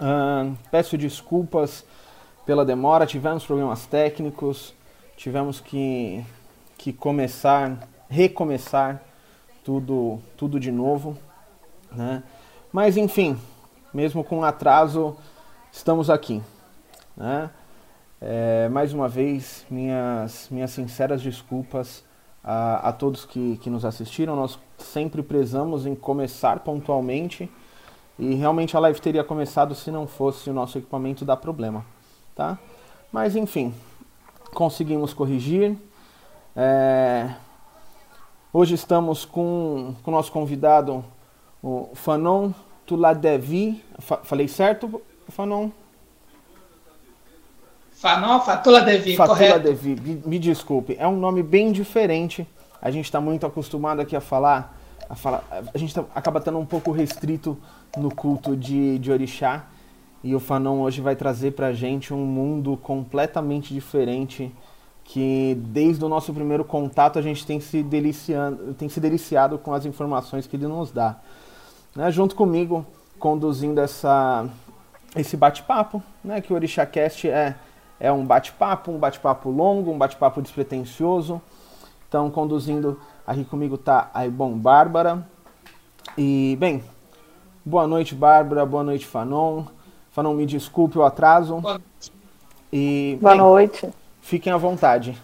Uh, peço desculpas pela demora, tivemos problemas técnicos, tivemos que, que começar, recomeçar tudo, tudo de novo. Né? Mas enfim, mesmo com atraso, estamos aqui. Né? É, mais uma vez, minhas, minhas sinceras desculpas a, a todos que, que nos assistiram. Nós sempre prezamos em começar pontualmente e realmente a live teria começado se não fosse o nosso equipamento dar problema, tá? Mas enfim, conseguimos corrigir. É... Hoje estamos com, com o nosso convidado, o Fanon Tuladevi. Falei certo, Fanon? Fanon Fatula Devi, Fatula correto. Devi, me, me desculpe. É um nome bem diferente. A gente está muito acostumado aqui a falar, a falar. A gente tá, acaba estando um pouco restrito no culto de, de orixá. E o Fanon hoje vai trazer para a gente um mundo completamente diferente que desde o nosso primeiro contato a gente tem se deliciando, tem se deliciado com as informações que ele nos dá. Né? Junto comigo, conduzindo essa, esse bate-papo, né? que o OrixaCast é é um bate-papo, um bate-papo longo, um bate-papo despretensioso. Então, conduzindo aqui comigo tá a Ibon Bárbara. E, bem, boa noite, Bárbara, boa noite, Fanon. Fanon, me desculpe o atraso. Boa noite. E, boa bem, noite. Fiquem à vontade.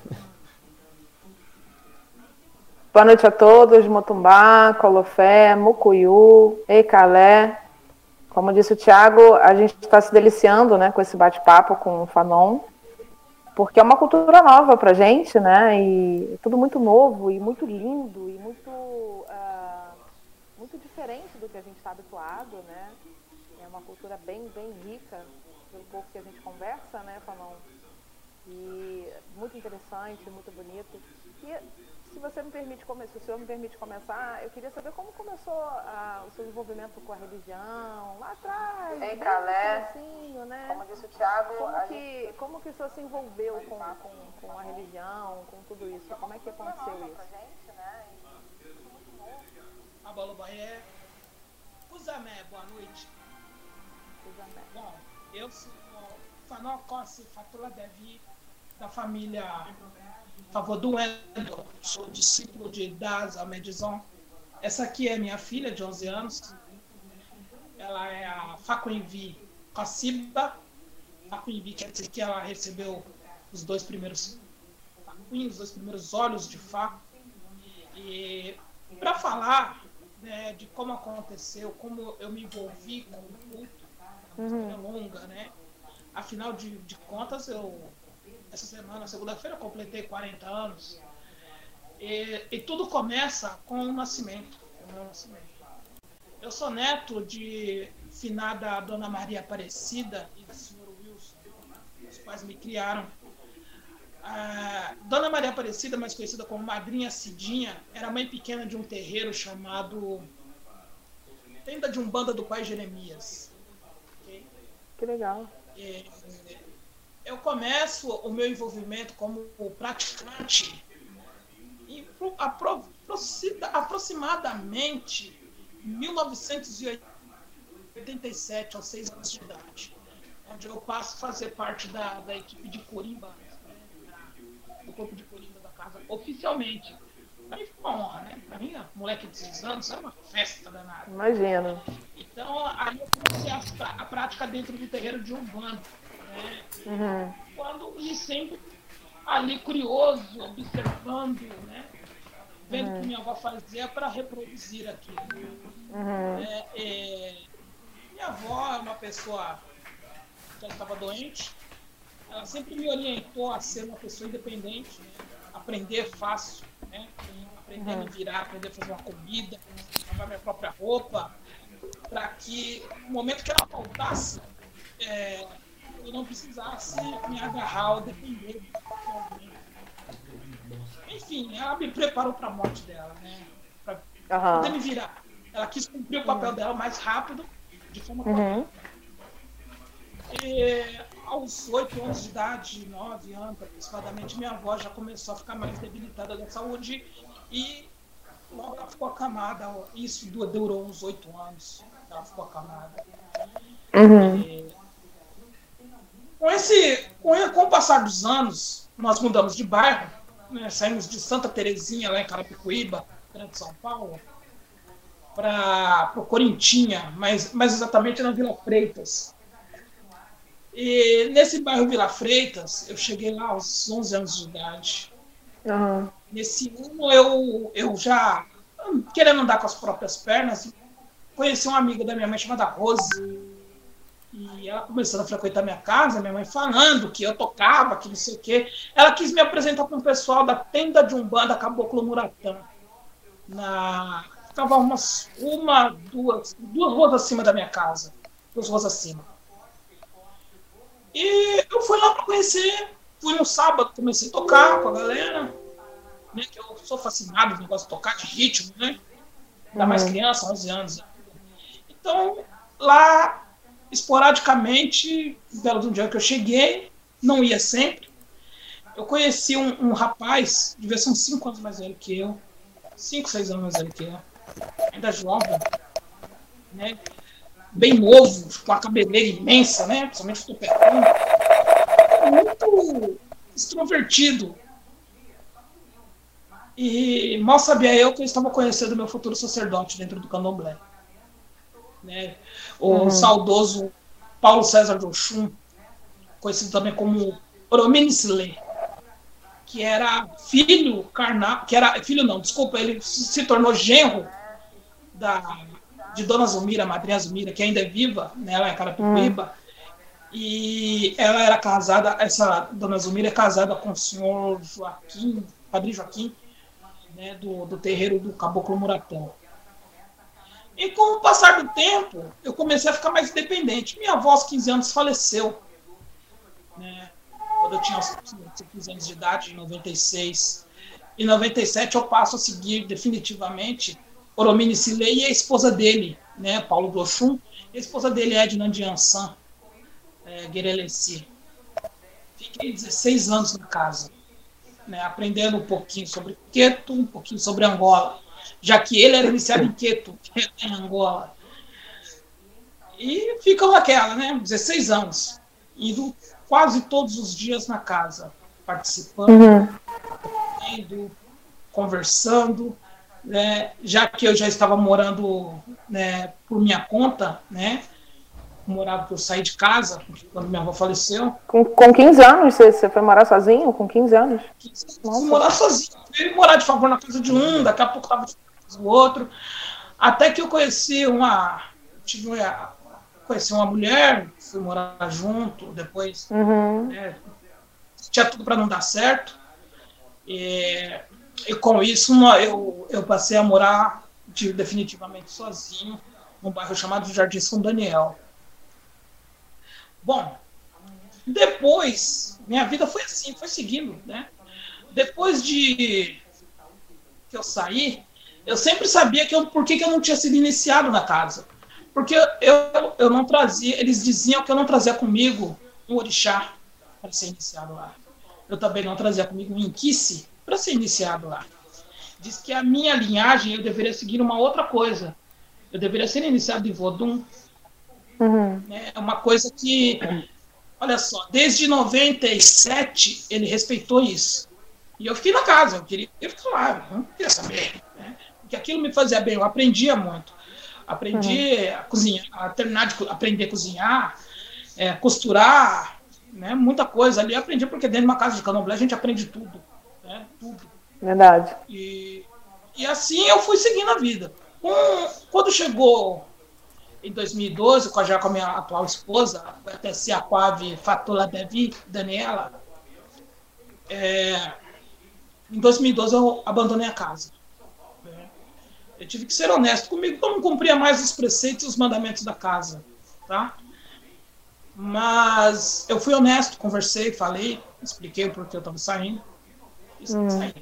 Boa noite a todos, Motumbá, Colofé, Mucuyu, Eicalé, como disse o Tiago, a gente está se deliciando né, com esse bate-papo com o Fanon, porque é uma cultura nova para a gente, né? E é tudo muito novo e muito lindo e muito, uh, muito diferente do que a gente está habituado, né? É uma cultura bem, bem rica, pelo pouco que a gente conversa, né, Fanon? E muito interessante, muito bonito. E se você me permite se o senhor me permite começar, eu queria saber como começou o seu envolvimento com a religião lá atrás. Em Calé, né? como disse o Tiago, como que gente... como que o senhor se envolveu com, com, com, a religião, com tudo isso? Como é que aconteceu isso? Né? Abalo Bahia. Uzamé, boa noite. Bom, eu sou Fanó Cossi Fatula Devi, da família favor do Wendel, sou discípulo de Daza Medizon. Essa aqui é minha filha, de 11 anos. Ela é a Facuinvi Caciba. Facuinvi quer dizer que ela recebeu os dois primeiros os dois primeiros olhos de Fá. E para falar né, de como aconteceu, como eu me envolvi com o culto, uhum. é longa, né? Afinal de, de contas, eu essa semana, segunda-feira, completei 40 anos. E, e, tudo começa com o nascimento, o meu nascimento. Eu sou neto de finada Dona Maria Aparecida e do senhor Wilson, os pais me criaram. Dona Maria Aparecida, mais conhecida como Madrinha Cidinha, era mãe pequena de um terreiro chamado Tenda de Umbanda do Pai Jeremias. Que legal. É, eu começo o meu envolvimento como praticante em aproximadamente 1987, aos seis anos de idade, onde eu passo a fazer parte da, da equipe de Corimba, do corpo de Corimba da casa, oficialmente. Pra mim foi uma honra, né? Pra mim, moleque de seis anos, é uma festa danada. Imagino. Então, aí eu comecei a, a prática dentro do terreiro de Urbano né? Uhum. Quando, e sempre ali curioso, observando, né? Vendo o uhum. que minha avó fazia para reproduzir aquilo. Uhum. É, é, minha avó é uma pessoa que estava doente. Ela sempre me orientou a ser uma pessoa independente, né? aprender fácil, né? aprender a me uhum. virar, aprender a fazer uma comida, lavar minha própria roupa, para que no momento que ela faltasse, é, eu não precisasse me agarrar ou depender de alguém. Enfim, ela me preparou para a morte dela, né? Para uhum. poder me virar. Ela quis cumprir o papel uhum. dela mais rápido, de forma uhum. E, aos oito anos de idade, nove anos aproximadamente, minha avó já começou a ficar mais debilitada da saúde e logo ela ficou acamada. Isso durou uns oito anos. Ela ficou acamada. Uhum. E, Nesse, com, com o passar dos anos, nós mudamos de bairro, né, saímos de Santa Terezinha, lá em Carapicuíba, Grande São Paulo, para o Corintinha, mais, mais exatamente na Vila Freitas. E nesse bairro Vila Freitas, eu cheguei lá aos 11 anos de idade. Uhum. Nesse ano, eu, eu já, querendo andar com as próprias pernas, conheci uma amiga da minha mãe chamada Rose. E ela começando a frequentar minha casa, minha mãe falando que eu tocava, que não sei o quê. Ela quis me apresentar para um pessoal da tenda de Umbanda Caboclo Muratã. Na... Ficava umas, uma, duas, duas ruas acima da minha casa. Duas ruas acima. E eu fui lá para conhecer. Fui no sábado, comecei a tocar com a galera. Né, que eu sou fascinado com negócio de tocar de ritmo, né? Ainda mais criança, 11 anos. Então, lá, esporadicamente, belo um dia que eu cheguei, não ia sempre. Eu conheci um, um rapaz, devia ser uns 5 anos mais velho que eu. 5, 6 anos mais velho que eu. Ainda jovem. Né? Bem novo, com a cabeleira imensa, né? Principalmente o topetão. Muito extrovertido. E mal sabia eu que eu estava conhecendo meu futuro sacerdote dentro do candomblé. Né? O uhum. saudoso Paulo César de Oxum, conhecido também como Oromini Sile, que era filho carnal, que era filho não, desculpa, ele se tornou genro da, de Dona Zumira, madrinha Zumira, que ainda é viva, né, ela é Carapicuíba, uhum. E ela era casada, essa Dona Zumira é casada com o senhor Joaquim, Padre Joaquim, né, do, do terreiro do Caboclo Muratão. E com o passar do tempo, eu comecei a ficar mais independente. Minha avó, aos 15 anos, faleceu. Né? Quando eu tinha 15 anos de idade, em 96. Em 97, eu passo a seguir definitivamente Oromini Silei e a esposa dele, né, Paulo Glochum. A esposa dele, Edna Diansan, é, Guereleci. Fiquei 16 anos na casa né, aprendendo um pouquinho sobre Queto, um pouquinho sobre Angola, já que ele era iniciado em Queto, em Angola. E ficam naquela, né, 16 anos, indo quase todos os dias na casa, participando, uhum. indo, conversando, né, já que eu já estava morando né, por minha conta, né, morava, eu saí de casa quando minha avó faleceu. Com, com 15 anos você, você foi morar sozinho? Com 15 anos? 15 anos morar sozinho. Ele morar de favor na casa de um, daqui a pouco estava do outro. Até que eu conheci uma. Tive uma, conheci uma mulher, fui morar junto, depois. Uhum. Né, tinha tudo para não dar certo. E, e com isso eu, eu passei a morar de, definitivamente sozinho num bairro chamado Jardim São Daniel. Bom, depois, minha vida foi assim, foi seguindo, né? Depois de que eu saí, eu sempre sabia que eu, por que, que eu não tinha sido iniciado na casa. Porque eu, eu não trazia, eles diziam que eu não trazia comigo um orixá para ser iniciado lá. Eu também não trazia comigo um inquice para ser iniciado lá. Diz que a minha linhagem eu deveria seguir uma outra coisa. Eu deveria ser iniciado em Vodum, Uhum. É uma coisa que, olha só, desde 97 ele respeitou isso. E eu fiquei na casa, eu queria eu ficar lá, não queria saber. Né? Porque aquilo me fazia bem, eu aprendia muito. Aprendi uhum. a cozinhar, a terminar de aprender a cozinhar, é, costurar, né? muita coisa ali. Eu aprendi porque dentro de uma casa de candomblé a gente aprende tudo. Né? Tudo. Verdade. E, e assim eu fui seguindo a vida. Quando chegou em 2012, com a, já com a minha atual esposa, até a Quave Fatula Devi, Daniela, é, em 2012 eu abandonei a casa. Né? Eu tive que ser honesto comigo, eu não cumpria mais os preceitos e os mandamentos da casa. Tá? Mas eu fui honesto, conversei, falei, expliquei o porquê eu estava saindo. Hum.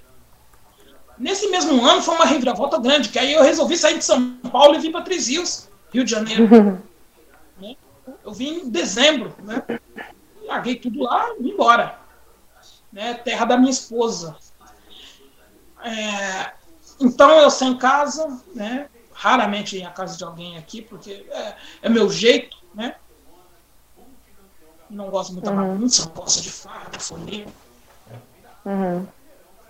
Nesse mesmo ano foi uma reviravolta grande, que aí eu resolvi sair de São Paulo e vim para Três Rios Rio de Janeiro. né? Eu vim em dezembro, né? Larguei tudo lá e vim embora. Né? Terra da minha esposa. É, então eu sem casa, né? Raramente em a casa de alguém aqui, porque é, é meu jeito, né? não gosto muito da bagunça, não gosto de farra, de folia. Uhum.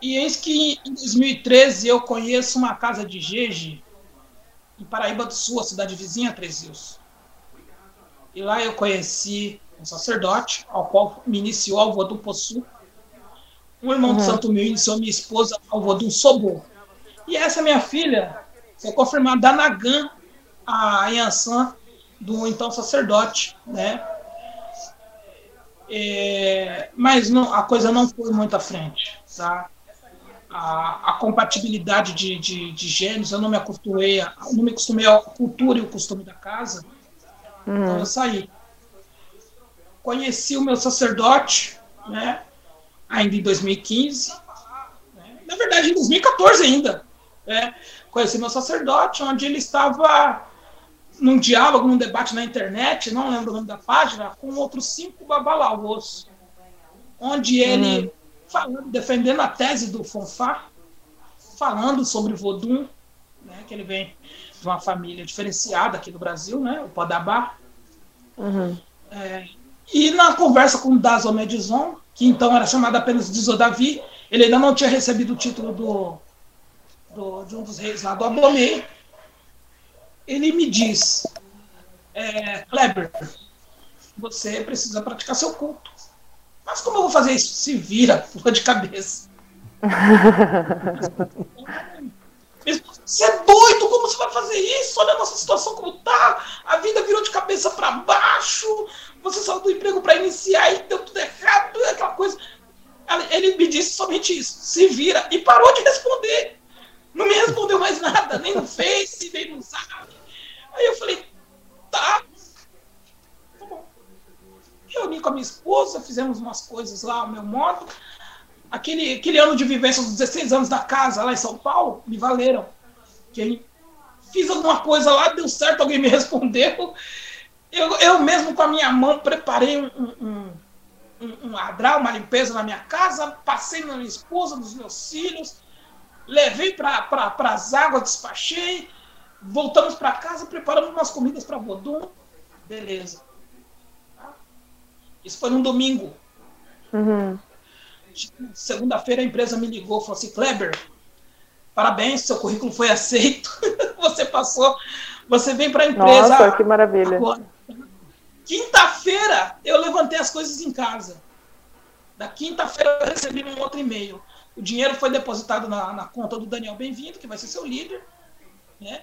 E eis que em 2013 eu conheço uma casa de Jeje, em Paraíba do Sul, a cidade vizinha, Três Rios. E lá eu conheci um sacerdote, ao qual me iniciou ao Vodun Possu. Um irmão do Santo Mil iniciou minha esposa ao Vodun Sobo. E essa minha filha foi confirmada da Nagan, a Yansan, do então sacerdote, né? É, mas não, a coisa não foi muito à frente, tá? A, a compatibilidade de, de, de gêneros, eu não me acostumei, a, não me acostumei à cultura e o costume da casa, então eu saí. Conheci o meu sacerdote, né? Ainda em 2015, né, na verdade em 2014 ainda, né? Conheci meu sacerdote, onde ele estava num diálogo, num debate na internet, não lembro o nome da página, com outros cinco babalaos, onde ele, falando, defendendo a tese do Fonfá, falando sobre Vodun, né, que ele vem de uma família diferenciada aqui no Brasil, né, o Podabá. Uhum. É, e na conversa com o Dazo Medizon, que então era chamado apenas de Zodavi, ele ainda não tinha recebido o título do, do, de um dos reis lá do Abomei, ele me diz, é, Kleber, você precisa praticar seu culto. Mas como eu vou fazer isso? Se vira, pula de cabeça. Você é doido? Como você vai fazer isso? Olha a nossa situação como tá. A vida virou de cabeça para baixo. Você saiu do emprego para iniciar e deu tudo errado. Aquela coisa. Ele me disse somente isso. Se vira. E parou de responder. Não me respondeu mais nada. Nem no Face, nem no Zap. Aí eu falei, tá. Com a minha esposa, fizemos umas coisas lá ao meu modo. Aquele, aquele ano de vivência, os 16 anos da casa lá em São Paulo, me valeram. Que fiz alguma coisa lá, deu certo, alguém me respondeu. Eu, eu mesmo com a minha mão preparei um, um, um, um uma limpeza na minha casa, passei na minha esposa, nos meus filhos, levei para pra, as águas, despachei, voltamos para casa, preparamos umas comidas para Vodum, beleza. Isso foi num domingo. Uhum. Segunda-feira a empresa me ligou e falou assim: Kleber, parabéns, seu currículo foi aceito. você passou, você vem para a empresa. Nossa, que maravilha. Quinta-feira eu levantei as coisas em casa. Da quinta-feira eu recebi um outro e-mail. O dinheiro foi depositado na, na conta do Daniel Bem-vindo, que vai ser seu líder. Né?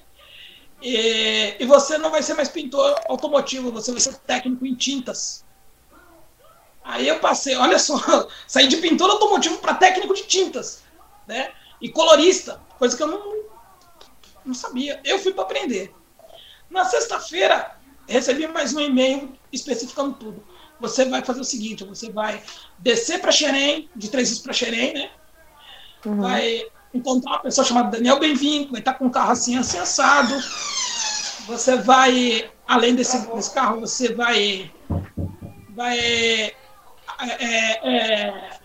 E, e você não vai ser mais pintor automotivo, você vai ser técnico em tintas. Aí eu passei, olha só, saí de pintor automotivo para técnico de tintas, né? E colorista, coisa que eu não, não sabia. Eu fui para aprender. Na sexta-feira, recebi mais um e-mail especificando tudo. Você vai fazer o seguinte: você vai descer para Xerém, de Três para Xerém, né? Uhum. Vai encontrar uma pessoa chamada Daniel Bem-vindo, vai estar com um carro assim, assim assado. Você vai, além desse, desse carro, você vai, vai é, é,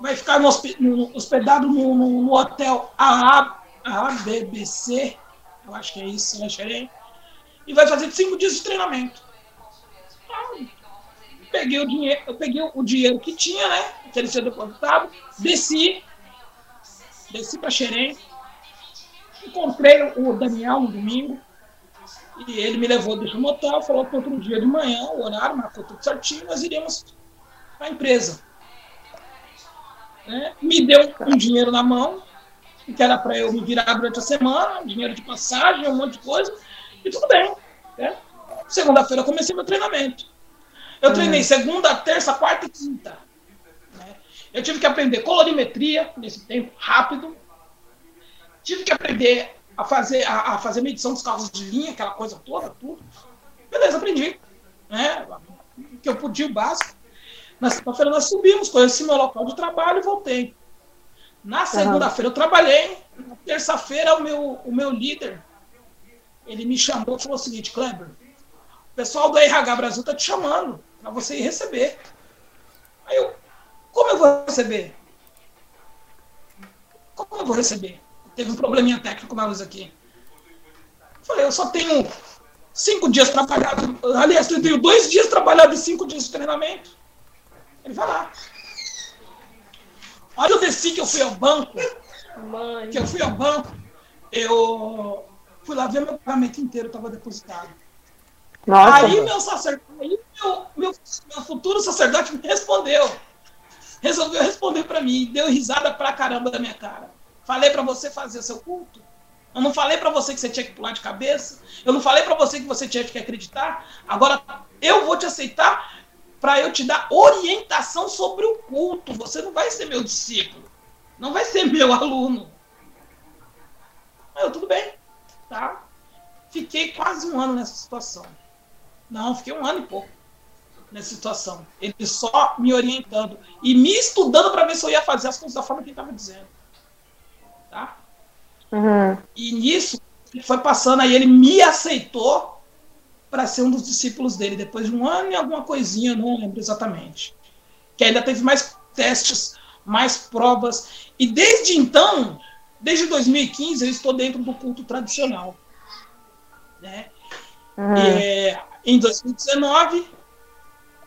vai ficar no, hospedado no, no, hotel ABBC, eu acho que é isso, né, Xerém? E vai fazer cinco dias de treinamento. Então, peguei o dinheiro, eu peguei o dinheiro que tinha, né? Que ele tinha depositado, desci, desci para Xerém, encontrei o Daniel no domingo, e ele me levou, deixou no hotel, falou que outro dia de manhã, o horário, marcou tudo certinho, nós iríamos a empresa. Né? Me deu um dinheiro na mão, que era para eu me virar durante a semana, dinheiro de passagem, um monte de coisa, e tudo bem. Né? Segunda-feira eu comecei meu treinamento. Eu uhum. treinei segunda, terça, quarta e quinta. Né? Eu tive que aprender colorimetria nesse tempo rápido. Tive que aprender a fazer, a, a, fazer medição dos carros de linha, aquela coisa toda, tudo. Beleza, aprendi. Né? Que eu podia o básico. Na segunda-feira nós subimos, conheci meu local de trabalho e voltei. Na segunda-feira eu trabalhei. Na terça-feira o meu, o meu líder, ele me chamou e falou o seguinte, Kleber, o pessoal do RH Brasil está te chamando para você ir receber. Aí eu, como eu vou receber? Como eu vou receber? Teve um probleminha técnico na luz aqui. Eu falei, eu só tenho cinco dias trabalhados, aliás, eu tenho dois dias trabalhados e cinco dias de treinamento. Ele vai lá. Olha, eu desci que eu fui ao banco, Mãe. que eu fui ao banco, eu fui lá ver meu pagamento inteiro estava depositado. Nossa, Aí meu sacerdote, aí meu, meu, meu futuro sacerdote me respondeu. Resolveu responder pra mim, deu risada pra caramba da minha cara. Falei pra você fazer seu culto? Eu não falei pra você que você tinha que pular de cabeça? Eu não falei pra você que você tinha que acreditar? Agora eu vou te aceitar pra eu te dar orientação sobre o culto. Você não vai ser meu discípulo. Não vai ser meu aluno. Eu, tudo bem, tá? Fiquei quase um ano nessa situação. Não, fiquei um ano e pouco nessa situação. Ele só me orientando e me estudando para ver se eu ia fazer as coisas da forma que ele estava dizendo. Tá? Uhum. E nisso, ele foi passando, aí ele me aceitou para ser um dos discípulos dele, depois de um ano e alguma coisinha, não lembro exatamente. Que ainda teve mais testes, mais provas. E desde então, desde 2015, eu estou dentro do culto tradicional. Né? Uhum. É, em 2019,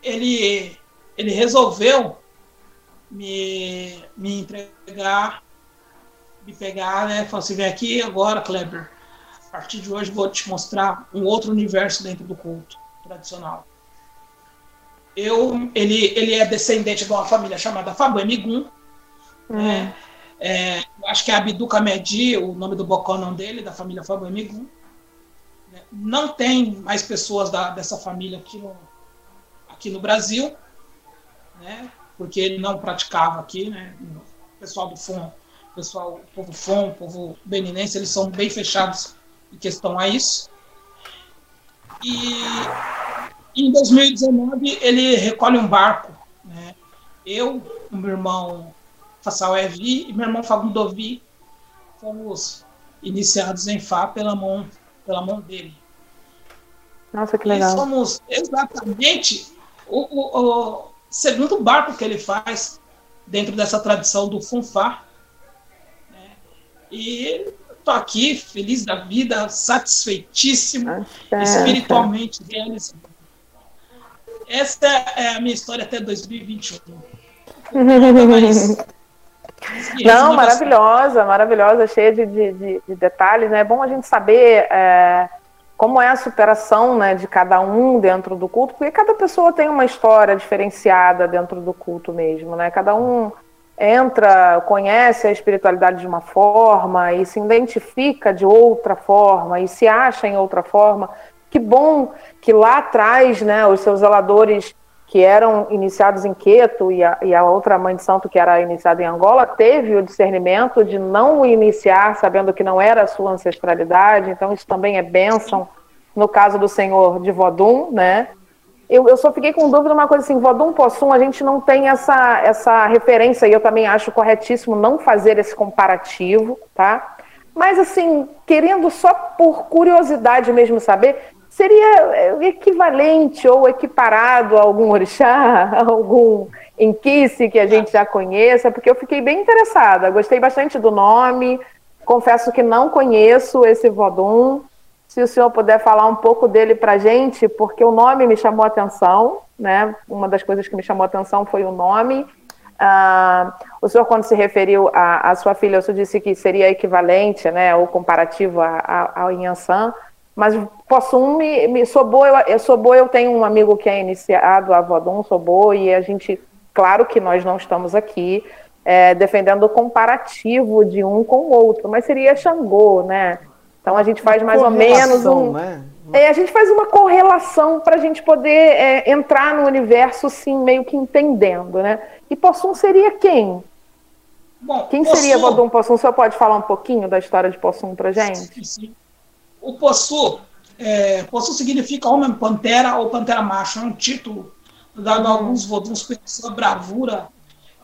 ele, ele resolveu me, me entregar, me pegar, né? Falou assim, vem aqui agora, Kleber. A partir de hoje vou te mostrar um outro universo dentro do culto tradicional. Eu, ele, ele é descendente de uma família chamada Fabue Migun. Né? É, eu acho que é Abduca Medi, o nome do boconão dele, da família Fabue Migun. Né? Não tem mais pessoas da, dessa família aqui no, aqui no Brasil, né? porque ele não praticava aqui. Né? O pessoal do FON, o pessoal, o povo FON, o povo beninense, eles são bem fechados em questão a isso. E em 2019 ele recolhe um barco. Né? Eu, o meu irmão Fassal Evi e meu irmão Fagundovi fomos iniciados em Fá pela mão, pela mão dele. Nossa, que E legal. somos exatamente o, o- o segundo barco que ele faz dentro dessa tradição do Funfá. né? E estou aqui, feliz da vida, satisfeitíssimo, É, espiritualmente realizado. Essa é a minha história até 2021. Nada mais. Não, maravilhosa, maravilhosa, cheia de, de, de- de detalhes. né? É bom a gente saber é, como é a superação né, de cada um dentro do culto, porque cada pessoa tem uma história diferenciada dentro do culto mesmo. Né? Cada um entra, conhece a espiritualidade de uma forma e se identifica de outra forma e se acha em outra forma. Que bom que lá atrás né, os seus zeladores que eram iniciados em Queto e a, e a outra mãe de santo que era iniciada em Angola teve o discernimento de não iniciar sabendo que não era a sua ancestralidade, então isso também é bênção no caso do senhor de Vodum, né? Eu, eu só fiquei com dúvida uma coisa assim, Vodum Possum, a gente não tem essa, essa referência e eu também acho corretíssimo não fazer esse comparativo, tá? Mas assim, querendo só por curiosidade mesmo saber, seria é, equivalente ou equiparado a algum orixá, a algum enquice que a gente já conheça, porque eu fiquei bem interessada, gostei bastante do nome, confesso que não conheço esse Vodum, se o senhor puder falar um pouco dele para gente, porque o nome me chamou a atenção, né? Uma das coisas que me chamou a atenção foi o nome. Ah, o senhor, quando se referiu à, sua filha, o senhor disse que seria equivalente, né, ou comparativo a- a- ao Inhansan, mas Possum me, me Sobô, eu, eu Sobô, eu tenho um amigo que é iniciado a Vodum, Sobô, e a gente, claro que nós não estamos aqui é, defendendo o comparativo de um com o outro, mas seria Xangô, né? Então a gente faz mais ou menos um, Né? é, a gente faz uma correlação para a gente poder é, entrar no universo, sim, meio que entendendo, né? E Possum seria quem? Bom, Quem seria Possum- Vodum Possum? O senhor pode falar um pouquinho da história de Possum pra gente? Sim, sim. O Possu, é, Possu significa homem pantera ou pantera macho, é um título dado a alguns voduns pela sua bravura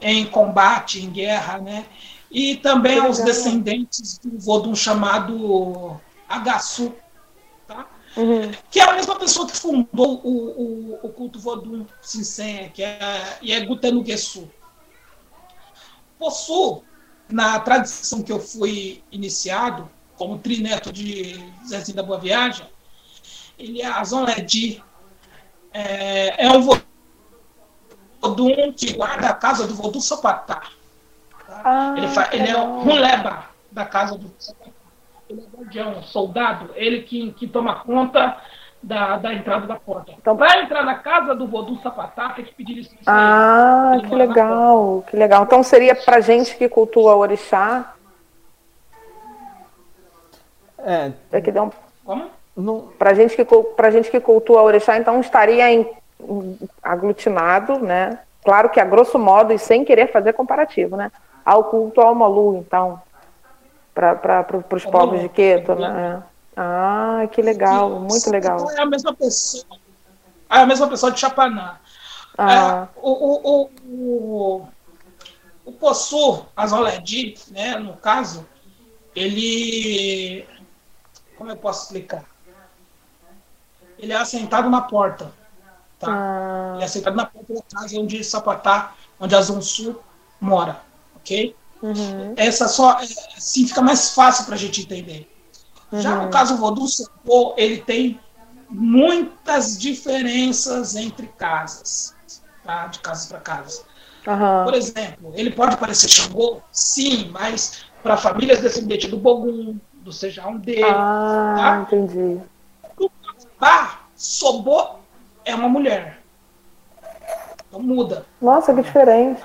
em combate, em guerra, né? E também aos descendentes do vodum chamado Agassu, tá? Uhum. que é a mesma pessoa que fundou o, o, o culto vodum Sinsen, que é, e é Gutenuguessu. Possu, na tradição que eu fui iniciado, como trineto de Zezinho da Boa Viagem, ele é a Zonledi. É, é um vodum que guarda a casa do vodum Sopatá. Tá? Ah, ele, fa- ele é legal. um Hunleba da casa do. Ele é guardião, soldado, ele que, que toma conta da, da entrada da porta. Então- Para entrar na casa do vodum Sapatá, tem que pedir licença. a Ah, Ele que legal, que legal. Então seria pra gente que cultua o orixá, É, é que deu um. Como? não, Pra gente que, pra gente que cultua o orixá, então estaria em- aglutinado, né? Claro que a grosso modo e sem querer fazer comparativo, né? Ao culto ao Molu, então, para os povos de Queto, né? Ah, que legal, Sim, muito legal. É a mesma pessoa. É a mesma pessoa de Chapaná. Ah, É, o, o, o, o, Possu Azoledi, né, no caso, ele. Como eu posso explicar? Ele é assentado na porta. Tá? ah, Ele é assentado na porta da casa onde Sapatá, onde Azonsu mora. Ok? uhum, Essa só. é, Assim fica mais fácil para a gente entender. Já Uhum. no caso Vodun Sopô, ele tem muitas diferenças entre casas, tá? de casa para casa. aham. Por exemplo, ele pode parecer Xangô, sim, mas para famílias descendentes do Bogum, do Sejaundê, Ah, tá? entendi. do Cabá, Sobô é uma mulher. Então muda. Nossa, que diferente.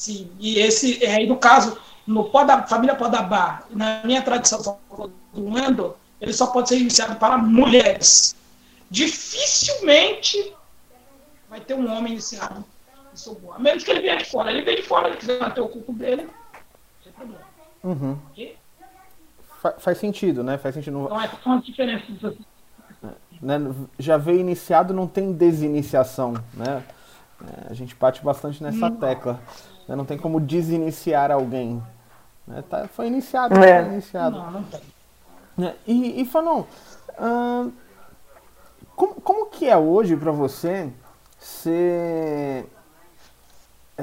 Sim, e esse, é aí no caso, no Poda, família Podabá, na minha tradição do Endo, ele só pode ser iniciado para mulheres. Dificilmente vai ter um homem iniciado em. A menos que ele venha de fora. Ele vem de fora, ele quiser manter o culto dele, sem problema. uhum. Fa- faz sentido, né? Faz sentido. Não- Então, as diferenças. assim. né, já veio iniciado, não tem desiniciação, né? É, a gente bate bastante nessa tecla. Né, Não tem como desiniciar alguém. né, tá- foi iniciado, É. foi iniciado. Não, não tem. né, E, e Fanon, ahn, como, como que é hoje para você ser,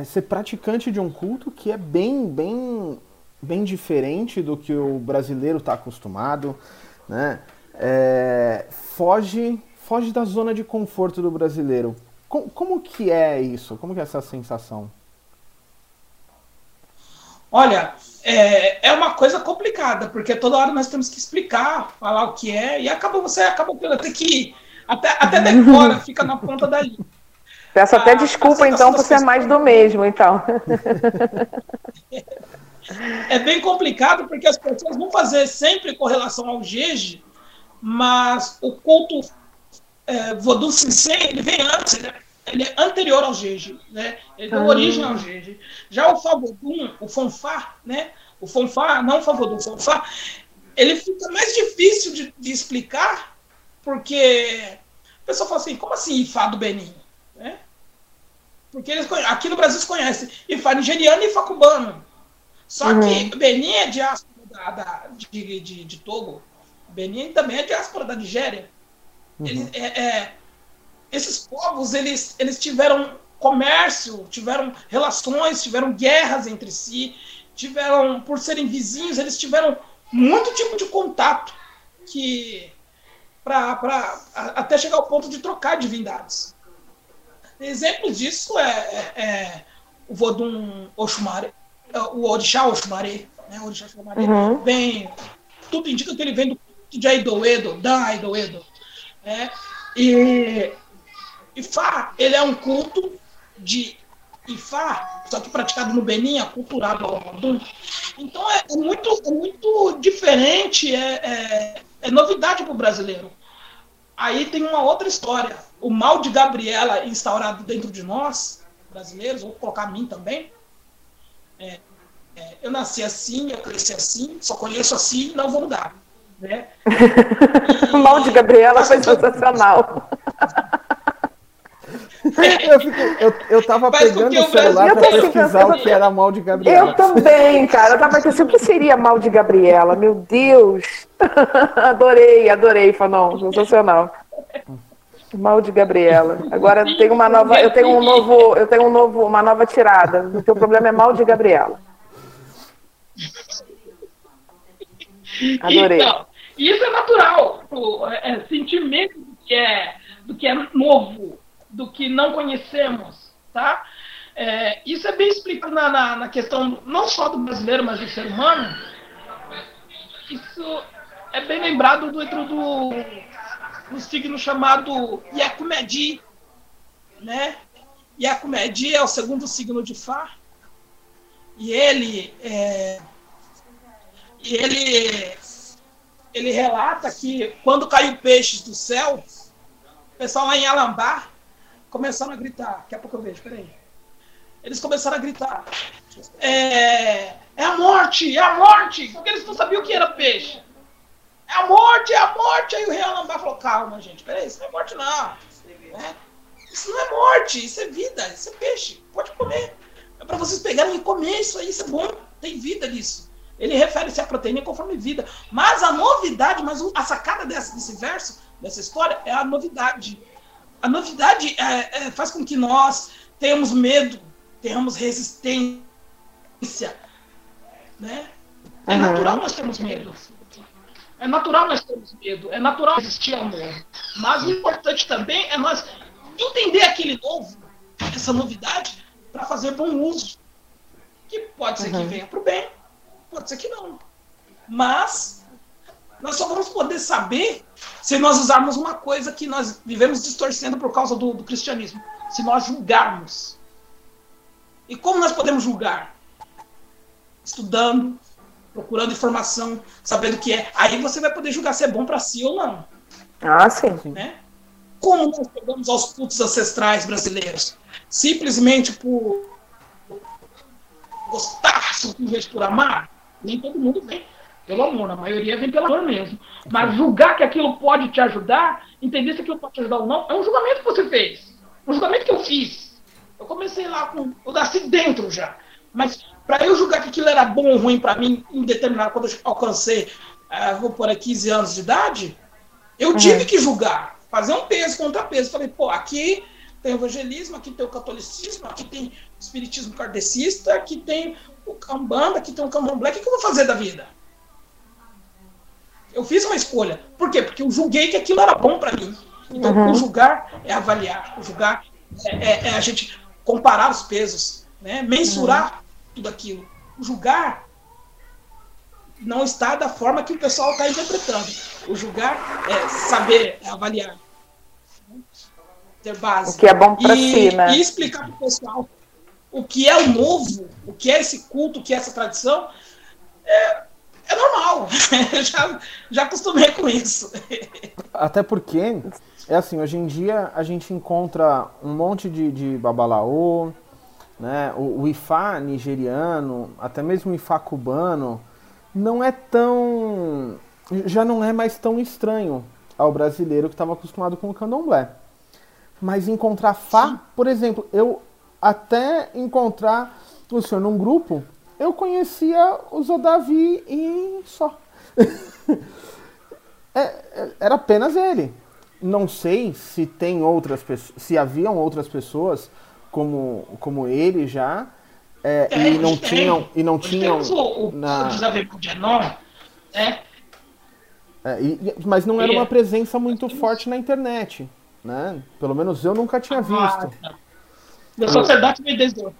ser praticante de um culto que é bem, bem, bem diferente do que o brasileiro está acostumado, né? É, foge, foge da zona de conforto do brasileiro. Como, como que é isso? Como que é essa sensação? Olha, é, é uma coisa complicada, porque toda hora nós temos que explicar, falar o que é, e acaba você acaba tendo ter que até, até decora, fica na ponta da língua. Peço até Ah, desculpa, então, por das ser mais do mesmo, então. É bem complicado porque as pessoas vão fazer sempre com relação ao jeje, mas o culto é, Vodun Sensei, ele vem antes, ele é, ele é anterior ao jeje, né? Ele deu Ah. origem ao jeje. Já o Favodun, o Fonfá, né? O Fonfá, não o Favodun, o Fonfá, ele fica mais difícil de, de explicar porque a pessoa fala assim, como assim Ifá do Benin? Né? Porque eles, aqui no Brasil se conhece Ifá nigeriano e Ifá cubano. Só Uhum. que Benin é diáspora da, da- de, de, de Togo. Benin também é diáspora da Nigéria. Eles- é- é, esses povos, eles, eles tiveram comércio, tiveram relações, tiveram guerras entre si, tiveram, por serem vizinhos, eles tiveram muito tipo de contato que pra, pra, a- até chegar ao ponto de trocar divindades. Exemplos disso é, é- é o Vodun Oxumare, é, o Orixá Oxumare, né? O Orixá Oxumare Uhum. vem, tudo indica que ele vem do de Aidoedo, da Aidoedo. Né? E Ifá, ele é um culto de Ifá, só que praticado no Benin, aculturado ao Vodun. Então é, é muito, é muito diferente, é, é, é novidade para o brasileiro. Aí tem uma outra história. O mal de Gabriela instaurado dentro de nós, brasileiros, vou colocar a mim também. É, é, eu nasci assim, eu cresci assim, só conheço assim, não vou mudar. Né? O mal de Gabriela foi sensacional. Eu, fico, eu, eu tava Faz pegando o celular pra pesquisar o que era mal de Gabriela. Eu também, cara. Eu tava pensando, o que seria mal de Gabriela? Meu Deus. adorei, adorei, Fanon. Sensacional. Mal de Gabriela. Agora eu tenho uma nova, eu tenho um novo, eu tenho um novo, uma nova tirada. O teu problema é mal de Gabriela. Adorei. Então, E isso é natural, o- é, é sentir medo do que é, do que é novo, do que não conhecemos, tá? É, isso é bem explicado na, na, na questão não só do brasileiro, mas do ser humano. Isso é bem lembrado dentro do, do signo chamado Yakumedi, né? Yakumedi é o segundo signo de Fá. E ele, é, e ele, ele relata que quando caiu peixes do céu, o pessoal lá em Alambá começaram a gritar. Daqui a pouco eu vejo, peraí. Eles começaram a gritar. É, é a morte, é a morte! Porque eles não sabiam o que era peixe. É a morte, é a morte! Aí o rei Alambá falou: calma, gente, peraí, isso não é morte, não. né? Isso não é morte, isso é vida, isso é peixe, pode comer. É para vocês pegarem e comer isso aí, isso é bom, tem vida nisso. Ele refere-se à proteína conforme vida. Mas a novidade, mas a sacada dessa, desse verso, dessa história, é a novidade. A novidade é, é, faz com que nós tenhamos medo, tenhamos resistência. Né? É Uhum. natural nós termos medo. É natural nós termos medo. É natural existir amor. Mas o importante também é nós entender aquele novo, essa novidade, para fazer bom uso. Que pode ser que Uhum. venha para o bem, pode ser que não. Mas nós só vamos poder saber se nós usarmos uma coisa que nós vivemos distorcendo por causa do, do cristianismo. Se nós julgarmos. E como nós podemos julgar? Estudando, procurando informação, sabendo o que é. Aí você vai poder julgar se é bom para si ou não Ah, sim. né? Como nós chegamos aos cultos ancestrais brasileiros? Simplesmente por gostar, simplesmente por amar? Nem todo mundo vem pelo amor, a maioria vem pelo amor mesmo. Mas julgar que aquilo pode te ajudar, entender se aquilo pode te ajudar ou não, é um julgamento que você fez. Um julgamento que eu fiz. Eu comecei lá com. Eu nasci dentro já. Mas para eu julgar que aquilo era bom ou ruim para mim, em determinado, quando eu alcancei, ah, vou por aí 15 anos de idade, eu tive que julgar, fazer um peso, contrapeso. Falei, pô, aqui tem evangelismo, aqui tem o catolicismo, aqui tem o espiritismo kardecista, aqui tem o cambanda, aqui tem o candomblé. O que eu vou fazer da vida? Eu fiz uma escolha. Por quê? Porque eu julguei que aquilo era bom para mim. Então, Uhum. o julgar é avaliar. O julgar é, é- é a gente comparar os pesos, né? mensurar tudo aquilo. O julgar não está da forma que o pessoal está interpretando. O julgar é saber, é avaliar. Ter base. O que é bom pra e, si, né? E explicar para o pessoal o que é o novo, o que é esse culto, o que é essa tradição, é, é normal. Já, já acostumei com isso. Até porque, é assim, hoje em dia a gente encontra um monte de, de babalaô, né? O, o Ifá nigeriano, até mesmo o Ifá cubano, não é tão. já não é mais tão estranho ao brasileiro que estava acostumado com o candomblé. Mas encontrar Fá, por exemplo, eu até encontrar o senhor num grupo, eu conhecia o Zodavi e só. É, é, era apenas ele. Não sei se tem outras pessoas, se haviam outras pessoas como, como ele já, é, É, e não hoje tem. tinham e não tinham temos o, o na- né? é, e- mas não era É. uma presença muito forte na internet, né? Pelo menos eu nunca tinha visto. Ah, Meu sacerdote veio desde o.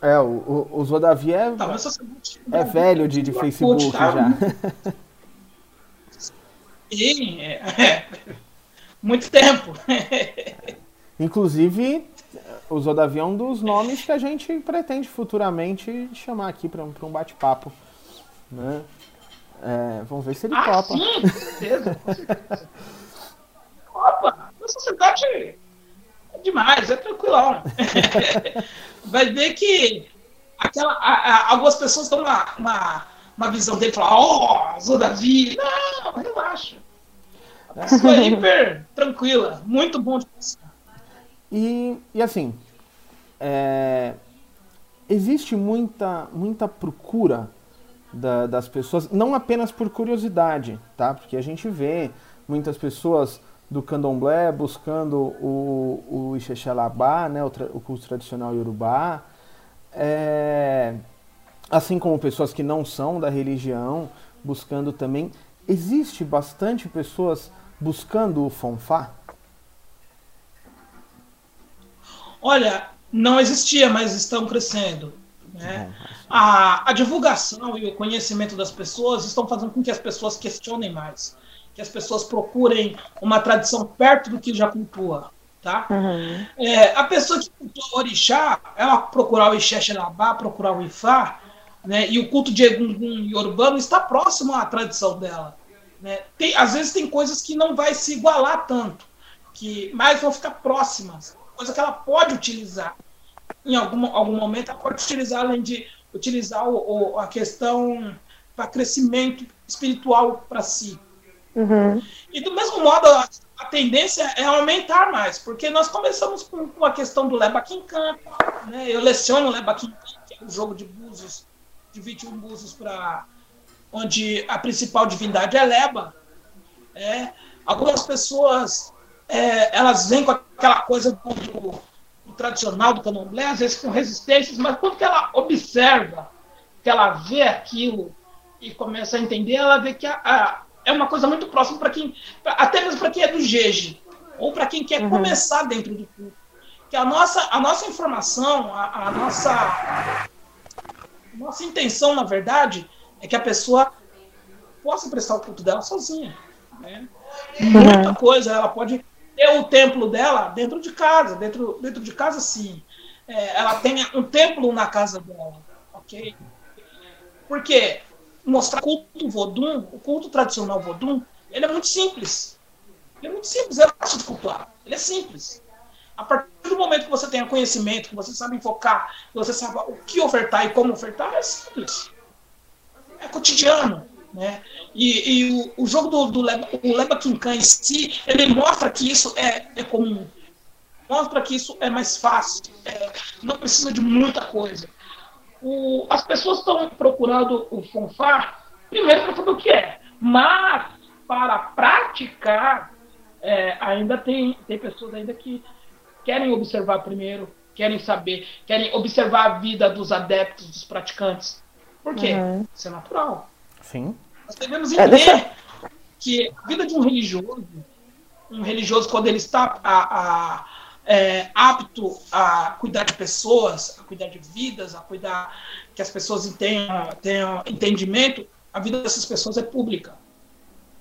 É, o, o, o Zodavi é, Tá, é velho de, de Facebook tá? já. Sim, é, é. Muito tempo. Inclusive, o Zodavi é um dos nomes que a gente pretende futuramente chamar aqui para um, pra um bate-papo. Né? É, vamos ver se ele Ah, topa. sim, com certeza. com certeza. Opa, meu sacerdote é demais, é tranquilão. Vai ver que aquela, a- a- algumas pessoas dão uma, uma, uma visão dele e falam, ó, oh, Davi. Não, relaxa. A pessoa é hiper tranquila, muito bom de pensar. E, e assim, é, existe muita, muita procura da- das pessoas, não apenas por curiosidade, tá? Porque a gente vê muitas pessoas do candomblé buscando o, o Ixexalabá, né, o, tra- o culto tradicional iorubá, é, assim como pessoas que não são da religião, buscando também. Existe bastante pessoas buscando o Fonfá? Olha, não existia, mas estão crescendo. Né? A, a divulgação e o conhecimento das pessoas estão fazendo com que as pessoas questionem mais, que as pessoas procurem uma tradição perto do que já cultua. Tá? Uhum. É, a pessoa que cultua orixá, ela procurar o Ixé Xelabá, procurar o Ifá, né, e o culto de Egungun e Urbano está próximo à tradição dela. Né? Tem, às vezes tem coisas que não vai se igualar tanto, que mas vão ficar próximas, coisa que ela pode utilizar. Em algum, algum momento ela pode utilizar, além de utilizar o, o, a questão para crescimento espiritual para si. Uhum. E do mesmo modo, a, a, tendência é aumentar mais, porque nós começamos com, com a questão do Leba Quincan, né? Eu leciono Leba Quincan, que é um jogo de búzios, de 21 búzios para onde a principal divindade é Leba. É, algumas pessoas é, elas vêm com aquela coisa do, do, do tradicional do candomblé, às vezes com resistências, mas quando ela observa, que ela vê aquilo e começa a entender, ela vê que a, a, é uma coisa muito próxima para quem, pra, até mesmo para quem é do jeje, ou para quem quer uhum. começar dentro do culto. Que a nossa, a nossa informação, a, a nossa, nossa intenção, na verdade, é que a pessoa possa prestar o culto dela sozinha. Né? Muita coisa, ela pode ter o templo dela dentro de casa, dentro, dentro de casa sim. É, ela tem um templo na casa dela, ok? Porque mostrar culto vodum, o culto tradicional vodum, ele é muito simples. Ele é muito simples, é fácil de cultuar. Ele é simples. A partir do momento que você tenha conhecimento, que você sabe enfocar, que você sabe o que ofertar e como ofertar, é simples. É cotidiano. Né? E, e o, o, jogo do, do Leba, o Leba Kinkan em si, ele mostra que isso é, é comum. Mostra que isso é mais fácil. É, não precisa de muita coisa. O, as pessoas estão procurando o Fonfar, primeiro para saber o que é. Mas, para praticar, é, ainda tem, tem pessoas ainda que querem observar primeiro, querem saber, querem observar a vida dos adeptos, dos praticantes. Por quê? Uhum. Isso é natural. Sim. Nós devemos entender é, deixa... que a vida de um religioso, um religioso, quando ele está a, a, é, apto a cuidar de pessoas, a cuidar de vidas, a cuidar que as pessoas tenham, tenham entendimento, a vida dessas pessoas é pública.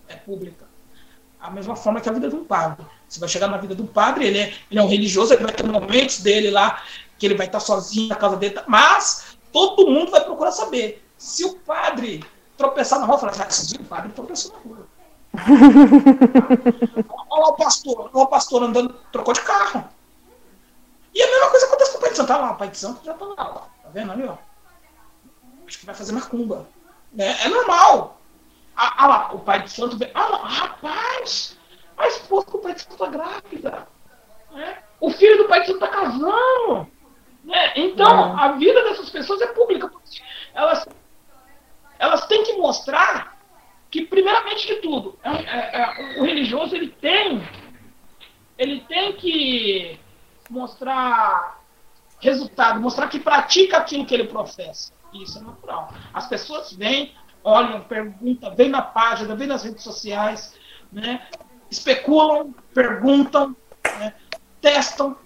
É pública. A mesma forma que a vida de um padre. Você vai chegar na vida do padre, ele é, ele é um religioso, ele vai ter momentos dele lá que ele vai estar sozinho na casa dele, mas todo mundo vai procurar saber se o padre tropeçar na rua, falar, ah, dia o padre tropeçou na rua. olha lá o pastor, olha o pastor andando, trocou de carro. E a mesma coisa acontece com o pai de santo. Tá lá, o pai de santo já tá lá, tá vendo ali, ó? Acho que vai fazer macumba. É, é normal. Ah, ah, lá, o pai de santo vê. Ah, lá, rapaz! A esposa do pai de santo tá grávida. É? O filho do pai de santo tá casando. É, então, uhum. a vida dessas pessoas é pública. Elas elas têm que mostrar que, primeiramente de tudo, é, é, é, o religioso ele tem, ele tem que mostrar resultado, mostrar que pratica aquilo que ele professa. Isso é natural. As pessoas vêm, olham, perguntam, vêm na página, vêm nas redes sociais, né, especulam, perguntam, né, testam.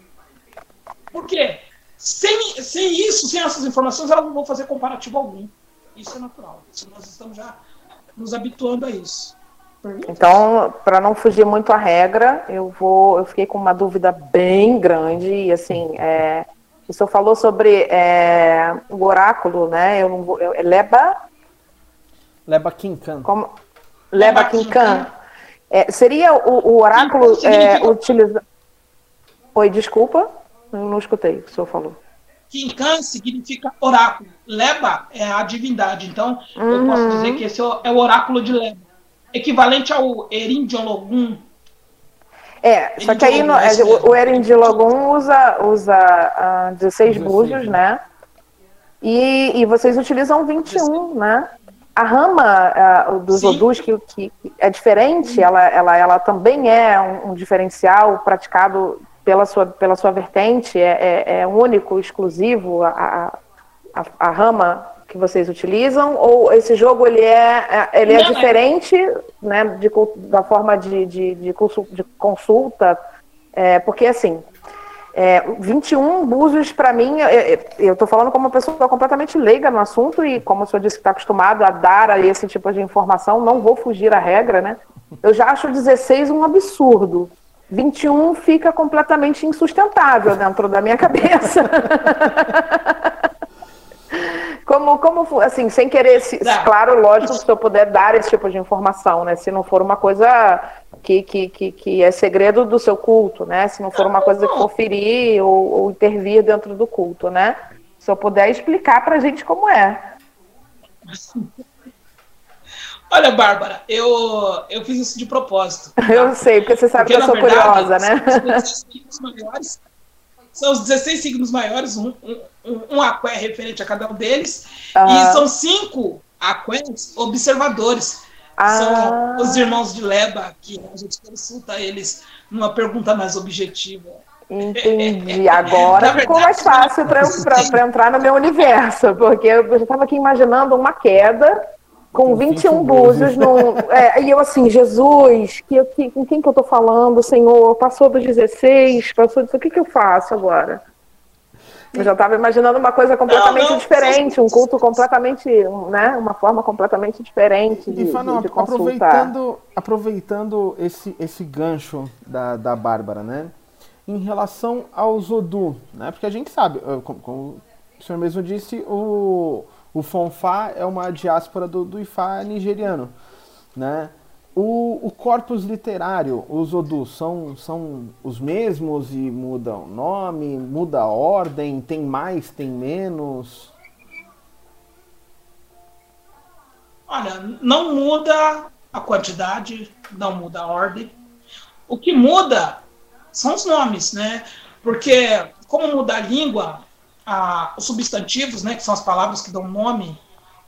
Por quê? Sem, sem isso, sem essas informações, elas não vão fazer comparativo algum. Isso é natural. Nós estamos já nos habituando a isso. Então, para não fugir muito à regra, eu vou, eu fiquei com uma dúvida bem grande e assim, é, o senhor falou sobre é, o oráculo, né? Eu não vou, eu, é Leba. Leba Quincan. Como? Leba, Leba Quincan. É, seria o, o oráculo é, utilizado. Oi, desculpa, eu não escutei o que o senhor falou. Kinkan significa oráculo. Leba é a divindade. Então, uhum. eu posso dizer que esse é o oráculo de Leba. Equivalente ao Erindiologum. É, só que aí no, é, o, o Erindiologum usa, usa uh, 16 búzios, né? E, e vocês utilizam 21, né? A rama uh, dos Odus, que, que é diferente, ela, ela, ela também é um, um diferencial praticado pela sua, pela sua vertente, é, é, é único, exclusivo, a, a, a, rama que vocês utilizam? Ou esse jogo ele é, é- ele é Não, é- diferente né, de da forma de, de, de de consulta? É, porque assim, é, 21 búzios para mim, é, eu estou falando como uma pessoa completamente leiga no assunto e como o senhor disse que está acostumado a dar aí esse tipo de informação, não vou fugir à regra, né? Eu já acho 16 um absurdo. 21 fica completamente insustentável dentro da minha cabeça. Como, como, assim, sem querer, se, Dá. claro, lógico, se eu puder dar esse tipo de informação, né? Se não for uma coisa que, que, que, que é segredo do seu culto, né? Se não for uma coisa que for ferir ou, ou intervir dentro do culto, né? Se eu puder explicar pra gente como é. Olha, Bárbara, eu, eu fiz isso de propósito. Eu sei, porque você sabe Porque, que eu sou verdade, curiosa, né? São os 16 signos maiores, são os 16 signos maiores, um, um, um, um aqué referente a cada um deles, Aham. e são cinco aqués observadores. Ah. São os irmãos de Leba, que a gente consulta eles numa pergunta mais objetiva. Entendi. Agora Na ficou verdade, mais fácil para entrar no meu universo, porque eu já estava aqui imaginando uma queda com Com 21 21 búzios. num- é, e eu assim, Jesus, que, que- com quem que eu estou falando, Senhor? Passou dos 16, passou disso, o que, que eu faço agora? Eu já estava imaginando uma coisa completamente Não, não, diferente, um culto completamente, né? Uma forma completamente diferente de, E de, de consultar. aproveitando, aproveitando esse, esse gancho da, da Bárbara, né? Em relação aos Odu, né? Porque a gente sabe, como, como o senhor mesmo disse, o, o Fonfá é uma diáspora do, do Ifá nigeriano, né? O, o corpus literário, os Odu, são, são os mesmos e mudam o nome, muda a ordem, tem mais, tem menos? Olha, não muda a quantidade, não muda a ordem. O que muda são os nomes, né? Porque como muda a língua, a- os substantivos, né, que são as palavras que dão nome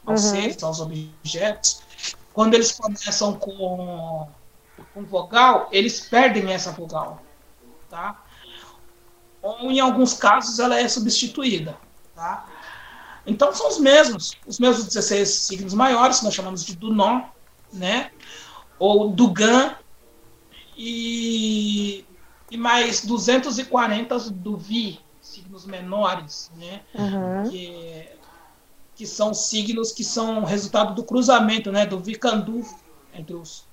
aos seres, aos objetos, quando eles começam com, com vogal, eles perdem essa vogal, tá? Ou em alguns casos ela é substituída, tá? Então são os mesmos, os mesmos 16 signos maiores, que nós chamamos de Dunon, né? Ou Dugan, e, e mais 240 do Vi, signos menores, né? Uhum. Que, que são signos que são resultado do cruzamento, né? Do Vikandu entre os,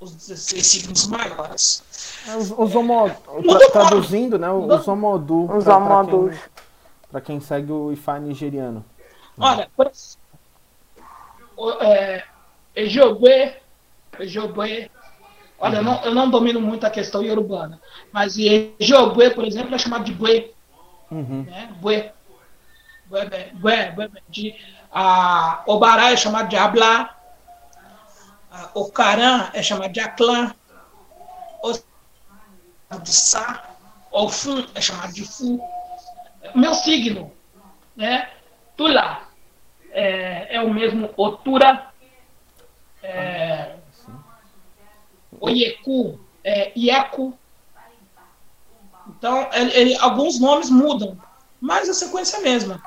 os 16 signos maiores. É, Os, os homo, o traduzindo, né? Os homodu. Os homodus. quem- Pra quem segue o Ifá nigeriano. Olha, por é, olha, eu não, eu não domino muito a questão iorubana, mas Ejogwe, por exemplo, é chamado de Bue, Uhum. né? Bue. Bue, bue, bue, bue, de, a Obará é chamado de Ablá, a Ocaran é chamado de Aclã, o de Sá, Ofun é chamado de Fu. Meu signo, né? Tula é, é o mesmo Otura, é, Oieku é Ieku. Então, ele- ele- alguns nomes mudam, mas a sequência é a mesma.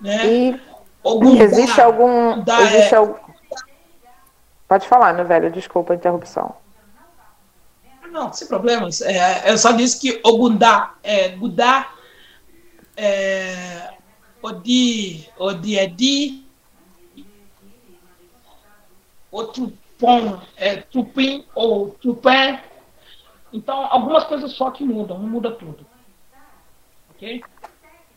Né? E Ogundá, existe algum. Existe é- algum... Pode falar, meu velho, desculpa a interrupção. Não, sem problemas. É, eu só disse que Ogundá é Gudá, é, Odi, Odi é Di, o Tupom é Tupim ou Tupé. Então, algumas coisas só que mudam, não muda tudo. Ok?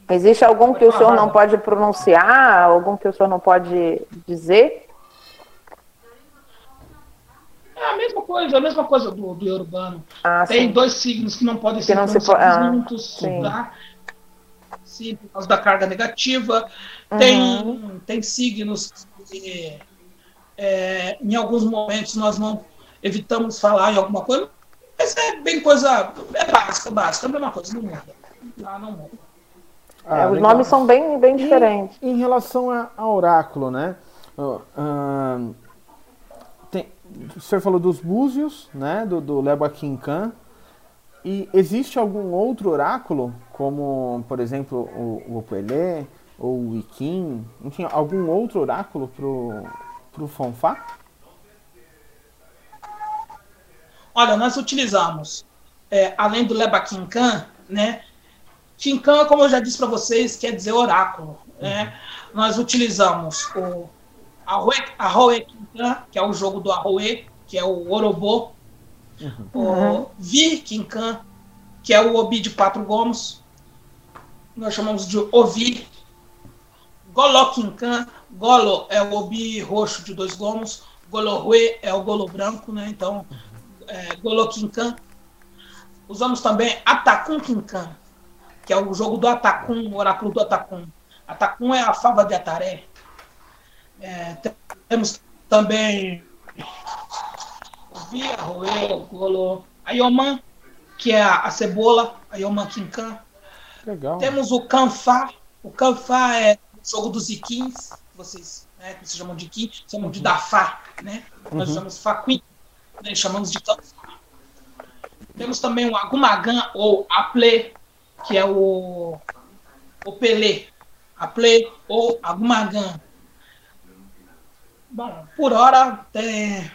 Existe algum que o senhor não pode pronunciar, algum que o senhor não pode dizer? É a mesma coisa, a mesma coisa do, do urbano. Ah, Tem sim. dois signos que não podem ser não se po- ah, juntos, sim. tá? Sim, por causa da carga negativa. Tem, Uhum. tem signos que é, em alguns momentos nós não evitamos falar em alguma coisa, mas é bem coisa, é básica, básica, é a mesma coisa, não muda. Tá? Não muda. É, Ah, os legal. nomes são bem, bem diferentes. Em relação a, a oráculo, né? Ahn, tem- o senhor falou dos búzios, né? Do, do Leba Quincan. E existe algum outro oráculo, como, por exemplo, o, o Opelê, ou o Iquim, enfim, algum outro oráculo pro, pro Fonfá? Olha, nós utilizamos, é, além do Leba Quincan, né? Quincan, como eu já disse para vocês, quer dizer oráculo. Né? Nós utilizamos o Arroe, Arroe Quincan, que é o jogo do Arroe, que é o Orobô. O Vi Quincan, que é o Obi de quatro gomos. Nós chamamos de Ovi. Golo Quincan, Golo é o Obi roxo de dois gomos. Golohue é o Golo branco, né? Então, é, Golo Quincan. Usamos também Atacum Quincan, que é o jogo do Atacum, o oráculo do Atacum. Atacum é a fava de Ataré. É, temos também Via, Roel, Golo, Ayoman, que é a, a cebola, Ayoman Quincan. Legal. Temos o Canfá. O Canfá é o jogo dos Iquins, vocês, né, que vocês chamam de Iquim, chamam de Dafá, né? Nós chamamos Faquim, né, chamamos de Canfá. Temos também o Agumagan ou Aple, que é o, o Pelé. Aple ou Agumagan. Bom, por hora tem.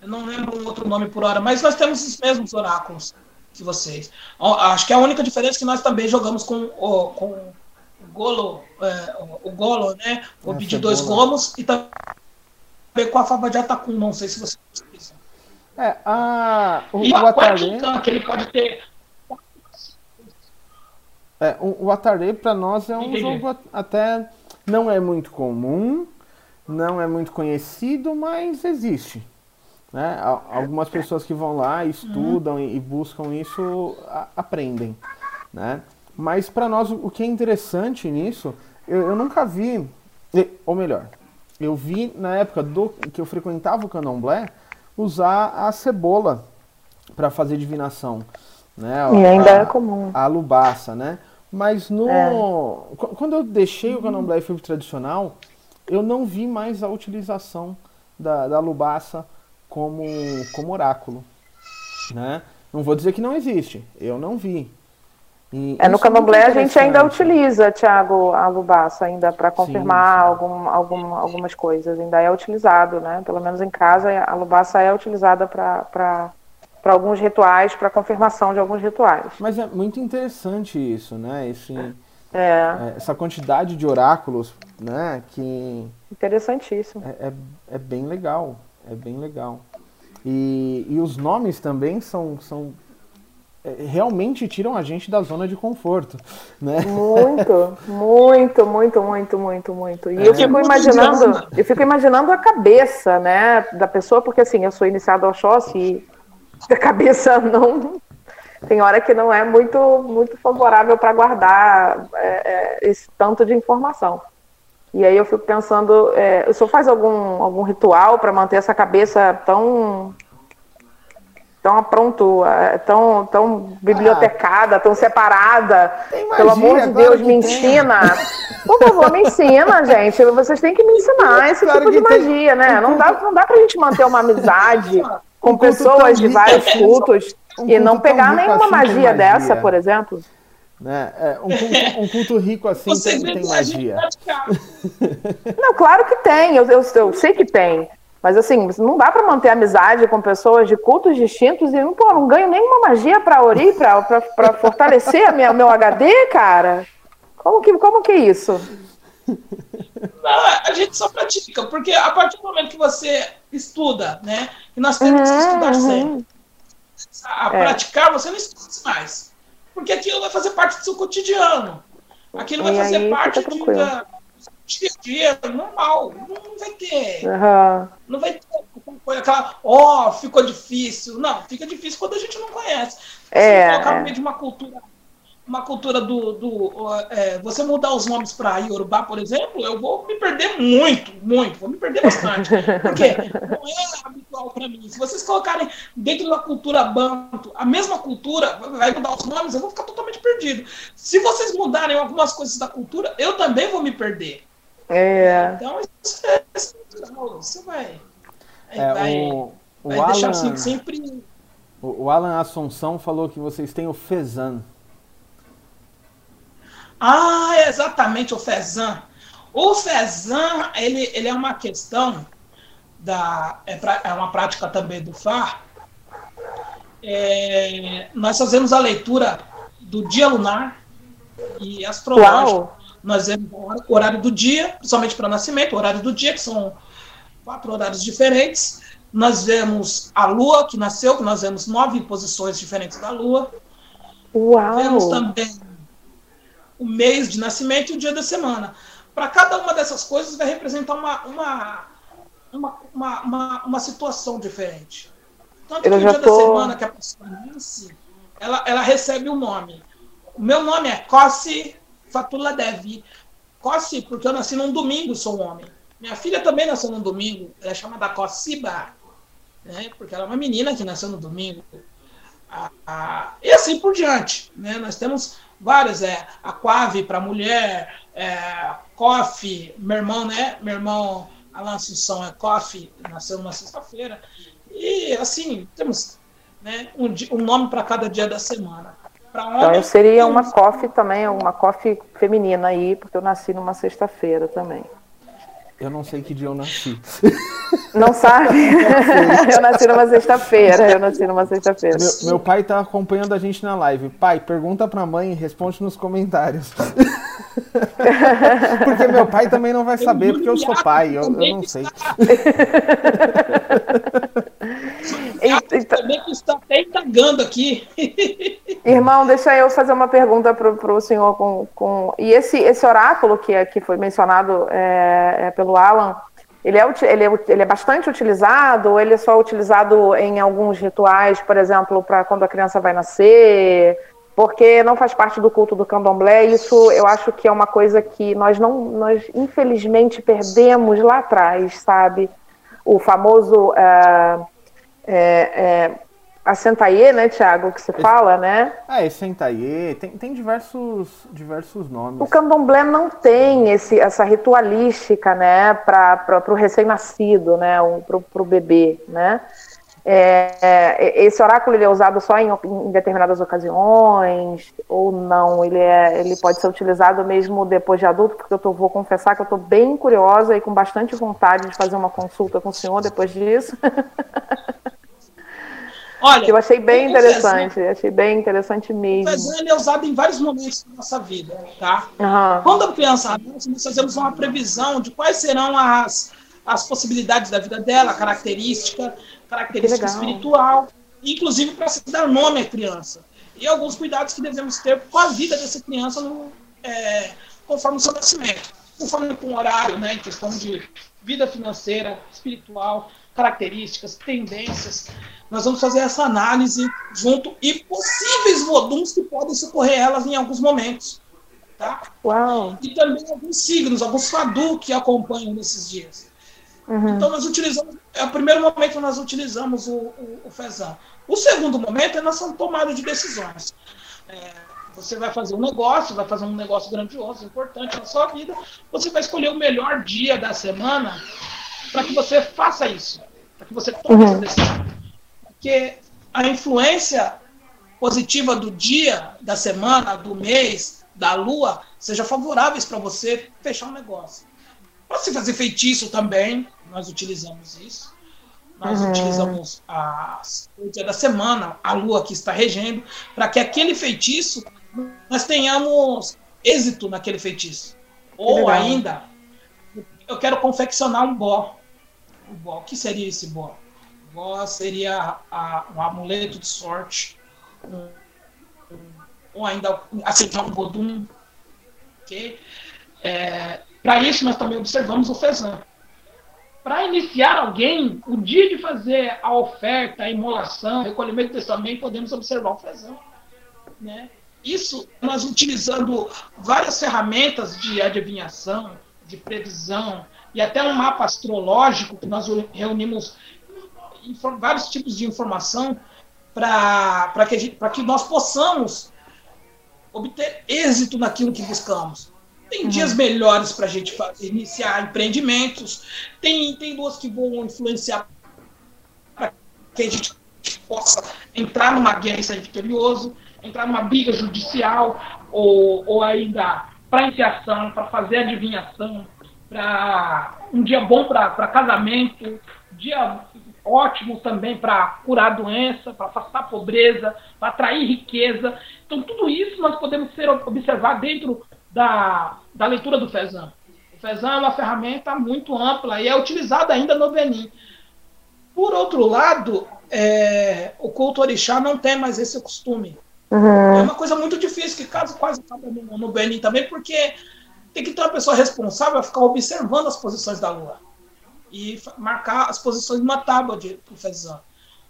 Eu não lembro outro nome por hora, mas nós temos os mesmos oráculos que vocês. Acho que a única diferença é que nós também jogamos com o, com o Golo, é, o Golo, né? O Bi de dois gomos e também com a Fava de Atacum. Não sei se vocês precisam. É, a, o, E o a ele pode ter. É, o, o Atarê para nós é um Entendi. jogo até não é muito comum, não é muito conhecido, mas existe. Né? Al- Algumas pessoas que vão lá, estudam e, e buscam isso, a- aprendem. Né? Mas para nós, o que é interessante nisso, eu, eu nunca vi, ou melhor, eu vi na época do que eu frequentava o candomblé usar a cebola para fazer divinação. Né? E ainda A- é comum. a lubaça, né? Mas no É. qu- quando eu deixei o fui pro tradicional, eu não vi mais a utilização da, da lubaça como como oráculo, né? Não vou dizer que não existe, eu não vi. E É, no muito candomblé a gente ainda utiliza, Thiago, a lubaça ainda para confirmar sim. Algum, algum, algumas coisas. Ainda é utilizado, né? Pelo menos em casa a lubaça é utilizada para alguns rituais, para confirmação de alguns rituais. Mas é muito interessante isso, né? Esse, É, é, essa quantidade de oráculos, né? Que interessantíssimo. É, é, é bem legal, é bem legal. E, e os nomes também são, são é, realmente tiram a gente da zona de conforto, né? Muito, muito, muito, muito, muito, muito. E É. eu fico imaginando, eu fico imaginando a cabeça, né, da pessoa, porque assim, eu sou iniciada ao Oxóssi e a cabeça não tem hora que não é muito, muito favorável para guardar é, é, esse tanto de informação. E aí eu fico pensando, é, o senhor faz algum, algum ritual para manter essa cabeça tão tão pronto, é, tão, tão bibliotecada, tão separada? Tem Pelo amor magia, de Deus, me tem. ensina. Por favor, me ensina, gente. Vocês têm que me ensinar esse Claro tipo de que tem. magia, né? Não dá, não dá pra gente manter uma amizade com pessoas de vários cultos um e não pegar nenhuma assim magia magia. dessa, por exemplo. né? É, um, culto, um culto rico assim Você tem, tem magia. Não, claro que tem, eu, eu, eu sei que tem. Mas assim, não dá pra manter amizade com pessoas de cultos distintos e pô, não ganho nenhuma magia pra Ori, pra, pra, pra fortalecer a minha, meu HD, cara. Como que, como que é isso? Não, a gente só pratica, porque a partir do momento que você estuda, né? E nós temos que Uhum, estudar uhum. sempre. A É. praticar, você não estuda mais. Porque aquilo vai fazer parte do seu cotidiano. Aquilo vai E fazer aí, parte de, da, do dia a dia, normal. Não, vai ter. Aham. Não vai ter aquela, ó, ficou difícil. Não, fica difícil quando a gente não conhece. É, Você colocar é. no meio de uma cultura, uma cultura do. do é, você mudar os nomes para Yorubá, por exemplo, eu vou me perder muito, muito, vou me perder bastante. Porque não é habitual para mim. Se vocês colocarem dentro da cultura banto a mesma cultura, vai mudar os nomes, eu vou ficar totalmente perdido. Se vocês mudarem algumas coisas da cultura, eu também vou me perder. É. Então, isso é, isso é vai. É, vai, o, o, vai deixar assim, Alan, sempre. o, o Alan Assunção falou que vocês têm o Fezan. Ah, exatamente o Fezan. O Fezan, ele, ele é uma questão da é, pra, é uma prática também do FAR. É, nós fazemos a leitura do dia lunar e astrológico. Uau! Nós vemos o horário do dia, principalmente para nascimento, o horário do dia, que são quatro horários diferentes. Nós vemos a lua que nasceu, que nós vemos nove posições diferentes da lua. Vemos Uau! também o mês de nascimento e o dia da semana. Para cada uma dessas coisas vai representar uma, uma, uma, uma, uma, uma situação diferente. Tanto Eu que o dia tô- da semana que a pessoa nasce, ela, ela recebe o nome. O meu nome é Kossi Fatula Devi. Kossi, porque eu nasci num domingo, sou um homem. Minha filha também nasceu num domingo, ela é chamada Kossiba, né? porque ela é uma menina que nasceu no domingo. A- a- e assim por diante. Né? Nós temos várias, é, a Quave para mulher, é, Coffee, meu irmão, né? Meu irmão Alan Assunção é Coffee, nasceu numa sexta-feira. E assim, temos né, um, um nome para cada dia da semana. Então eu seria uma coffee também, uma coffee feminina aí, porque eu nasci numa sexta-feira também. Eu não sei que dia eu nasci. Não sabe? eu nasci numa sexta-feira. Eu nasci numa sexta-feira. Meu, meu pai tá acompanhando a gente na live. Pai, pergunta pra mãe e responde nos comentários. porque meu pai também não vai saber, porque eu sou pai, eu, eu não sei. Então- também que está até indagando aqui. Irmão, deixa eu fazer uma pergunta para o senhor. Com, com... E esse, esse oráculo que, é- que foi mencionado é, é pelo Alan, ele é, ele, é, ele é bastante utilizado ou ele é só utilizado em alguns rituais, por exemplo, para quando a criança vai nascer? Porque não faz parte do culto do candomblé, isso eu acho que é uma coisa que nós não, nós infelizmente perdemos lá atrás, sabe? O famoso é, é, é, assentaie, né, Tiago, que se fala, né? Ah, esse Sentaie, tem, tem diversos, diversos nomes. O candomblé não tem esse, essa ritualística, né, para o recém-nascido, né, para o bebê, né. É, é, esse oráculo ele é usado só em, em determinadas ocasiões ou não? Ele, é, ele pode ser utilizado mesmo depois de adulto? Porque eu tô, vou confessar que eu estou bem curiosa e com bastante vontade de fazer uma consulta com o senhor depois disso. Olha, eu achei bem o interessante, achei bem interessante O mesmo. Fezan ele é usado em vários momentos da nossa vida, tá? Aham. Quando a criança nasce, nós fazemos uma previsão de quais serão as, as possibilidades da vida dela, característica, característica espiritual, inclusive para se dar nome à criança. E alguns cuidados que devemos ter com a vida dessa criança no, é, conforme o seu nascimento. Conforme com o horário, né, em questão de vida financeira, espiritual, características, tendências. Nós vamos fazer essa análise junto e possíveis volumes que podem socorrer elas em alguns momentos. Tá? Uau. E também alguns signos, alguns fadu que acompanham nesses dias. Uhum. Então nós utilizamos, é o primeiro momento que nós utilizamos o, o, o. O segundo momento é nossa tomada de decisões. É, você vai fazer um negócio, vai fazer um negócio grandioso, importante na sua vida, você vai escolher o melhor dia da semana para que você faça isso, para que você tome essa decisão. Porque a influência positiva do dia, da semana, do mês, da lua, seja favoráveis para você fechar um negócio. Para se fazer feitiço também, nós utilizamos isso. Nós Uhum. utilizamos a, o dia da semana, a lua que está regendo, para que aquele feitiço nós tenhamos êxito naquele feitiço. Ou ainda, eu quero confeccionar um bó. O bó, o que seria esse bó? O bó seria a- um amuleto de sorte, um- um- ou ainda aceitar um bodum. ok? É, para isso, nós também observamos o Fezan. Para iniciar alguém, o dia de fazer a oferta, a imolação, recolhimento do testamento, podemos observar o Fezan. Né? Isso nós utilizando várias ferramentas de adivinhação, de previsão e até um mapa astrológico que nós reunimos vários tipos de informação para que, gente- que nós possamos obter êxito naquilo que buscamos. Tem dias melhores para a gente fazer, iniciar empreendimentos, tem, tem duas que vão influenciar para que a gente possa entrar numa guerra isso é vitorioso, entrar numa briga judicial ou, ou ainda para iniciação, para fazer adivinhação, para um dia bom para casamento, dia ótimo também para curar doença, para afastar a pobreza, para atrair riqueza. Então, tudo isso nós podemos ser, observar dentro da, da leitura do Fezan. O Fezan é uma ferramenta muito ampla e é utilizada ainda no Benin. Por outro lado, é, o culto orixá não tem mais esse costume. Uhum. É uma coisa muito difícil, que caso quase acaba no, no Benin também, porque tem que ter uma pessoa responsável a ficar observando as posições da Lua e marcar as posições de uma tábua de profissão.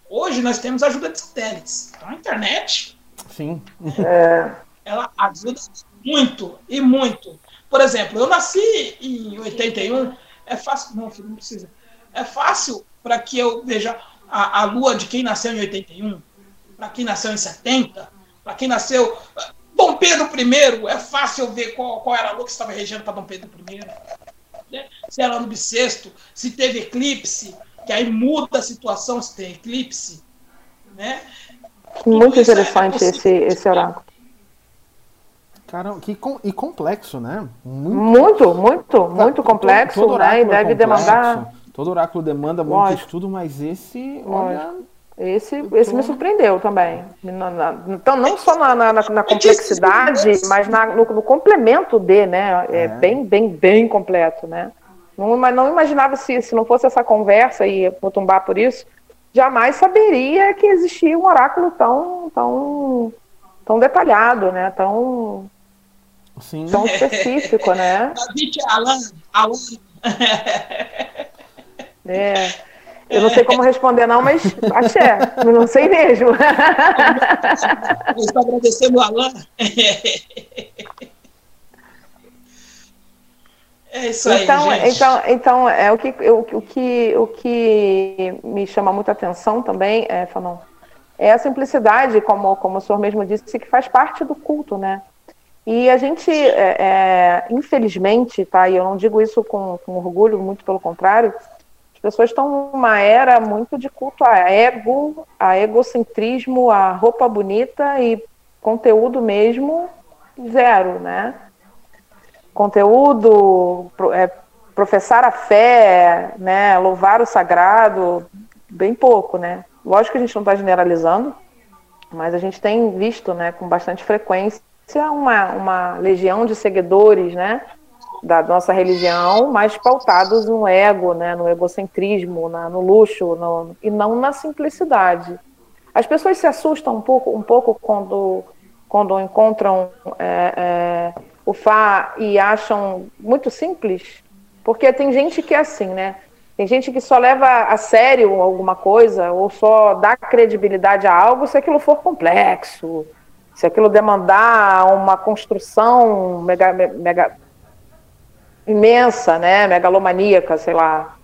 Hoje nós temos ajuda de satélites. Então a internet. Sim. É, ela ajuda muito e muito. Por exemplo, eu nasci em 81, é fácil. Não, filho, não precisa. É fácil para que eu veja a, a lua de quem nasceu em 81, para quem nasceu em 70, para quem nasceu. Dom Pedro I, é fácil ver qual, qual era a lua que estava regendo para Dom Pedro I. Né? Se era no bissexto, se teve eclipse, que aí muda a situação se tem eclipse. Né? Muito é interessante é esse, esse oráculo. Caramba, que com, e complexo, né? Muito, muito, muito, muito complexo, todo, todo né? E deve complexo, demandar. Todo oráculo demanda muito Lógico. estudo, mas esse, olha, esse, esse me surpreendeu também. Então, não só na, na, na complexidade, mas na, no, no, complemento de, né? É, é, bem, bem, bem completo, né? Não, mas não imaginava se, se não fosse essa conversa e vou tumbar por isso, jamais saberia que existia um oráculo tão, tão, tão detalhado, né? Tão, Sim. tão específico, né? Alan, Alan. É. Eu não sei como responder, não, mas axé. Não sei mesmo. Estou agradecendo o Alan. É isso aí, então, gente. Então, então é, o, que, o, o, que, o que me chama muita atenção também, é, Fanon, é a simplicidade, como, como o senhor mesmo disse, que faz parte do culto, né? E a gente, é, é, infelizmente, tá? E eu não digo isso com, com orgulho, muito pelo contrário, pessoas estão numa era muito de culto a ego, a egocentrismo, a roupa bonita e conteúdo mesmo zero, né? Conteúdo, é, professar a fé, né? Louvar o sagrado, bem pouco, né? Lógico que a gente não está generalizando, mas a gente tem visto, né, com bastante frequência uma, uma legião de seguidores, né? Da nossa religião, mais pautados no ego, né, no egocentrismo, na, no luxo, no, e não na simplicidade. As pessoas se assustam um pouco, um pouco quando, quando encontram é, é, o Fá e acham muito simples, porque tem gente que é assim, né? Tem gente que só leva a sério alguma coisa ou só dá credibilidade a algo se aquilo for complexo, se aquilo demandar uma construção mega, mega imensa, né, megalomaníaca, sei lá.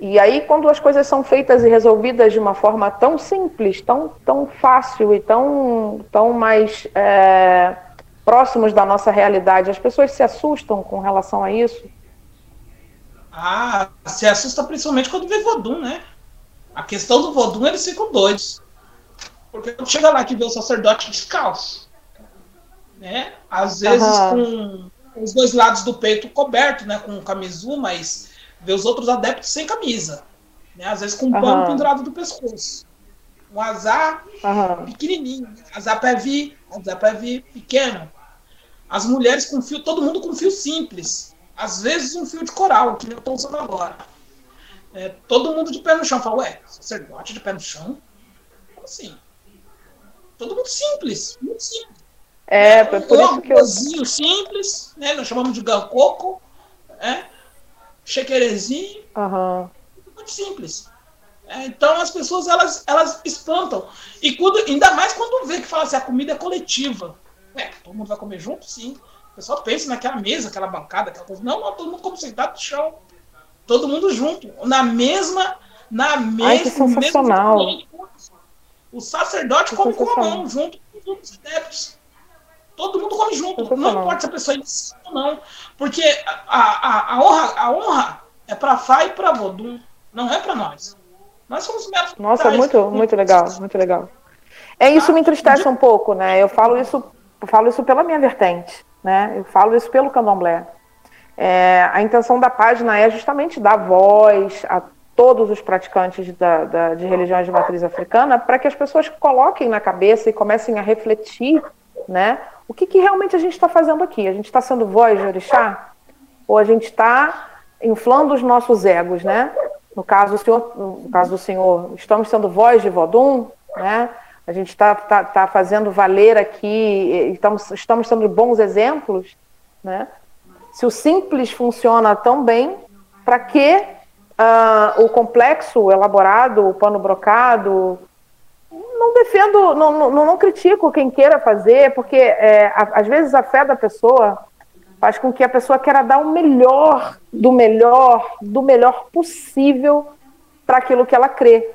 E aí, quando as coisas são feitas e resolvidas de uma forma tão simples, tão, tão fácil e tão, tão mais é, próximos da nossa realidade, as pessoas se assustam com relação a isso? Ah, se assusta principalmente quando vê Vodum, né? A questão do Vodum, eles ficam doidos. Porque quando chega lá que vê o sacerdote descalço, né? Às vezes com os dois lados do peito coberto, né, com camisu, mas vê os outros adeptos sem camisa, né, às vezes com um pano pendurado do pescoço. Um azar uhum. pequenininho, azar pé vi, azar pé vi pequeno. As mulheres com fio, todo mundo com fio simples, às vezes um fio de coral, que eu estou usando agora. É, todo mundo de pé no chão. Fala, ué, sacerdote de pé no chão? Como assim? Todo mundo simples, muito simples. É, por um isso que eu. simples, né? Nós chamamos de gancoco, né? Chequerezinho. Uhum. Muito simples. É, então as pessoas elas, elas espantam. E quando, ainda mais quando vê que fala assim, a comida é coletiva. É, todo mundo vai comer junto, sim. O pessoal pensa naquela mesa, aquela bancada, aquela coisa. Não, não todo mundo come sentado no chão. Todo mundo junto. Na mesma. Na mesma. Ai, que sensacional. o sacerdote que come com a mão, junto com os adeptos. Todo mundo come junto. Não importa se a pessoa ensina ou não. Porque a, a, a honra, a honra é para Fá e para Vodum. Não é para nós. Nós somos meros Nossa, mortais. muito, muito legal, muito legal. É isso me entristece um pouco, né? Eu falo isso, eu falo isso pela minha vertente, né? Eu falo isso pelo candomblé. É, a intenção da página é justamente dar voz a todos os praticantes da, da- de religiões de matriz africana para que as pessoas coloquem na cabeça e comecem a refletir, né? O que, que realmente a gente está fazendo aqui? A gente está sendo voz de orixá? Ou a gente está inflando os nossos egos, né? No caso, do senhor, no caso do senhor, estamos sendo voz de Vodum, né? A gente está tá, tá fazendo valer aqui, estamos, estamos sendo bons exemplos, né? Se o simples funciona tão bem, para que ah, o complexo, elaborado, o pano brocado, não defendo, não, não, não critico quem queira fazer, porque é, a- às vezes a fé da pessoa faz com que a pessoa queira dar o melhor, do melhor, do melhor possível para aquilo que ela crê.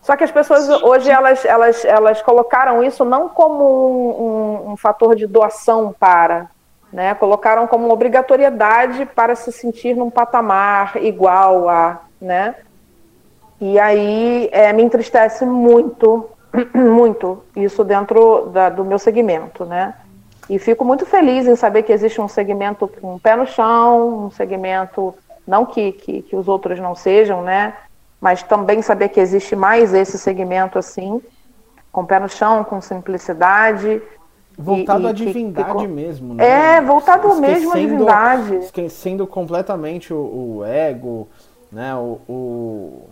Só que as pessoas hoje elas, elas, elas colocaram isso não como um, um- um fator de doação para, né? Colocaram como uma obrigatoriedade para se sentir num patamar igual a, né? E aí é, me entristece muito, muito isso dentro da- do meu segmento, né? E fico muito feliz em saber que existe um segmento com um pé no chão, um segmento, não que, que, que os outros não sejam, né? Mas também saber que existe mais esse segmento assim, com pé no chão, com simplicidade. Voltado e- à divindade que- mesmo, né? É, voltado mesmo à divindade. Esquecendo completamente o, o ego, né? O, o,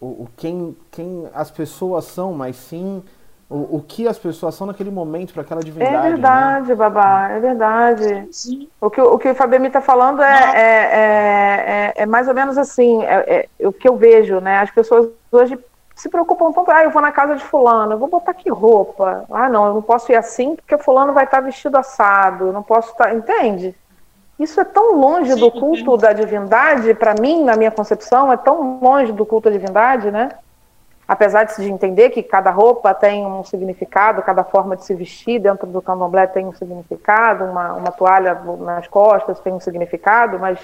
o, o quem, quem as pessoas são, mas sim o, o que as pessoas são naquele momento para aquela divindade. É né? verdade, babá, é verdade. Sim. O que, o que o está falando é, é, é, é- é mais ou menos assim, é, é o que eu vejo, né? As pessoas hoje se preocupam tanto, ah, eu vou na casa de fulano, eu vou botar que roupa? Ah, não, eu não posso ir assim porque fulano vai estar vestido assado, eu não posso estar, entende? Isso é tão longe Sim, do culto da divindade, para mim, na minha concepção, é tão longe do culto da divindade, né? Apesar de se entender que cada roupa tem um significado, cada forma de se vestir dentro do candomblé tem um significado, uma, uma toalha nas costas tem um significado, mas,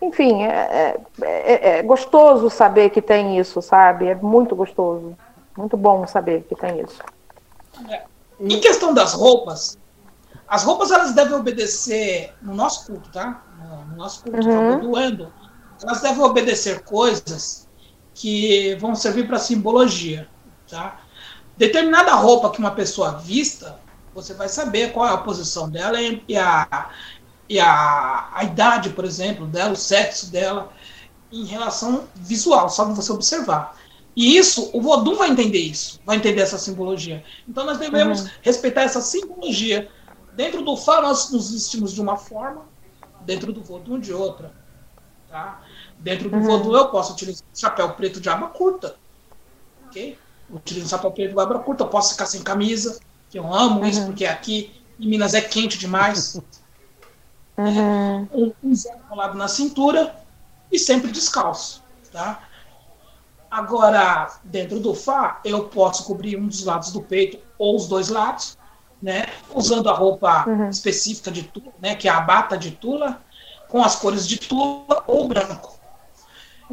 enfim, é, é- é- é gostoso saber que tem isso, sabe? É muito gostoso. Muito bom saber que tem isso. Em questão das roupas, as roupas elas devem obedecer no nosso culto, tá? No, no nosso culto Uhum. do Endo, elas devem obedecer coisas que vão servir para simbologia, tá? Determinada roupa que uma pessoa vista, você vai saber qual é a posição dela e a, e a, a idade, por exemplo, dela, o sexo dela, em relação visual, só de você observar. E isso, o Vodum vai entender isso, vai entender essa simbologia. Então nós devemos respeitar essa simbologia. Dentro do Fá, nós nos vestimos de uma forma, dentro do Vodum de outra. Tá? Dentro do Vodum eu posso utilizar um chapéu preto de aba curta. Ok? Utilizo um chapéu preto de aba curta, eu posso ficar sem camisa, que eu amo isso, porque aqui em Minas é quente demais. Uhum. um, um zero colado na cintura e sempre descalço, tá? Agora, dentro do Fá, eu posso cobrir um dos lados do peito ou os dois lados, né? Usando a roupa específica de Tula, né? Que é a bata de Tula, com as cores de Tula ou branco.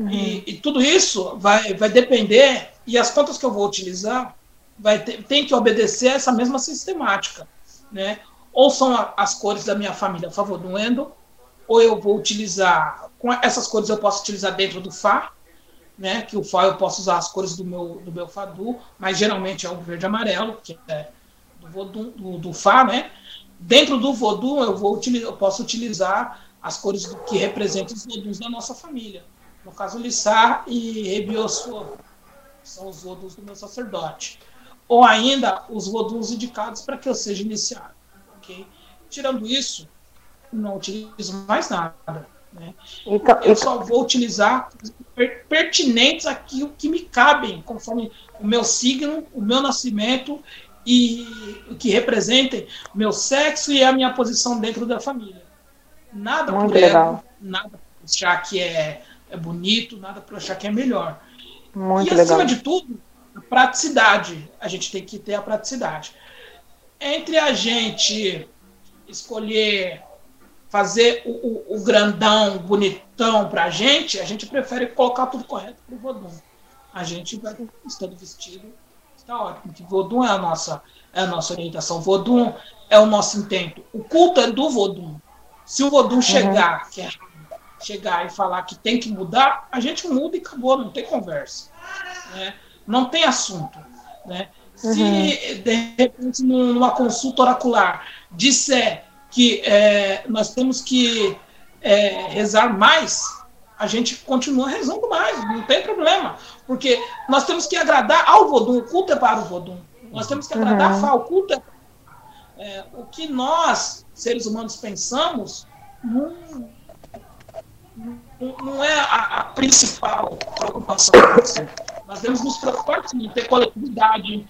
E, e tudo isso vai, vai depender, e as contas que eu vou utilizar vai ter, tem que obedecer a essa mesma sistemática, né? Ou são a- as cores da minha família a favor do Endo, ou eu vou utilizar, com essas cores eu posso utilizar dentro do Fá, né? Que o Fá eu posso usar as cores do meu, do meu Fadu, mas geralmente é o verde e amarelo, que é do, Vodum, do, do Fá, né? Dentro do Vodum eu, vou utilizar, eu posso utilizar as cores que representam os Voduns da nossa família. No caso, Lissá e Rebiosso, são os Voduns do meu sacerdote. Ou ainda os Voduns indicados para que eu seja iniciado. ok? Tirando isso, não utilizo mais nada. Né? Então, Eu só vou utilizar per- pertinentes àquilo que me cabem, conforme o meu signo, o meu nascimento e que representem o meu sexo e a minha posição dentro da família. Nada Muito por ego, legal. nada por achar que é, é bonito, nada por achar que é melhor. muito e legal. acima de tudo, a praticidade. A gente tem que ter a praticidade. Entre a gente escolher fazer o, o- o grandão, bonitão pra gente, a gente prefere colocar tudo correto pro Vodum. a gente vai estando vestido, Que Vodum é a nossa, é a nossa orientação. Vodum é o nosso intento. O culto é do Vodum. Se o Vodum chegar, que é chegar e falar que tem que mudar, a gente muda e acabou, não tem conversa. Né? Não tem assunto. Né? Se, de repente, numa consulta oracular, disser que é, nós temos que é, rezar mais, a gente continua rezando mais, não tem problema. Porque nós temos que agradar ao Vodum, o culto é para o Vodum. Nós temos que agradar uhum. a Fá, o culto é, é, O que nós, seres humanos, pensamos, não, não é a, a principal preocupação. Nós devemos nos preocupar em ter coletividade,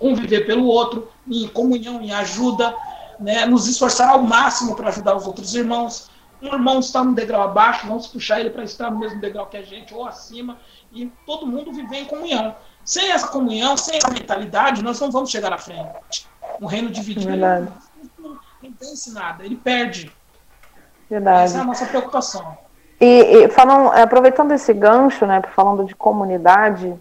um viver pelo outro, em comunhão, em ajuda, né, nos esforçar ao máximo para ajudar os outros irmãos. Um irmão está no degrau abaixo, vamos puxar ele para estar no mesmo degrau que a gente, ou acima, e todo mundo viver em comunhão. Sem essa comunhão, sem essa mentalidade, nós não vamos chegar à frente. Um reino dividido Verdade. não, não vence nada, ele perde. Verdade. Essa é a nossa preocupação. E, e falam, aproveitando esse gancho, né, falando de comunidade,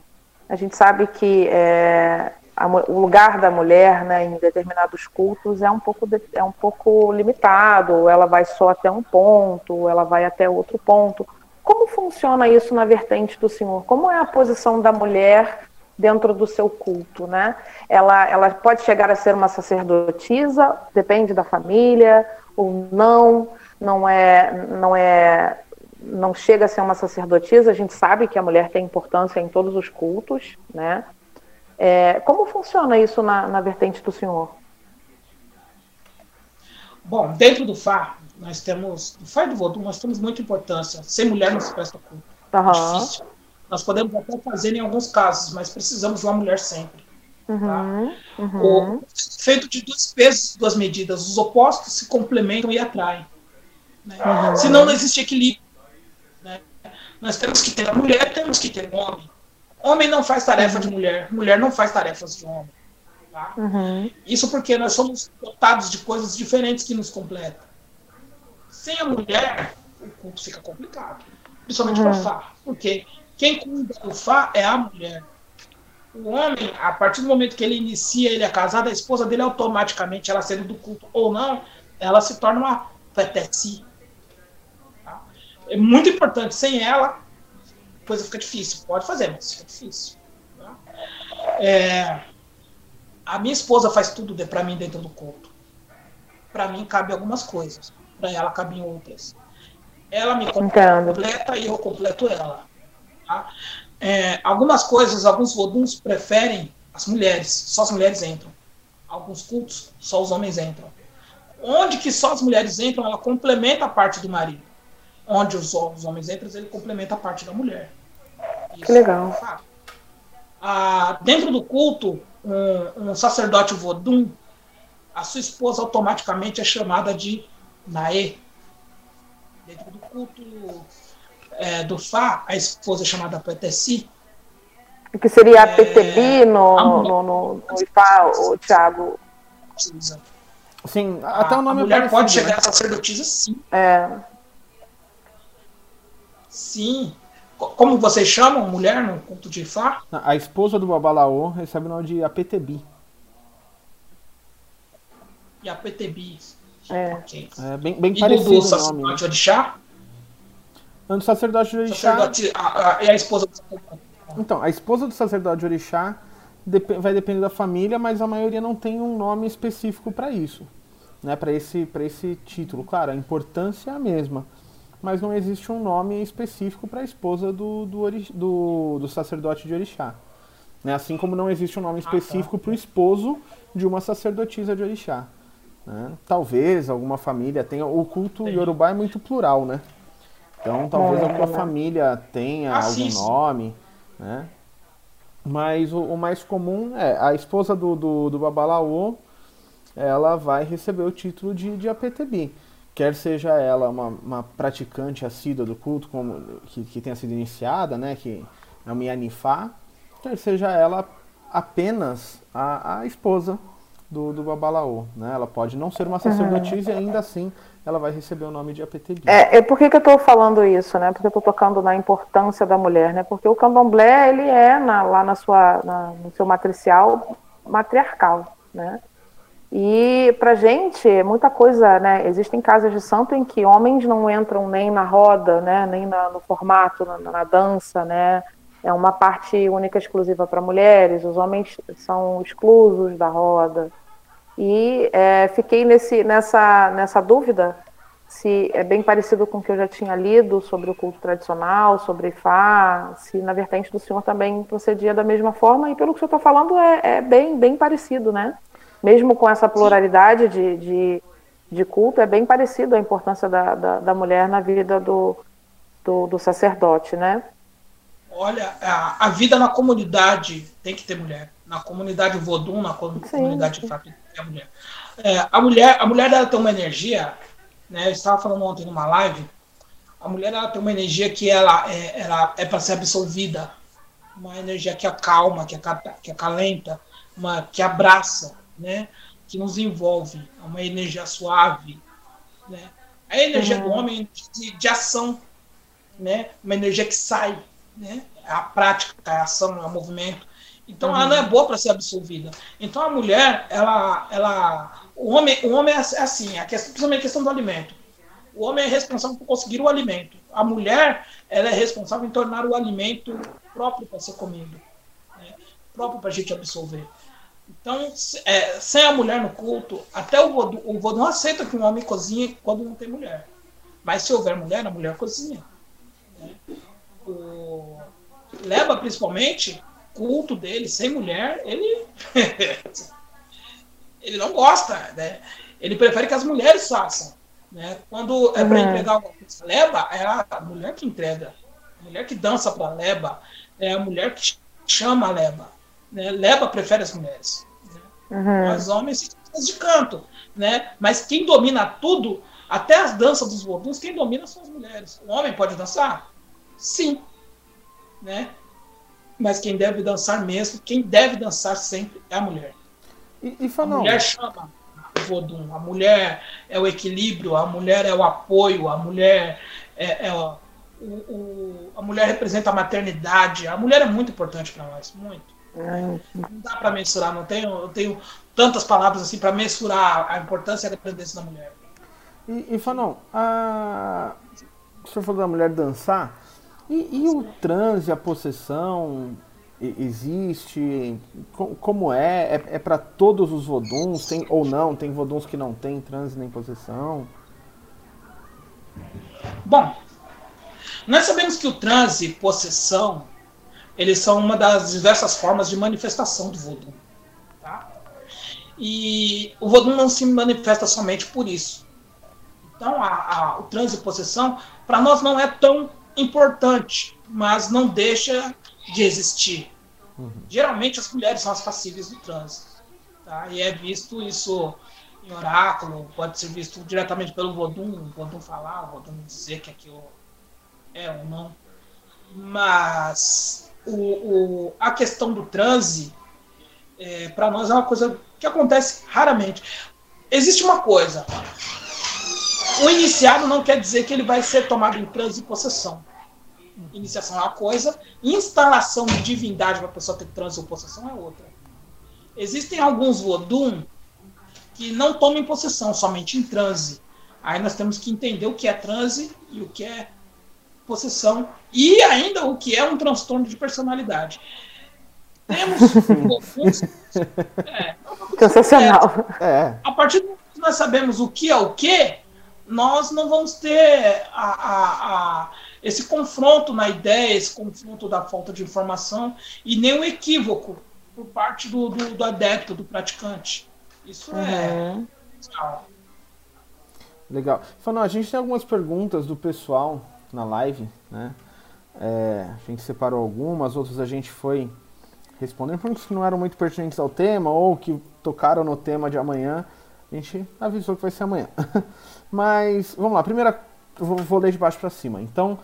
a gente sabe que é, a, o lugar da mulher né, em determinados cultos é um, pouco de, é um pouco limitado, ela vai só até um ponto, ela vai até outro ponto. Como funciona isso na vertente do Senhor? Como é a posição da mulher dentro do seu culto, né? Ela, ela pode chegar a ser uma sacerdotisa, depende da família ou não, não é, não é, não chega a ser uma sacerdotisa. A gente sabe que a mulher tem importância em todos os cultos, né? É, como funciona isso na, na vertente do senhor? Bom, dentro do Fá, nós temos, do Fá e do Vodum, nós temos muita importância. Sem mulher não se presta culto. Uhum. É difícil. Nós podemos até fazer em alguns casos, mas precisamos de uma mulher sempre. Tá? Uhum. Uhum. O, feito de dois pesos, duas medidas. Os opostos se complementam e atraem. Né? Uhum. Senão não existe equilíbrio. Né? Nós temos que ter a mulher, temos que ter o homem. Homem não faz tarefa de mulher, mulher não faz tarefas de homem. Tá? Uhum. Isso porque nós somos dotados de coisas diferentes que nos completam. Sem a mulher, o culto fica complicado. Principalmente Uhum. para o Fá. Porque quem cuida do Fá é a mulher. O homem, a partir do momento que ele inicia, ele é casado, a esposa dele automaticamente, ela sendo do culto ou não, ela se torna uma peteci. Tá? É muito importante. Sem ela, coisa fica difícil. Pode fazer, mas fica difícil. tá? É, a minha esposa faz tudo de- pra mim dentro do culto. Pra mim cabe algumas coisas. Pra ela cabem outras. Ela me completa e eu completo ela. tá? É, algumas coisas, alguns voduns preferem as mulheres. Só as mulheres entram. Alguns cultos, só os homens entram. Onde que só as mulheres entram, ela complementa a parte do marido. Onde os, os homens entram, ele complementa a parte da mulher. Isso Que legal. é um fato. Ah, dentro do culto, um, um sacerdote vodum, a sua esposa automaticamente é chamada de Naê. Dentro do culto é, do Fá, a esposa é chamada Petessi. O que seria a É, PTB no, a mulher- no, no, no IFA, o Thiago? Sim, até a, o nome a é mulher parecido, pode chegar né? a sacerdotisa, sim. É, Sim. Co- Como vocês chamam mulher no culto de Fá? A esposa do Babalaô recebe o nome de Apetebi. E a PTB. É. É bem, bem E do, parecido do o nome. Né? sacerdote Orixá? O sacerdote de Orixá. Sacerdote, a, a, é a esposa do sacerdote. Então, a esposa do sacerdote de Orixá dep- vai depender da família, mas a maioria não tem um nome específico para isso, né? Para esse, pra esse título. Claro, a importância é a mesma, mas não existe um nome específico para a esposa do, do, do, do sacerdote de Orixá. Né? Assim como não existe um nome tá. específico para o esposo de uma sacerdotisa de Orixá. né? Talvez alguma família tenha. O culto Entendi. Yorubá é muito plural, né? Então talvez É, alguma né? família tenha Ah, algum sim, sim. nome, né? Mas o, o mais comum é a esposa do, do, do Babalaô, ela vai receber o título de, de APTB. Quer seja ela uma, uma praticante assídua do culto, como, que, que tenha sido iniciada, né? Que é uma Yanifá, quer seja ela apenas a, a esposa do, do Babalaô. Né? Ela pode não ser uma sacerdotisa e ainda assim ela vai receber o nome de Apetegi. É, é por que, que eu estou falando isso, né? Porque eu estou tocando na importância da mulher, né? Porque o candomblé, ele é na, lá na sua, na, no seu matricial matriarcal, né? E pra gente, muita coisa, né? Existem casas de santo em que homens não entram nem na roda, né? Nem na, no formato, na, na dança, né? É uma parte única exclusiva para mulheres, os homens são exclusos da roda. E é, fiquei nesse, nessa, nessa dúvida se é bem parecido com o que eu já tinha lido sobre o culto tradicional, sobre Ifá, se na vertente do senhor também procedia da mesma forma, e pelo que o senhor está falando é, é, bem, bem parecido, né? Mesmo com essa pluralidade de, de, de culto, é bem parecido a importância da, da, da mulher na vida do, do, do, sacerdote, né? Olha, a, a, vida na comunidade tem que ter mulher. Na comunidade Vodun, na comunidade Sim. Tem que ter a mulher. É, a mulher. A mulher ela tem uma energia né? Eu estava falando ontem numa live, a mulher ela tem uma energia que ela é, ela é para ser absorvida, uma energia que acalma, que, que acalenta, uma, que abraça, né? que nos envolve, é uma energia suave. Né? A energia uhum. do homem é de, de ação, né? uma energia que sai, né? é a prática, é a ação, é o movimento. Então uhum. ela não é boa para ser absorvida. Então a mulher, ela, ela o homem, o homem é assim, a questão, principalmente a questão do alimento. O homem é responsável por conseguir o alimento. A mulher, ela é responsável em tornar o alimento próprio para ser comido, né? próprio para a gente absorver. Então, é, sem a mulher no culto, até o vodou, o vodou não aceita que um homem cozinhe quando não tem mulher. Mas se houver mulher, a mulher cozinha. Né? O Leva, principalmente, culto dele sem mulher, ele ele não gosta, né? Ele prefere que as mulheres façam. Né? Quando é para uhum. entregar alguma coisa, leba, é a mulher que entrega. A mulher que dança para leba, é a mulher que chama a leba. Né? Leba prefere as mulheres. Né? Uhum. Os homens de canto. Né? Mas quem domina tudo, até as danças dos voduns, quem domina são as mulheres. O homem pode dançar? Sim. Né? Mas quem deve dançar mesmo, quem deve dançar sempre é a mulher. E, e a mulher chama o Vodun. A mulher é o equilíbrio, a mulher é o apoio, a mulher é, é o, o, a mulher representa a maternidade. A mulher é muito importante para nós, muito. Não dá para mensurar, não tenho, eu tenho tantas palavras assim para mensurar a importância e a grandeza da mulher. E, e Fanon, a... o senhor falou da mulher dançar, e, e o transe, a possessão, existe? Como é? É, é para todos os voduns? Tem ou não? Tem voduns que não tem transe nem possessão? Bom, nós sabemos que o transe e possessão eles são uma das diversas formas de manifestação do voodoo. Tá? E o voodoo não se manifesta somente por isso. Então, a, a, o transe e possessão, para nós, não é tão importante, mas não deixa de existir. Uhum. Geralmente as mulheres são as passíveis do trânsito. Tá? E é visto isso em oráculo, pode ser visto diretamente pelo Vodum, o Vodum falar, o Vodum dizer que aquilo é ou não. Mas o, o a questão do transe, é, para nós, é uma coisa que acontece raramente. Existe uma coisa: o iniciado não quer dizer que ele vai ser tomado em transe e possessão iniciação é uma coisa, instalação de divindade para a pessoa ter transe ou possessão é outra. Existem alguns Vodum que não tomam em possessão, somente em transe. Aí nós temos que entender o que é transe e o que é possessão e ainda o que é um transtorno de personalidade. Temos Voduns. É, Sensacional. É, a partir do que nós sabemos o que é o que, nós não vamos ter a, a, a esse confronto na ideia, esse confronto da falta de informação e nem o equívoco por parte do, do, do adepto, do praticante. Isso é uhum. é. Legal. Falando, a gente tem algumas perguntas do pessoal na live, né? É, a gente separou algumas, outras a gente foi respondendo, perguntas que não eram muito pertinentes ao tema ou que tocaram no tema de amanhã. A gente avisou que vai ser amanhã. Mas, vamos lá. Primeira vou, vou ler de baixo para cima. Então,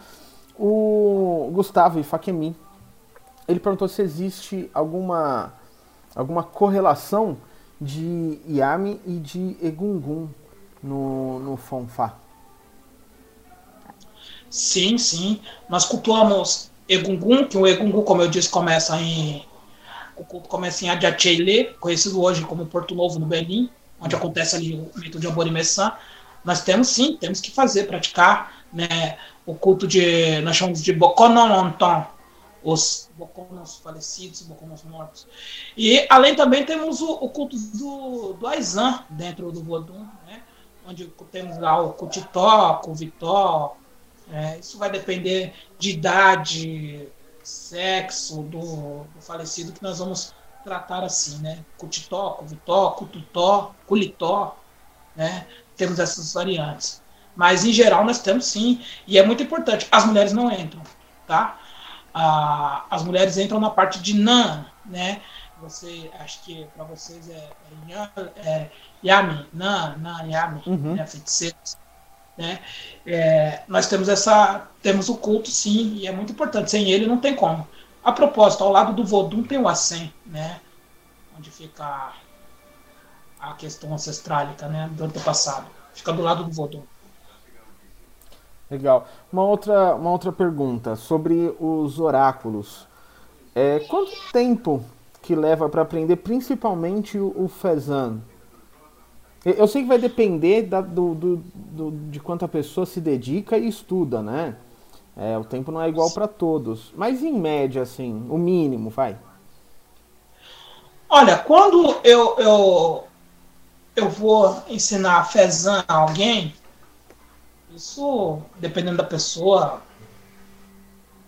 o Gustavo Ifakemi, ele perguntou se existe alguma, alguma correlação de Yami e de Egungun no, no Fonfá. Sim, sim. Nós cultuamos Egungun, que o Egungun, como eu disse, começa em. O culto começa em Adiachele, conhecido hoje como Porto Novo no Benin, onde acontece ali o mito de Aborimessã. Nós temos sim, temos que fazer, praticar né, o culto de. Nós chamamos de Bokonononton, os Bokonos falecidos, Bokonos mortos. E além também temos o, o culto do, do Aizan dentro do Vodun, né, onde temos lá o Kutitó, o Vitó, é, isso vai depender de idade, sexo do, do, falecido, que nós vamos tratar assim, né? Cutitó, Cuvitó, Cututó, Culitó, né? Temos essas variantes. Mas, em geral, nós temos sim, e é muito importante, as mulheres não entram, tá? Ah, as mulheres entram na parte de Nan, né? Você, acho que para vocês é, é, é Yami, Nan, Nan, Yami, uhum. né? Feiticeiros né? É, nós temos essa, temos o culto, sim, e é muito importante. Sem ele não tem como. A propósito, ao lado do Vodum tem o Assem, né? Onde fica a questão ancestrálica, né? Do antepassado. Fica do lado do Vodum. Legal. Uma outra, uma outra pergunta sobre os oráculos. É, quanto tempo que leva para aprender principalmente o, o Fezan? Eu sei que vai depender da, do, do, do, de quanto a pessoa se dedica e estuda, né? É, o tempo não é igual para todos. Mas em média, assim, o mínimo, vai. Olha, quando eu, eu, eu vou ensinar Fezan a alguém, isso, dependendo da pessoa,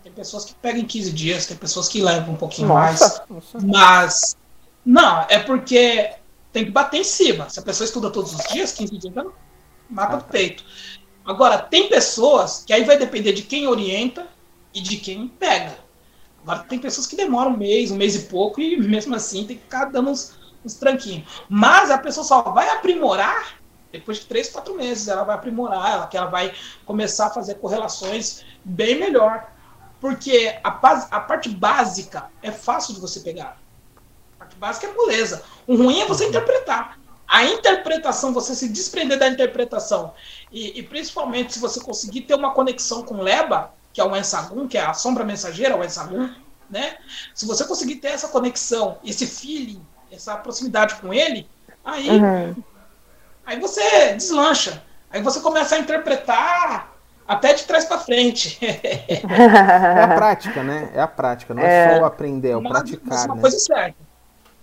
tem pessoas que pegam em 15 dias, tem pessoas que levam um pouquinho nossa, mais. Nossa. Mas, não, é porque tem que bater em cima. Se a pessoa estuda todos os dias, 15 dias, mata do peito. Agora, tem pessoas que aí vai depender de quem orienta e de quem pega. Agora, tem pessoas que demoram um mês, um mês e pouco, e mesmo assim tem que ficar dando uns, uns tranquinhos. Mas a pessoa só vai aprimorar depois de três, quatro meses. Ela vai aprimorar, ela, que ela vai começar a fazer correlações bem melhor. Porque a, a parte básica é fácil de você pegar básica é moleza. O ruim é você interpretar. A interpretação, você se desprender da interpretação, e, e principalmente se você conseguir ter uma conexão com Leba, que é o Ensagun, que é a sombra mensageira, o Ensagun, né? Se você conseguir ter essa conexão, esse feeling, essa proximidade com ele, aí, uhum. aí você deslancha. Aí você começa a interpretar até de trás para frente. é a prática, né? É a prática, não é, é só aprender, é o praticar. Mas uma né? coisa certa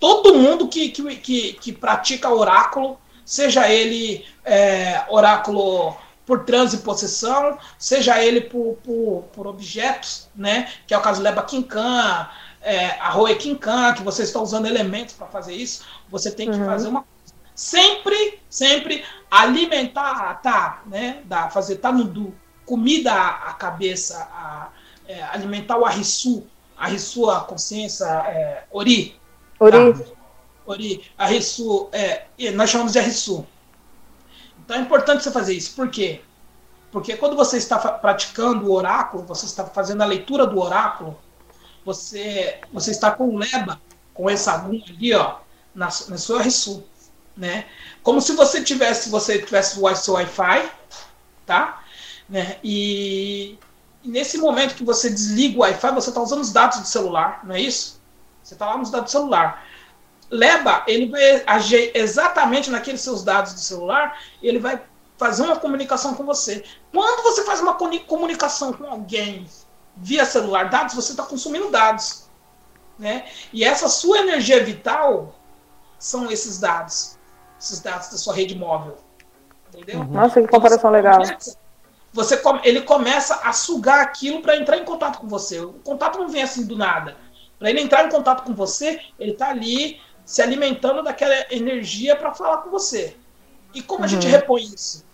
todo mundo que, que, que, que pratica oráculo, seja ele é, oráculo por transe e possessão, seja ele por, por, por, objetos, né? Que é o caso Leba Kinkan, é, a Roe Kinkan, que você está usando elementos para fazer isso, você tem que uhum. fazer uma sempre, sempre alimentar, tá, né? Da, fazer tá no do comida à cabeça, a, é, alimentar o arrissu, arrissu a consciência, é, ori, Ori. Tá. Ori, a Rissu, é, nós chamamos de Rissu. Então é importante você fazer isso. Por quê? Porque quando você está praticando o oráculo, você está fazendo a leitura do oráculo, você, você está com o leba, com esse agulha ali, ó, na, na sua Rissu. Né? Como se você tivesse, você tivesse o seu Wi-Fi, tá? Né? E, e nesse momento que você desliga o Wi-Fi, você está usando os dados do celular, não é isso? Você está lá nos dados do celular. Leba, ele vai agir exatamente naqueles seus dados do celular, ele vai fazer uma comunicação com você. Quando você faz uma comunicação com alguém via celular, dados, você está consumindo dados. Né? E essa sua energia vital são esses dados. Esses dados da sua rede móvel. Entendeu? Uhum. Nossa, que comparação legal. você, ele começa a sugar aquilo para entrar em contato com você. O contato não vem assim do nada. Para ele entrar em contato com você, ele está ali se alimentando daquela energia para falar com você. E como uhum. a gente uhum. repõe isso?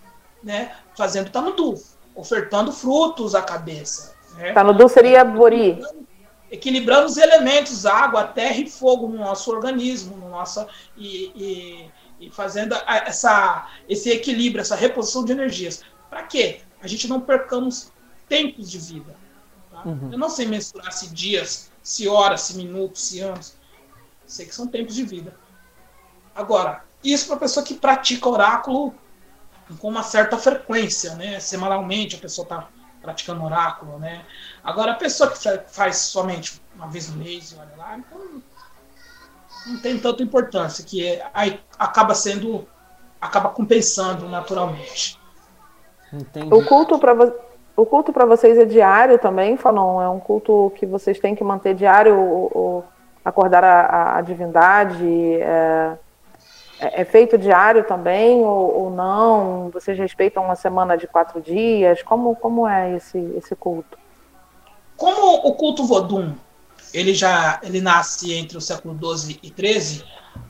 Né? Fazendo Tanudu, ofertando frutos à cabeça. Né? Tanudu seria Bori. Equilibrando os elementos, água, terra e fogo no nosso organismo, no nosso, e, e, e fazendo essa, esse equilíbrio, essa reposição de energias. Para quê? A gente não percamos tempos de vida. Tá? Uhum. Eu não sei mensurar se dias se horas, se minutos, se anos. Sei que são tempos de vida. Agora, isso para pessoa que pratica oráculo com uma certa frequência, né? Semanalmente a pessoa está praticando oráculo, né? Agora a pessoa que faz somente uma vez no mês, olha lá, então não tem tanta importância, que é, aí acaba sendo, acaba compensando naturalmente. Entendi. O culto para o culto para vocês é diário também, Fanon? É um culto que vocês têm que manter diário, o, acordar a, a divindade? É, é, é, feito diário também ou, ou, não? Vocês respeitam uma semana de quatro dias? Como, como é esse, esse culto? Como o culto Vodum ele já ele nasce entre o século XII e XIII,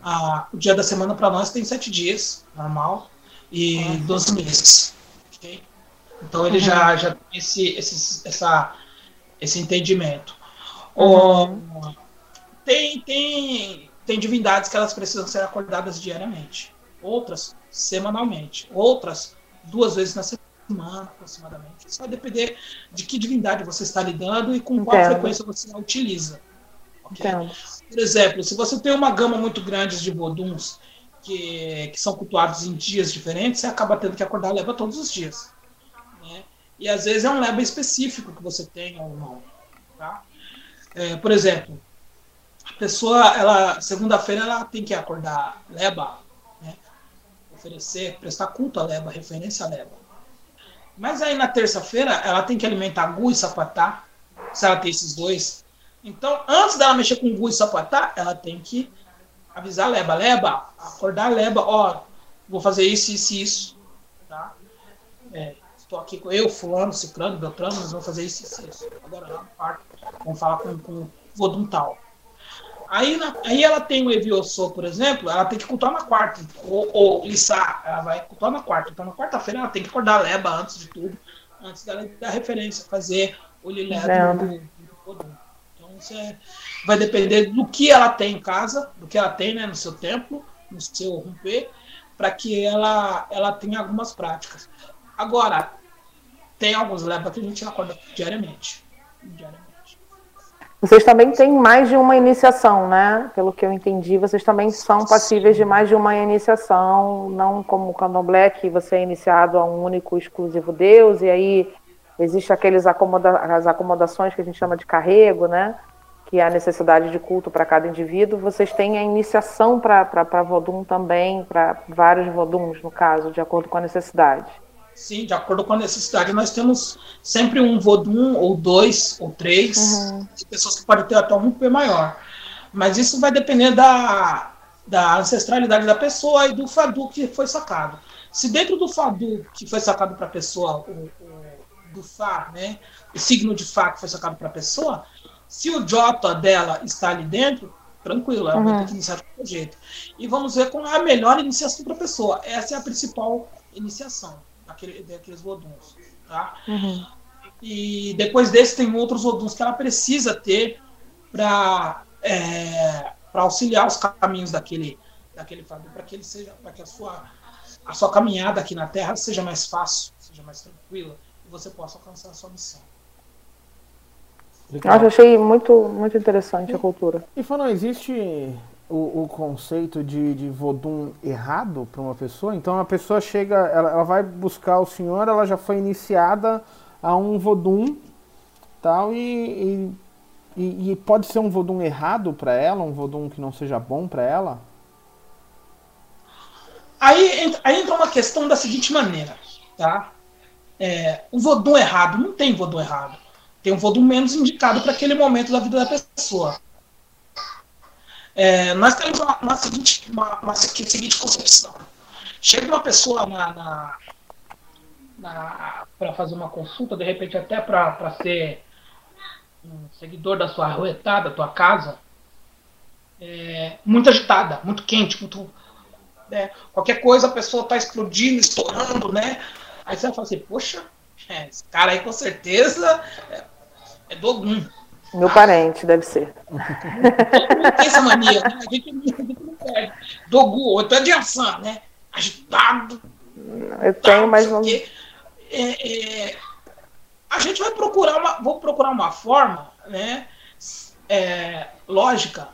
ah, o dia da semana para nós tem sete dias, normal, e doze meses. Então ele uhum. já, já tem esse, esse, essa, esse entendimento. Uhum. Oh, tem, tem, tem divindades que elas precisam ser acordadas diariamente, outras semanalmente, outras duas vezes na semana aproximadamente. Isso vai depender de que divindade você está lidando e com Entendo. qual frequência você a utiliza. Okay? Por exemplo, se você tem uma gama muito grande de boduns que, que são cultuados em dias diferentes, você acaba tendo que acordar a leva todos os dias. E às vezes é um leva específico que você tem ou não. Tá? É, por exemplo, a pessoa, ela segunda-feira ela tem que acordar leba, né? oferecer, prestar culto a leba, referência a leba. Mas aí na terça-feira ela tem que alimentar Gu e Sapatá, se ela tem esses dois. Então, antes dela mexer com Gu e Sapatá, ela tem que avisar Leba. Leba, acordar Leba, ó, vou fazer isso, isso isso. Tá? É, estou aqui com eu, fulano, ciclano, beltrano, nós vamos fazer isso, e isso. Agora lá no quarto, vamos falar com, com o Vodum tal. Aí, na, aí ela tem o Evioso, por exemplo, ela tem que cultuar na quarta. Ou, ou Lissá, ela vai cultuar na quarta. Então na quarta-feira ela tem que acordar a leba antes de tudo, antes dela dar referência, fazer o Lilé do, Então isso é, vai depender do que ela tem em casa, do que ela tem né, no seu templo, no seu romper, para que ela, ela tenha algumas práticas. Agora, tem alguns lebas que a gente acorda diariamente. diariamente. Vocês também têm mais de uma iniciação, né? Pelo que eu entendi, vocês também são passíveis de mais de uma iniciação, não como o candomblé, que você é iniciado a um único exclusivo Deus, e aí existe aqueles acomoda as acomodações que a gente chama de carrego, né? Que é a necessidade de culto para cada indivíduo. Vocês têm a iniciação para Vodum também, para vários Voduns, no caso, de acordo com a necessidade. Sim, de acordo com a necessidade, nós temos sempre um vodum, ou dois, ou três, uhum. de pessoas que podem ter até um P maior. Mas isso vai depender da, da ancestralidade da pessoa e do Fadu que foi sacado. Se dentro do Fadu que foi sacado para a pessoa, o, o, do Fá, né, o signo de Fá que foi sacado para a pessoa, se o Jota dela está ali dentro, tranquilo, ela uhum. vai ter que iniciar de jeito. E vamos ver qual é a melhor iniciação para a pessoa. Essa é a principal iniciação daquele, daqueles Voduns. Tá? Uhum. E depois desse tem outros Voduns que ela precisa ter para é, auxiliar os caminhos daquele, daquele para que ele seja, para que a sua, a sua caminhada aqui na Terra seja mais fácil, seja mais tranquila e você possa alcançar a sua missão. Legal. Eu achei muito, muito interessante a cultura. E falando, existe o, o conceito de, de vodum errado para uma pessoa. Então a pessoa chega, ela, ela, vai buscar o senhor, ela já foi iniciada a um vodum tal e, e, e pode ser um vodum errado para ela, um vodum que não seja bom para ela. Aí, aí entra uma questão da seguinte maneira, tá? É, o vodum errado não tem vodum errado. Tem um vodum menos indicado para aquele momento da vida da pessoa. É, nós temos uma, uma, seguinte, uma, uma seguinte concepção. Chega uma pessoa na, na, na para fazer uma consulta, de repente até para ser um seguidor da sua arruetada, da tua casa, é, muito agitada, muito quente, muito. Né, qualquer coisa a pessoa está explodindo, estourando, né? Aí você vai falar assim, poxa, é, esse cara aí com certeza é, é do algum. Meu parente, deve ser. tem essa mania, né? A gente, não perde. Dogu, é de Ansan, né? Agitado. Eu tenho, mas não. É, é, a gente vai procurar uma. Vou procurar uma forma, né? É, lógica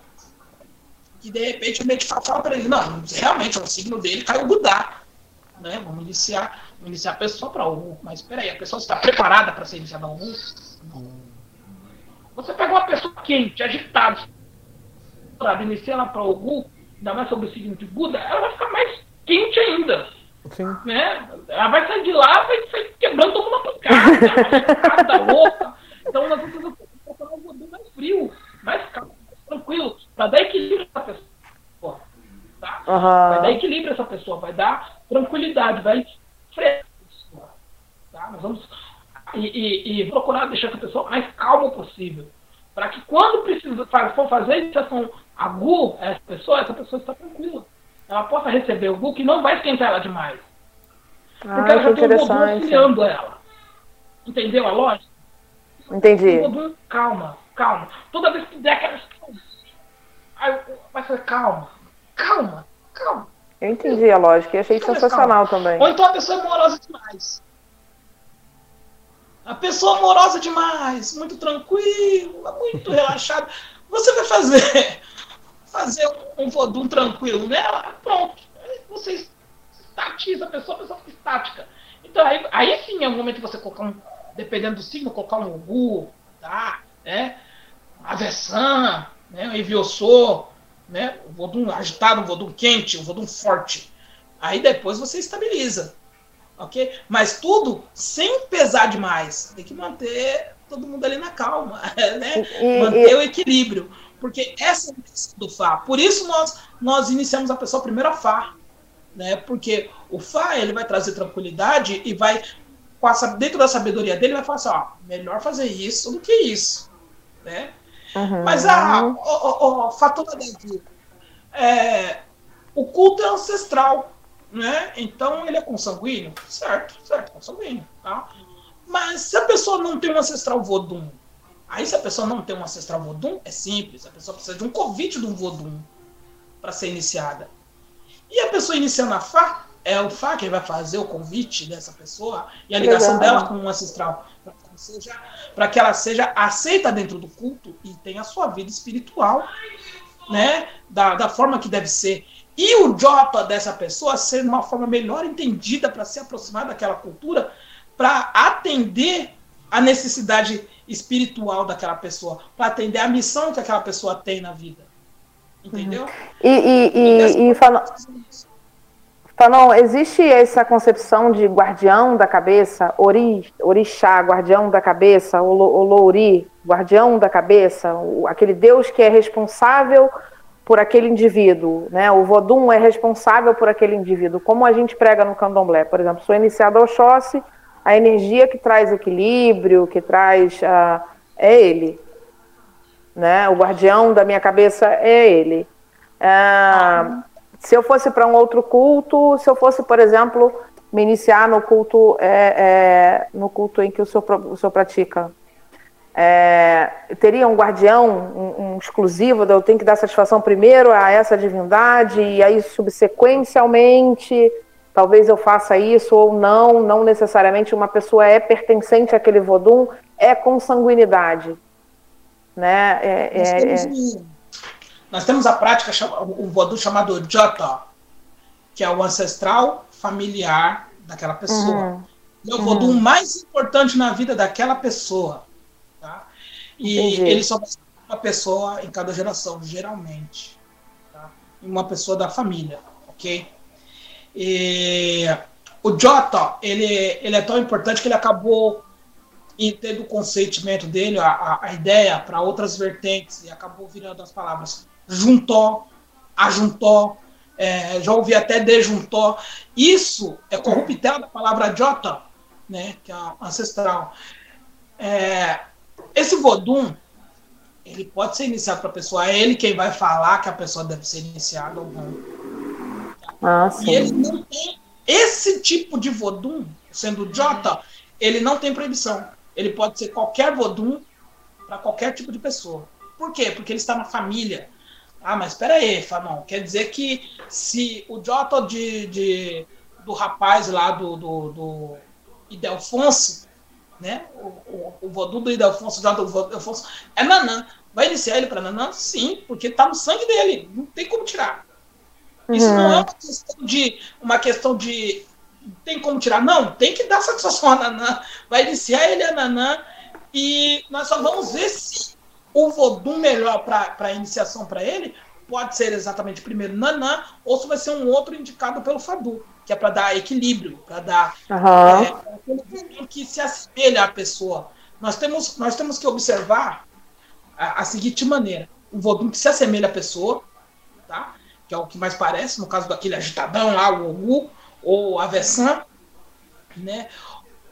E de repente o médico fala para ele, não, realmente, o signo dele caiu Budá. Né? Vamos iniciar, vamos iniciar a pessoa para o Mas espera aí, a pessoa está preparada para ser iniciada ao Você pega uma pessoa quente, agitada, inicia ela para o Gu, ainda mais sobre o signo de Buda, ela vai ficar mais quente ainda. Sim. Né? Ela vai sair de lá, vai sair quebrando toda uma pancada, louca. Então nós vamos procurar um Vodu mais frio, mais calmo, mais tranquilo, para dar equilíbrio essa pessoa. Tá? Uhum. Vai dar equilíbrio essa pessoa, vai dar tranquilidade, vai frear tá? Nós vamos e, e, e, procurar deixar essa pessoa mais calma possível. Para que quando precisa, for fazer a iniciação agu, essa pessoa, essa pessoa está tranquila. Ela possa receber o gu que não vai esquentar ela demais. Ah, Porque ela já tem Vodu interessante. auxiliando ela. Entendeu a lógica? Entendi. Vodu, calma, calma. Toda vez que der aquela. Aí vai ser calma, calma, calma. Eu entendi a lógica e achei Calma, sensacional também. Ou então a pessoa é morosa demais. A pessoa amorosa demais, muito tranquila, muito relaxada. Você vai fazer fazer um vodum tranquilo nela, pronto. Você estatiza a pessoa, a pessoa fica estática. Então aí, aí sim é o momento que você colocar um, dependendo do signo, colocar um Ugu, tá? Né? Aversão, né? um Eviossô, né? O vodum agitado, um vodum quente, um vodum forte. Aí depois você estabiliza. Ok? Mas tudo sem pesar demais. Tem que manter todo mundo ali na calma. Né? E- manter e- o equilíbrio. Porque essa é a do Fá. Por isso nós, nós iniciamos a pessoa primeiro a Fá. Né? Porque o Fá ele vai trazer tranquilidade e vai, a dentro da sabedoria dele, vai falar assim: ó, melhor fazer isso do que isso. Né? Uhum. Mas a, o, o, o fatura Davi, é, o culto é ancestral, né? Então ele é consanguíneo, certo, certo, consanguíneo, tá? Mas se a pessoa não tem um ancestral Vodum, aí se a pessoa não tem um ancestral Vodum, é simples, a pessoa precisa de um convite de um Vodum para ser iniciada. E a pessoa iniciando a Fá, é o Fá que vai fazer o convite dessa pessoa e a ligação Legal. dela com o ancestral, para que, ela seja- pra que ela seja aceita dentro do culto e tenha a sua vida espiritual, né, da, da forma que deve ser. E o Jota dessa pessoa ser uma forma melhor entendida para se aproximar daquela cultura, para atender a necessidade espiritual daquela pessoa, para atender a missão que aquela pessoa tem na vida. Entendeu? E, e, e, e Fanon, Fanon, existe essa concepção de guardião da cabeça, ori, orixá, guardião da cabeça, olo- olouri, guardião da cabeça, aquele Deus que é responsável por aquele indivíduo, né? O Vodum é responsável por aquele indivíduo, como a gente prega no candomblé, por exemplo, sou iniciado ao Oxóssi, a energia que traz equilíbrio, que traz ah, é ele, né? O guardião da minha cabeça é ele. Ah, se eu fosse para um outro culto, se eu fosse, por exemplo, me iniciar no culto, é, é, no culto em que o senhor, o senhor pratica, é, teria um guardião, um, um exclusivo, eu tenho que dar satisfação primeiro a essa divindade e aí subsequencialmente talvez eu faça isso ou não, não necessariamente uma pessoa é pertencente àquele vodum, é consanguinidade, né? É, Nós, é- temos é- nós temos a prática, o voodoo chamado Jota, que é o ancestral familiar daquela pessoa. Uhum. É o voodoo mais importante na vida daquela pessoa. E Entendi. ele só ser uma pessoa em cada geração, geralmente. Tá? Uma pessoa da família, ok? E o Jota, ele, ele é tão importante que ele acabou tendo o consentimento dele, a, a, ideia para outras vertentes, e acabou virando as palavras juntó, ajuntó, é, já ouvi até dejuntó. Isso é corruptela da palavra jota, né, que é ancestral. É, esse vodum, ele pode ser iniciado para a pessoa, é ele quem vai falar que a pessoa deve ser iniciada ou não. Ah, E sim. ele não tem esse tipo de vodum, sendo Jota, ele não tem proibição. Ele pode ser qualquer vodum para qualquer tipo de pessoa. Por quê? Porque ele está na família. Ah, mas espera aí, Fanon. Quer dizer que se o Jota de, de- do rapaz lá do, do, do Idelfonso, né? O, o, o vodum do Idelfonso, o do é Nanã. Vai iniciar ele para Nanã? Sim, porque está no sangue dele. Não tem como tirar. Isso não é uma questão de. Uma questão de. Tem como tirar? Não, tem que dar satisfação a Nanã. Vai iniciar ele a Nanã. E nós só vamos ver se o Vodum melhor para iniciação para ele pode ser exatamente primeiro Nanã, ou se vai ser um outro indicado pelo Fadu, que é para dar equilíbrio, para dar Uhum. é, que se assemelha à pessoa. Nós temos, nós temos que observar a, a seguinte maneira: um Vodum que se assemelha à pessoa, tá? que é o que mais parece, no caso daquele agitadão lá, o Ogu, ou a Vessan, né?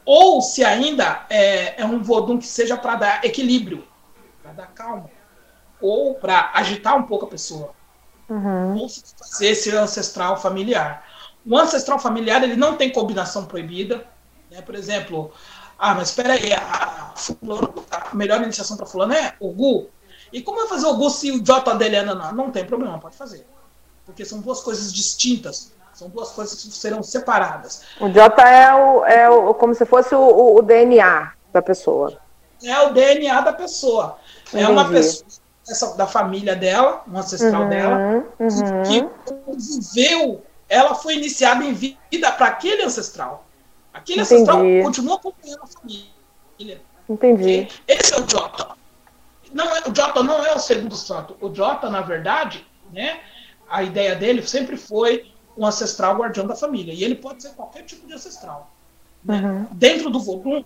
ou se ainda é, é um Vodum que seja para dar equilíbrio, para dar calma, ou para agitar um pouco a pessoa Uhum. ou se fazer esse ancestral familiar. O ancestral familiar ele não tem combinação proibida. Né? Por exemplo, ah, mas espera aí, a, fulano, a melhor iniciação para fulano é o Gu. E como vai fazer o Gu se o J dele é Naná? Não tem problema, pode fazer. Porque são duas coisas distintas. São duas coisas que serão separadas. O J é, o, é o, como se fosse o, o- DNA da pessoa. É o DNA da pessoa. É uma Entendi. pessoa essa, da família dela, um ancestral dela, Uhum, uhum. que viveu, ela foi iniciada em vida para aquele ancestral. Aquele Entendi. ancestral continua acompanhando a família. Entendi. Esse é o Jota. Não é, o Jota não é o segundo santo. O Jota, na verdade, né, a ideia dele sempre foi um ancestral guardião da família. E ele pode ser qualquer tipo de ancestral. né? Uhum. Dentro do Vodum,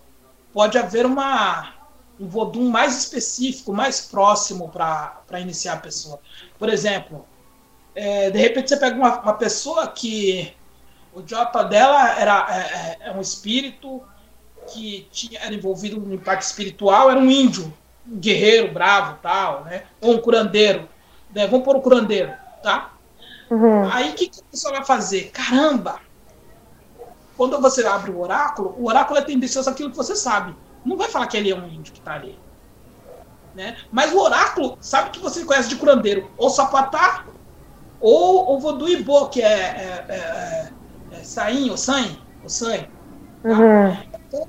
pode haver uma, um Vodum mais específico, mais próximo para iniciar a pessoa. Por exemplo, é, de repente você pega uma, uma pessoa que o Jota dela era é, é, é um espírito que tinha, era envolvido em parte espiritual, era um índio, um guerreiro bravo tal, né? Ou um curandeiro. Né? Vamos pôr o curandeiro, tá? Uhum. Aí o que, que a pessoa vai fazer? Caramba! Quando você abre o oráculo, o oráculo é tendencioso àquilo que você sabe. Não vai falar que ele é um índio que tá ali. Né? Mas o oráculo sabe que você conhece de curandeiro. Ou sapatá, ou o voodoo ibô, que é, é, é, é saim, ou sangue, ou sangue. Uhum. Então,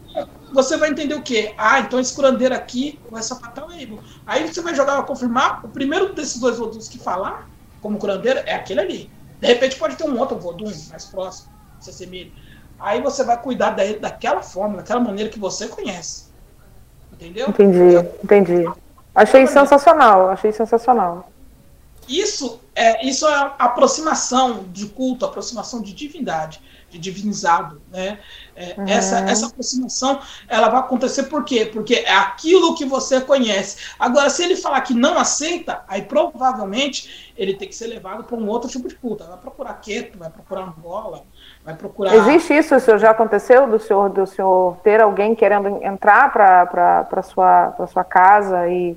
você vai entender o quê? Ah, então esse curandeiro aqui vai sapatar o Eibo. Aí você vai jogar, vai confirmar. O primeiro desses dois vodus que falar, como curandeiro, é aquele ali. De repente pode ter um outro vodum mais próximo, se assemelhe. Aí você vai cuidar dele daquela forma, daquela maneira que você conhece. Entendeu? Entendi, entendi. Achei sensacional, achei sensacional. Isso é, isso é aproximação de culto, aproximação de divindade, de divinizado, né? É, Uhum. essa, essa aproximação, ela vai acontecer por quê? Porque é aquilo que você conhece. Agora, se ele falar que não aceita, aí provavelmente ele tem que ser levado para um outro tipo de culto. Vai procurar queto, vai procurar Angola, vai procurar... Existe isso, isso já aconteceu do senhor, do senhor ter alguém querendo entrar para sua, pra sua casa e,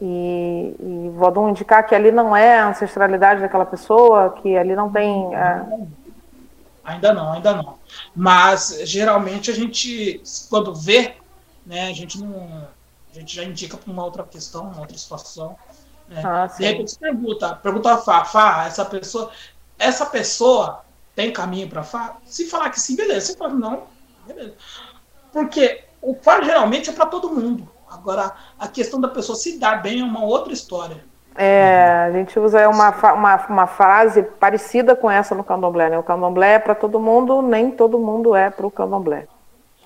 e, e Vodun indicar que ali não é a ancestralidade daquela pessoa, que ali não tem. é, Ainda não, ainda não. Mas geralmente a gente, quando vê, né, a gente não. A gente já indica para uma outra questão, uma outra situação. Né? Ah, De repente você pergunta, pergunta a Fá, Fá, essa pessoa, essa pessoa tem caminho para Fá? Se falar que sim, beleza. Se falar não, beleza. Porque o Fá geralmente é para todo mundo. Agora, a questão da pessoa se dar bem é uma outra história. É, a gente usa uma, uma, uma frase parecida com essa no candomblé, né? O candomblé é para todo mundo, nem todo mundo é para o candomblé.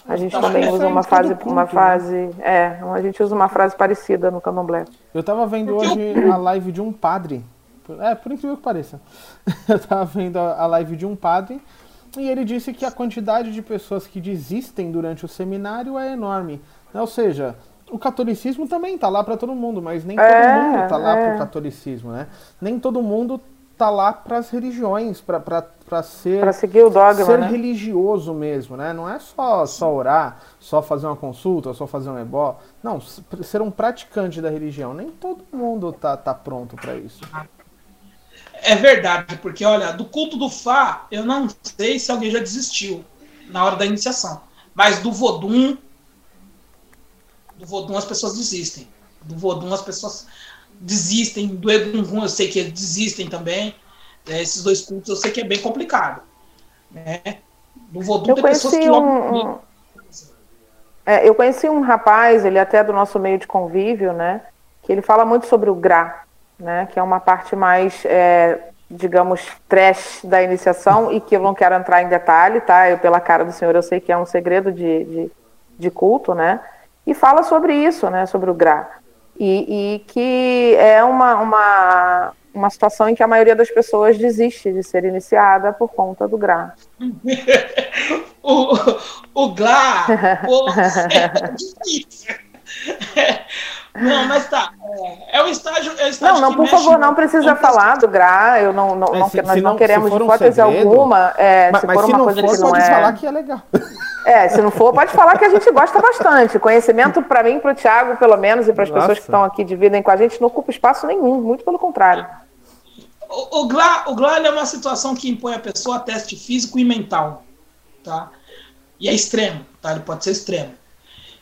A gente Tá também certo. usa uma frase, uma né? frase, é, a gente usa uma frase parecida no candomblé. Eu tava vendo hoje a live de um padre. É, por incrível que pareça. Eu tava vendo a a live de um padre e ele disse que a quantidade de pessoas que desistem durante o seminário é enorme. Ou seja, o catolicismo também tá lá para todo mundo, mas nem É, todo mundo tá lá é. pro catolicismo, né? Nem todo mundo tá lá para as religiões, para para ser Para seguir o dogma, ser né? religioso mesmo, né? Não é só, só orar, só fazer uma consulta, só fazer um ebó. Não, ser um praticante da religião. Nem todo mundo tá, tá pronto para isso. É verdade, porque olha, do culto do Fá, eu não sei se alguém já desistiu na hora da iniciação. Mas do Vodum, do Vodum as pessoas desistem. Do Vodum as pessoas desistem. Do Egungun eu sei que eles desistem também. É, esses dois cultos eu sei que é bem complicado. Né? Do Vodum Eu tem pessoas que logo. um, um- é, eu conheci um rapaz, ele até é do nosso meio de convívio, né? que ele fala muito sobre o Gra, né? Que é uma parte mais, é, digamos, trash da iniciação e que eu não quero entrar em detalhe, tá? Eu, pela cara do senhor, eu sei que é um segredo de, de, de culto, né? E fala sobre isso, né? Sobre o Gra. E, e que é uma, uma, uma situação em que a maioria das pessoas desiste de ser iniciada por conta do Gra. o, o pô, é difícil. Não, mas tá. É, é o estágio. É o estágio Não, não, que por mexe favor, não precisa falar do Gra. Eu não, não, É, não- se- nós se não não- queremos se um hipótese segredo- alguma. é, Mas, se mas for se uma não coisa for, que não pode é. falar que é legal. É, se não for, pode falar que a gente gosta bastante. Conhecimento, para mim, para o Thiago, pelo menos, e para as pessoas que estão aqui dividem com a gente, não ocupa espaço nenhum, muito pelo contrário. O, o GLA, o GLA é uma situação que impõe a pessoa a teste físico e mental, tá? E é extremo, tá? Ele pode ser extremo.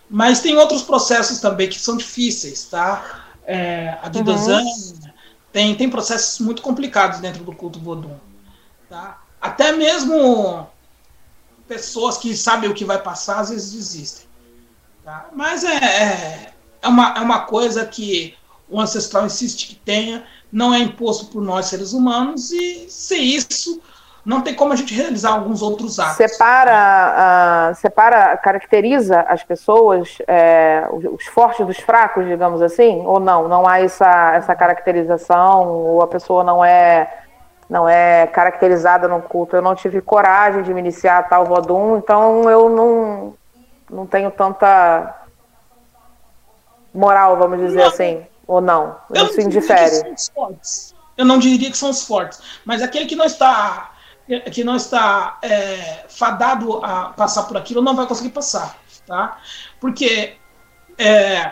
Mas tem outros processos também que são difíceis, tá? É, a de Dozan, tem, tem processos muito complicados dentro do culto Vodun, tá? Até mesmo pessoas que sabem o que vai passar, às vezes desistem. Tá? Mas é, é, é, uma, é uma coisa que o ancestral insiste que tenha, não é imposto por nós seres humanos, e sem isso, não tem como a gente realizar alguns outros atos. Separa, ah, separa, caracteriza as pessoas, é, os, os fortes dos fracos, digamos assim, ou não? Não há essa, essa caracterização, ou a pessoa não é não é caracterizada no culto. Eu não tive coragem de me iniciar a tal Vodum, então eu não, não tenho tanta moral, vamos dizer Não. assim, ou não. Eu Isso não diria que indifere. são os fortes. Eu não diria que são os fortes, mas aquele que não está que não está é, fadado a passar por aquilo não vai conseguir passar, tá? Porque é,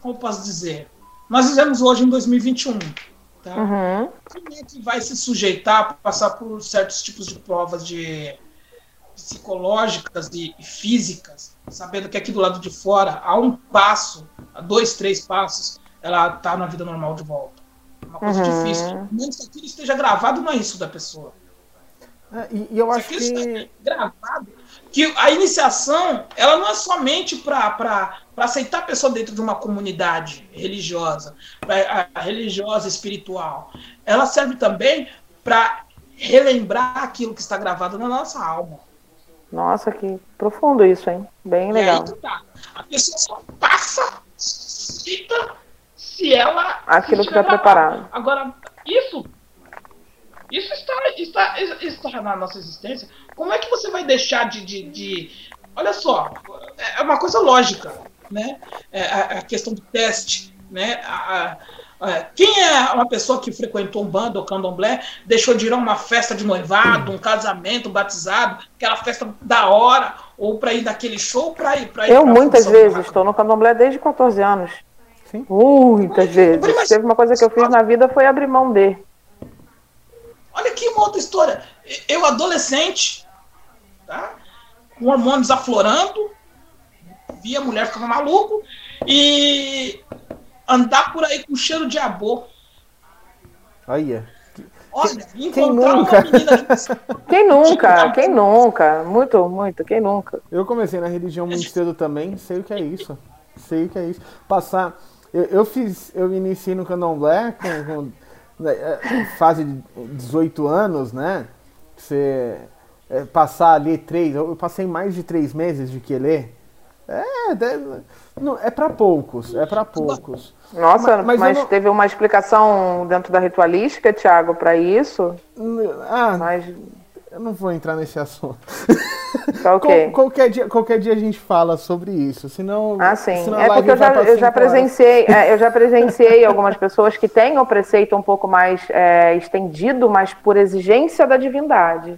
como posso dizer, nós vivemos hoje em 2021, tá? Uhum. Quem é que vai se sujeitar a passar por certos tipos de provas de psicológicas e físicas, sabendo que aqui do lado de fora, a um passo, a dois, três passos, ela está na vida normal de volta. É uma coisa Uhum. difícil. Menos que aquilo esteja gravado, não é isso da pessoa. É, e, e eu Se acho que. gravado, que a iniciação, ela não é somente para aceitar a pessoa dentro de uma comunidade religiosa, pra, a, religiosa, espiritual. Ela serve também para relembrar aquilo que está gravado na nossa alma. Nossa, que profundo isso, hein? Bem legal. tá. A pessoa só passa, cita, se ela. Aquilo se que tá estiver preparado. Agora, isso. Isso está, está, está na nossa existência. Como é que você vai deixar de. de, de- olha só, é uma coisa lógica, né? É a, a questão do teste, né? A- quem é uma pessoa que frequentou um bando ou candomblé, deixou de ir a uma festa de noivado, um casamento, um batizado, aquela festa da hora, ou para ir naquele show, para ir para ir Eu pra muitas vezes estou no candomblé desde 14 anos. Sim. Muitas vezes. Mas- Teve uma coisa que eu fiz na vida foi abrir mão de. Olha aqui uma outra história. Eu, adolescente, tá? com hormônios aflorando, via mulher ficava maluco e andar por aí com cheiro de abô. Olha. Olha, Quem encontrar nunca? uma menina que Quem nunca? Quem nunca? Muito, muito. Quem nunca? Eu comecei na religião muito cedo também, sei o que é isso. Sei o que é isso. Passar. Eu, eu fiz. Eu me iniciei no candomblé com, com né, é, fase de 18 anos, né? Você é, passar ali três. Eu eu passei mais de três meses de quelê. É, não, é para poucos, é para poucos. Nossa, Mas- mas mas, não- teve uma explicação dentro da ritualística, Tiago, para isso. Ah, Mas eu não vou entrar nesse assunto. tá ok. Qual- qualquer, dia, qualquer dia a gente fala sobre isso, senão. Ah, sim. senão É porque eu já, eu já presenciei, é, eu já presenciei algumas pessoas que têm o preceito um pouco mais é, estendido, mas por exigência da divindade,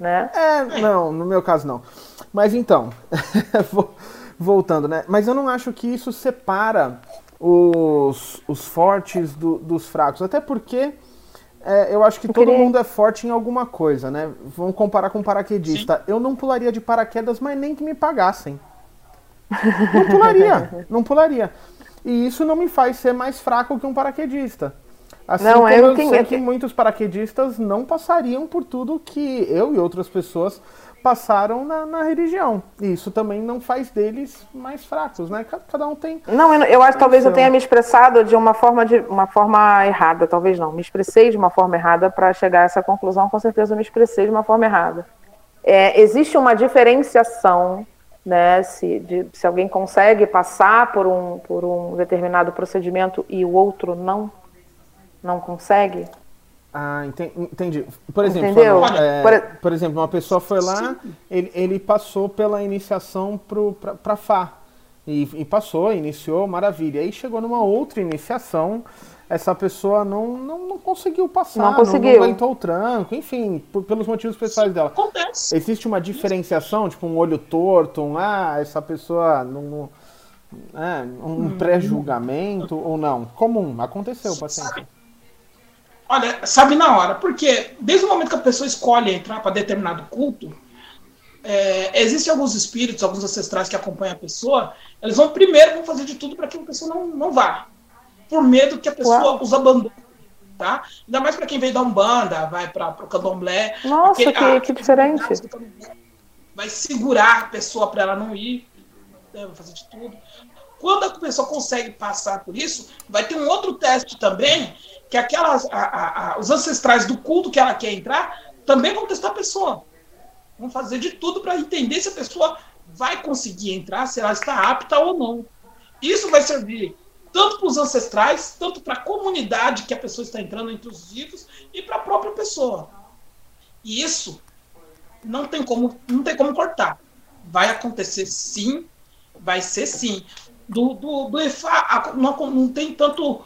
né? É, não, no meu caso não. Mas então, vo- voltando, né? Mas eu não acho que isso separa os, os fortes do- dos fracos. Até porque é, eu acho que todo queria- mundo é forte em alguma coisa, né? Vamos comparar com paraquedista. Eu não pularia de paraquedas, mas nem que me pagassem. Não pularia, não pularia. E isso não me faz ser mais fraco que um paraquedista. Assim Não, como eu eu sei eu que muitos paraquedistas não passariam por tudo que eu e outras pessoas passaram na, na religião. E isso também não faz deles mais fracos, né? Ca- Cada um tem. Não, eu, eu acho que talvez eu tenha me expressado de uma forma de uma forma errada, talvez não. Me expressei de uma forma errada para chegar a essa conclusão, com certeza eu me expressei de uma forma errada. É, existe uma diferenciação, né? Se, de- se alguém consegue passar por um, por um determinado procedimento e o outro não, não consegue. Ah, enten- entendi. Por exemplo, Entendeu? Fernando, é, Por- por exemplo, uma pessoa foi lá, ele, ele passou pela iniciação para Fá. E, e passou, iniciou, maravilha. Aí chegou numa outra iniciação, essa pessoa não, não, não conseguiu passar, Não não, conseguiu. aguentou o tranco, enfim, por- pelos motivos pessoais dela. Acontece. Existe uma diferenciação, tipo um olho torto, um ah, essa pessoa não. não- é, um pré-julgamento ou não? Comum, aconteceu, paciente. Olha, sabe na hora, porque desde o momento que a pessoa escolhe entrar para determinado culto, é, existem alguns espíritos, alguns ancestrais que acompanham a pessoa, eles vão primeiro vão fazer de tudo para que a pessoa não, não vá, por medo que a pessoa Uau. os abandone, tá? Ainda mais para quem veio da Umbanda, vai para o Candomblé. Nossa, aquele- que, que diferente. Vai segurar a pessoa para ela não ir, né, vai fazer de tudo. Quando a pessoa consegue passar por isso, vai ter um outro teste também, que aquelas, a- a- os ancestrais do culto que ela quer entrar também vão testar a pessoa. Vão fazer de tudo para entender se a pessoa vai conseguir entrar, se ela está apta ou não. Isso vai servir tanto para os ancestrais, tanto para a comunidade que a pessoa está entrando entre os vivos e para a própria pessoa. E isso não tem como, não tem como cortar. Vai acontecer sim, vai ser sim. Do, do, do EFA não, não tem tanto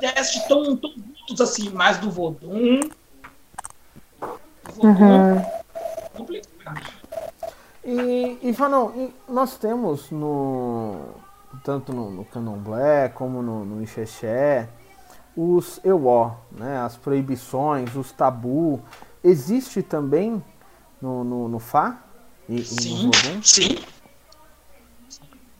teste tão, tão brutos assim, mas do Vodum. Vodum Uhum. complicado. E, e Fanon, e nós temos no. Tanto no, no Candomblé como no, no Ixexé, os EWO, né, as proibições, os tabu. Existe também no, no, no Fá e, e no Sim, sim.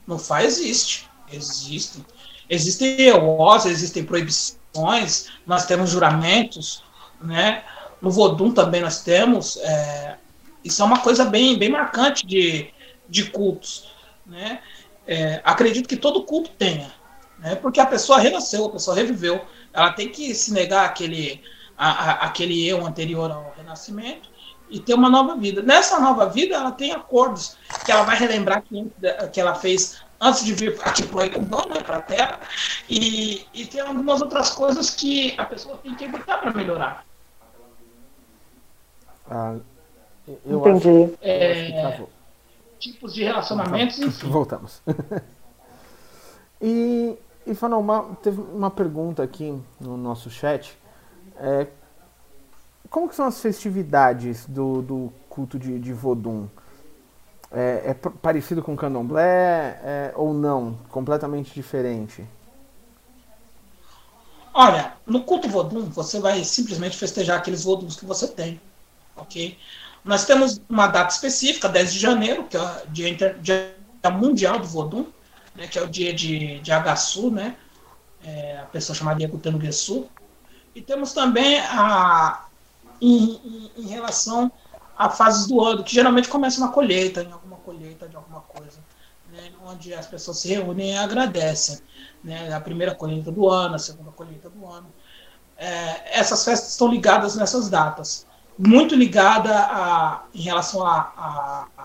No FA existe. Existem. Existem EOS, existem proibições, nós temos juramentos, né? No Vodum também nós temos. é, isso é uma coisa bem, bem marcante de, de cultos. Né? É, acredito que todo culto tenha. Né? Porque a pessoa renasceu, a pessoa reviveu. Ela tem que se negar aquele, a, a- aquele eu anterior ao renascimento e ter uma nova vida. Nessa nova vida, ela tem acordos que ela vai relembrar que, que ela fez antes de vir aqui para a Terra, e, e tem algumas outras coisas que a pessoa tem que evitar para melhorar. Ah, eu Entendi. Acho, eu acho que É, travou. tipos de relacionamentos, enfim. Voltamos. e, e Fanon, uma, teve uma pergunta aqui no nosso chat. É, como que são as festividades do, do culto de, de Vodum? É, é parecido com o Candomblé é, ou não? Completamente diferente? Olha, no culto Vodum, você vai simplesmente festejar aqueles Voduns que você tem, ok? Nós temos uma data específica, 10 de janeiro, que é o dia, inter- dia mundial do Vodum, né, que é o dia de, de Agaçu, né? É, a pessoa chamada Yakutano. E temos também a, em, em- em relação a fases do ano, que geralmente começa na colheita, em alguma colheita de alguma coisa, né, onde as pessoas se reúnem e agradecem. Né, a primeira colheita do ano, a segunda colheita do ano. É, essas festas estão ligadas nessas datas. Muito ligada a, em relação à a, a,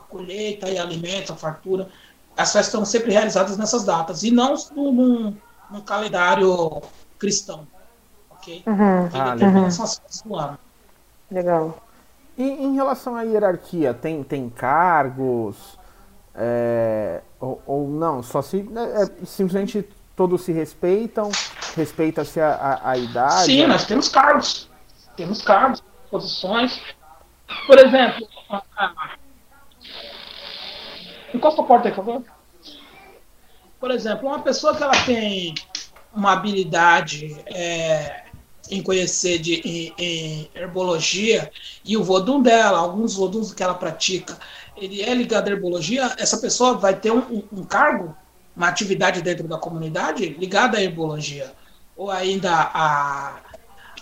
a colheita e alimentos, a fartura. As festas estão sempre realizadas nessas datas, e não num, num, calendário cristão. Ok? Uhum. Ah, legal. são as festas do ano. Legal. E em relação à hierarquia, tem, tem cargos? É, ou, ou não? Só se. é, é, simplesmente todos se respeitam, respeita-se a, a, a idade. Sim, nós temos cargos. Temos cargos, posições. Por exemplo, a- a- encosta a porta aí, por favor. Por exemplo, uma pessoa que ela tem uma habilidade é, em conhecer de, em, em herbologia e o vodum dela, alguns voduns que ela pratica, ele é ligado à herbologia, essa pessoa vai ter um, um- cargo, uma atividade dentro da comunidade ligada à herbologia. ou ainda a,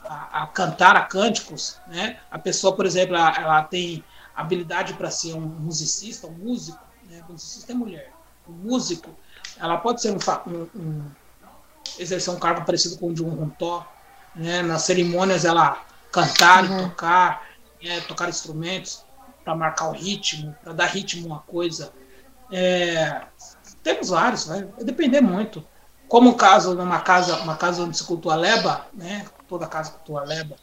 a, a cantar a cânticos, né? A pessoa, por exemplo, ela, ela tem habilidade para ser um musicista, um músico, né? musicista é mulher, um músico, ela pode ser um, um- um- exercer um cargo parecido com o de um rontó, né? Nas cerimônias ela cantar e tocar, né? tocar instrumentos para marcar o ritmo, para dar ritmo a uma coisa. É, temos vários, vai, depender muito. Como o caso numa casa, uma casa onde se cultua leba, né? Toda casa cultua leba.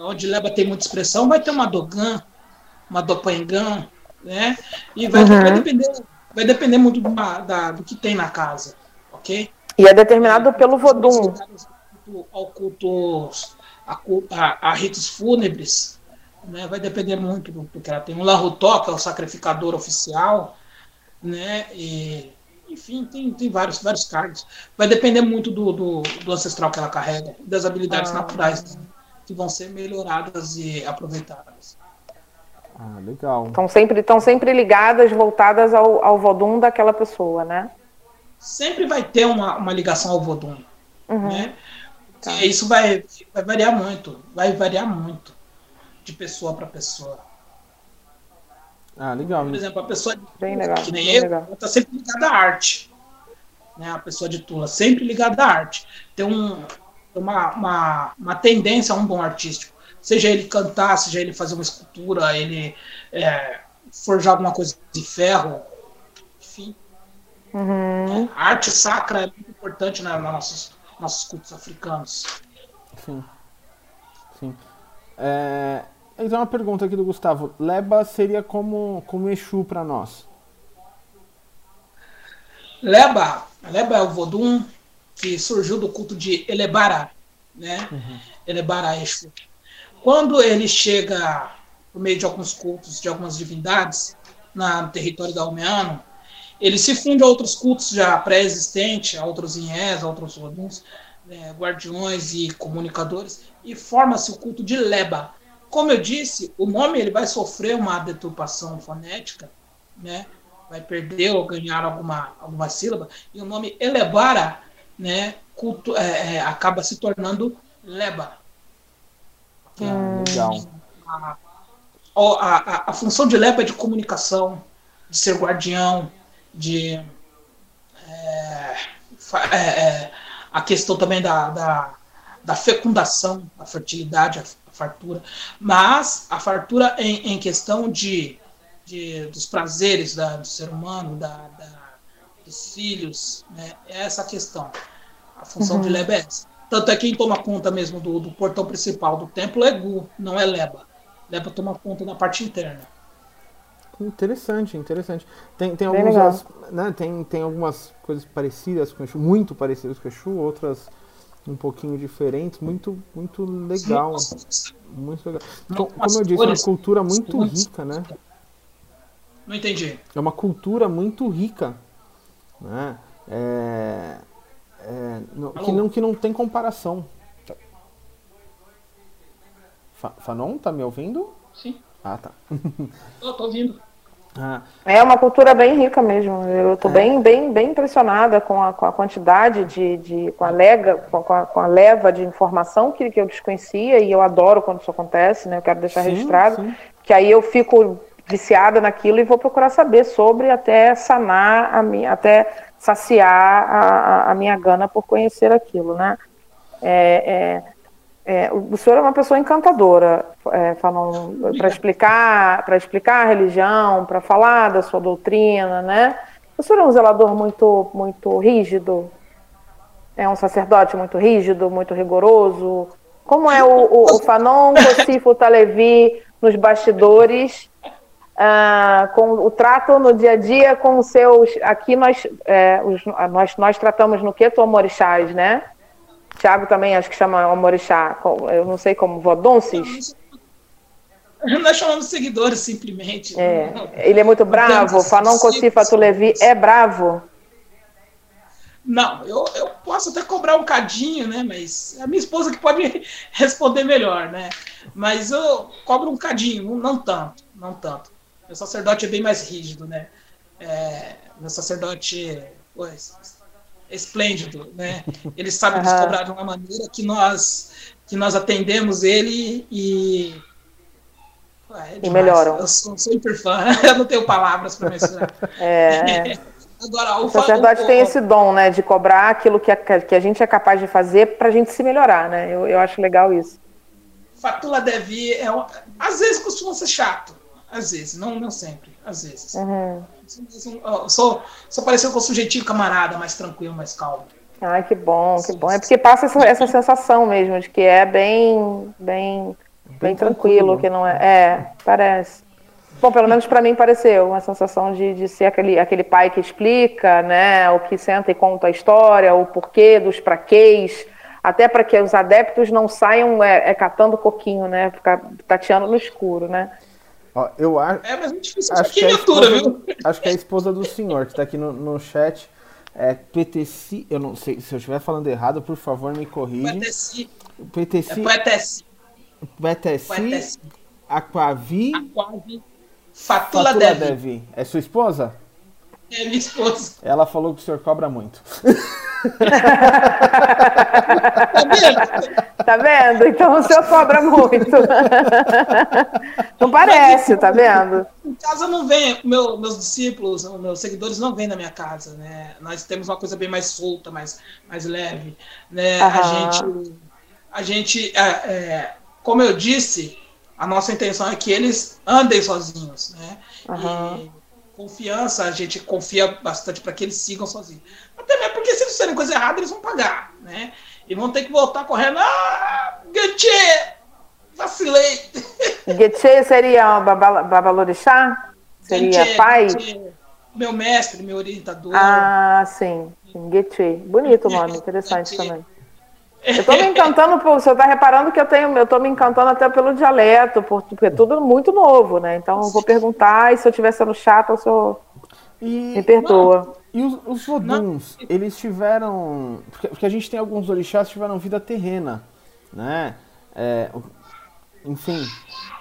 Onde leba tem muita expressão, vai ter uma dogan, uma dopangã, né? E vai, Uhum. vai depender, vai depender muito do, da, do que tem na casa, ok? E é determinado pelo Vodum. Ao culto, a, a, a ritos fúnebres, né? vai depender muito do, do que ela tem. O Larutó, que é o sacrificador oficial, né? E, enfim, tem, tem vários, vários cargos. Vai depender muito do, do, do ancestral que ela carrega, das habilidades Ah. naturais que vão ser melhoradas e aproveitadas. Ah, legal. Estão sempre, estão sempre ligadas, voltadas ao, ao Vodum daquela pessoa, né? Sempre vai ter uma, uma ligação ao Vodum. Uhum. né? Tá. E isso vai, vai variar muito, vai variar muito de pessoa para pessoa. Ah, legal. Por exemplo, a pessoa Bem legal, que nem eu, legal. está sempre ligada à arte. Né? A pessoa de Tula, sempre ligada à arte. Tem um, uma, uma, uma tendência a um dom artístico. Seja ele cantar, seja ele fazer uma escultura, ele é, forjar alguma coisa de ferro, enfim. Uhum. A arte sacra é muito importante na, na nossos, nossos cultos africanos. Sim. Sim. É, então uma pergunta aqui do Gustavo. Leba seria como, como Exu para nós. Leba, Leba é o Vodum que surgiu do culto de Elebara, né? Elebara Exu. Quando ele chega por meio de alguns cultos, de algumas divindades, na, no território da Almeano, ele se funde a outros cultos já pré-existentes, a outros inhés, a outros Voduns, né, guardiões e comunicadores, e forma-se o culto de Leba. Como eu disse, o nome ele vai sofrer uma deturpação fonética, né? vai perder ou ganhar alguma, alguma sílaba, e o nome Elebara né, culto, é, é, acaba se tornando Leba. Ah, legal. A, a, a, a função de Leba é de comunicação, de ser guardião, de. é, é, é, a questão também da, da, da fecundação, da fertilidade, a fartura, mas a fartura em, em questão de, de, dos prazeres da, do ser humano, da, dos filhos, né? é essa a questão. A função de Leba é essa. Tanto é quem toma conta mesmo do, do portão principal do templo é Gu, não é Leba. Leba toma conta da parte interna. Interessante, interessante. Tem, tem, Bem algumas, né, tem, tem algumas coisas parecidas com o Exu, muito parecidas com o Exu, outras um pouquinho diferentes, muito, muito legal. Muito legal. Co- Como eu disse, é uma cultura muito rica, né? Não entendi. É uma cultura muito rica, né? É, é, no- que, não, que não tem comparação. Fa- Fanon, tá me ouvindo? Sim, Ah, tá. eu tô ouvindo. Ah, É uma cultura bem rica mesmo. Eu estou bem, bem, bem impressionada com a, com a quantidade de, de com a lega, com a, com a leva de informação que, que eu desconhecia e eu adoro quando isso acontece, né? Eu quero deixar Sim, registrado, sim. que aí eu fico viciada naquilo e vou procurar saber sobre até sanar a minha, até saciar a, a- a minha gana por conhecer aquilo, né? É, é, é, o senhor é uma pessoa encantadora, é, para explicar, para explicar a religião, para falar da sua doutrina, né? O senhor é um zelador muito, muito rígido, é um sacerdote muito rígido, muito rigoroso. Como é o, o, o Fanon Cocifo Talevi nos bastidores, ah, com o trato no dia a dia com os seus. Aqui nós, é, os- nós, nós tratamos no Queto Amorixás, né? Tiago também acho que chama Amorixá, eu não sei como, Vodonces. Nós chamamos seguidores simplesmente. É, ele é muito bravo, Fanon Cocifa discípulos. Tulevi é bravo. Não, eu, eu posso até cobrar um cadinho, né? Mas é a minha esposa que pode responder melhor, né? Mas eu cobro um cadinho, não tanto, não tanto. Meu sacerdote é bem mais rígido, né? É, meu sacerdote, pois, esplêndido, né? Ele sabe nos cobrar de uma maneira que nós que nós atendemos ele e Ué, é E melhoram. Eu sou super fã. Eu não tenho palavras para mencionar. É. Agora, o, O sacerdote o- tem esse dom, né, de cobrar aquilo que a, que a gente é capaz de fazer para a gente se melhorar, né? Eu, eu acho legal isso. Fatula Devi é às vezes costuma ser chato, às vezes, não, não sempre, às vezes. Uhum. Sou, sou parecido com o sujeitinho camarada, mais tranquilo, mais calmo. Ai, que bom, que bom. É porque passa essa, essa sensação mesmo de que é bem, bem, bem, tranquilo, tranquilo. que não é. É, parece. Bom, pelo menos para mim pareceu uma sensação de, de ser aquele, aquele pai que explica, né, o que senta e conta a história, o porquê dos praquês, até para que os adeptos não saiam é, é, catando coquinho, né, ficar tateando no escuro, né. Ó, eu acho. É, mas é difícil Acho que, é esposa viu? do, acho que é a esposa do senhor que está aqui no, no chat. É PTC. Eu não sei se eu estiver falando errado, por favor, me corrige. Poetessi, é PTC, PTC, poetessi, Aquavi, aquavi, fatula Fatula Devi. Devi. É sua esposa? É minha esposa. Ela falou que o senhor cobra muito. Tá vendo? Tá vendo? Então o senhor cobra muito. Não parece, tá vendo? Em casa não vem, meu- meus discípulos, meus seguidores não vêm na minha casa, né? Nós temos uma coisa bem mais solta, mais, mais leve, né? A gente, a gente, é, é, como eu disse, a nossa intenção é que eles andem sozinhos, né? Aham. E confiança, a gente confia bastante para que eles sigam sozinhos. Até mesmo porque se eles fizerem coisa errada, eles vão pagar, né? E vão ter que voltar correndo. Ah, Getê! Vacilei! Getê seria o baba- babalorixá? Seria Getê, pai? Getê, meu mestre, meu orientador. Ah, sim. Getê. Bonito o nome, interessante Getê. também. Eu tô me encantando, por, você tá reparando que eu tenho, eu tô me encantando até pelo dialeto, por- porque é tudo muito novo, né? Então eu vou perguntar e se eu estiver sendo chata, eu sou. Me E, perdoa. e os, os voduns, eles tiveram. Porque, porque a gente tem alguns orixás que tiveram vida terrena, né? É, enfim,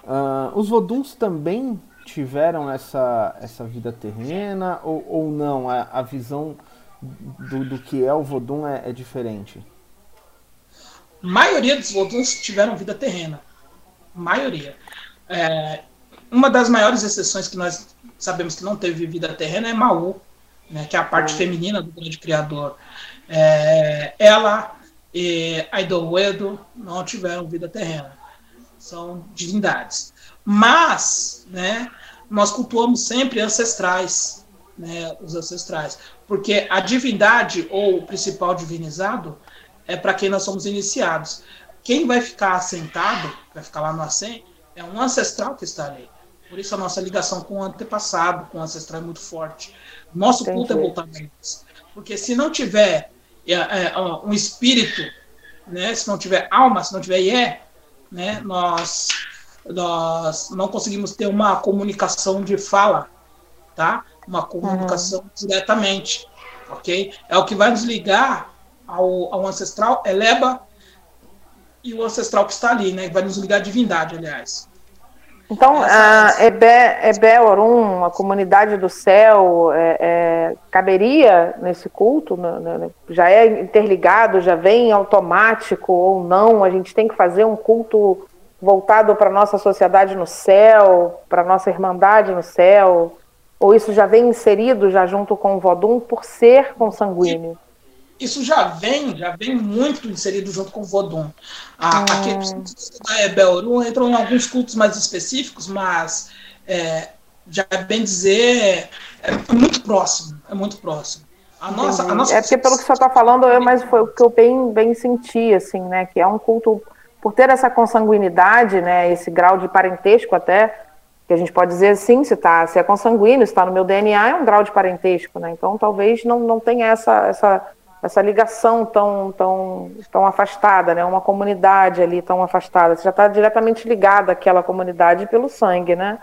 ah, os voduns também tiveram essa, essa vida terrena ou, ou não? A, a visão do, do que é o vodum é, é diferente? Maioria dos voduns tiveram vida terrena. Maioria. É, uma das maiores exceções que nós sabemos que não teve vida terrena é Maú, né, que é a parte feminina do grande criador. É, ela e Aidoedo não tiveram vida terrena. São divindades. Mas, né, nós cultuamos sempre ancestrais, né, os ancestrais. Porque a divindade, ou o principal divinizado, é para quem nós somos iniciados. Quem vai ficar assentado, vai ficar lá no assento, é um ancestral que está ali. Por isso a nossa ligação com o antepassado, com o ancestral é muito forte. Nosso culto é voltado a eles. Porque se não tiver é, é, um espírito, né, se não tiver alma, se não tiver ié, né, nós, nós não conseguimos ter uma comunicação de fala, tá? Uma comunicação diretamente, ok? É o que vai nos ligar ao, ao ancestral, Eleba, e o ancestral que está ali, né? que Vai nos ligar à divindade, aliás. Então, Essa- a Ebe, Ebe Orum, a comunidade do céu, é, é, caberia nesse culto? Né, né, Já é interligado, já vem automático ou não? A gente tem que fazer um culto voltado para a nossa sociedade no céu, para a nossa irmandade no céu? Ou isso já vem inserido já junto com o Vodum por ser consanguíneo? Isso já vem, já vem muito inserido junto com o Vodun. A, Aqui, os cultos da Ebelru entram em alguns cultos mais específicos, mas é, já é bem dizer, é muito próximo, é muito próximo. A nossa, a nossa É porque pelo que você está falando, eu, mas foi o que eu bem, bem senti, assim, né? Que é um culto, por ter essa consanguinidade, né? Esse grau de parentesco até, que a gente pode dizer sim, se, tá, se é consanguíneo, se está no meu DNA, é um grau de parentesco, né? Então talvez não, não tenha essa, essa, essa ligação tão, tão, tão afastada, né? Uma comunidade ali tão afastada. Você já está diretamente ligado àquela comunidade pelo sangue, né?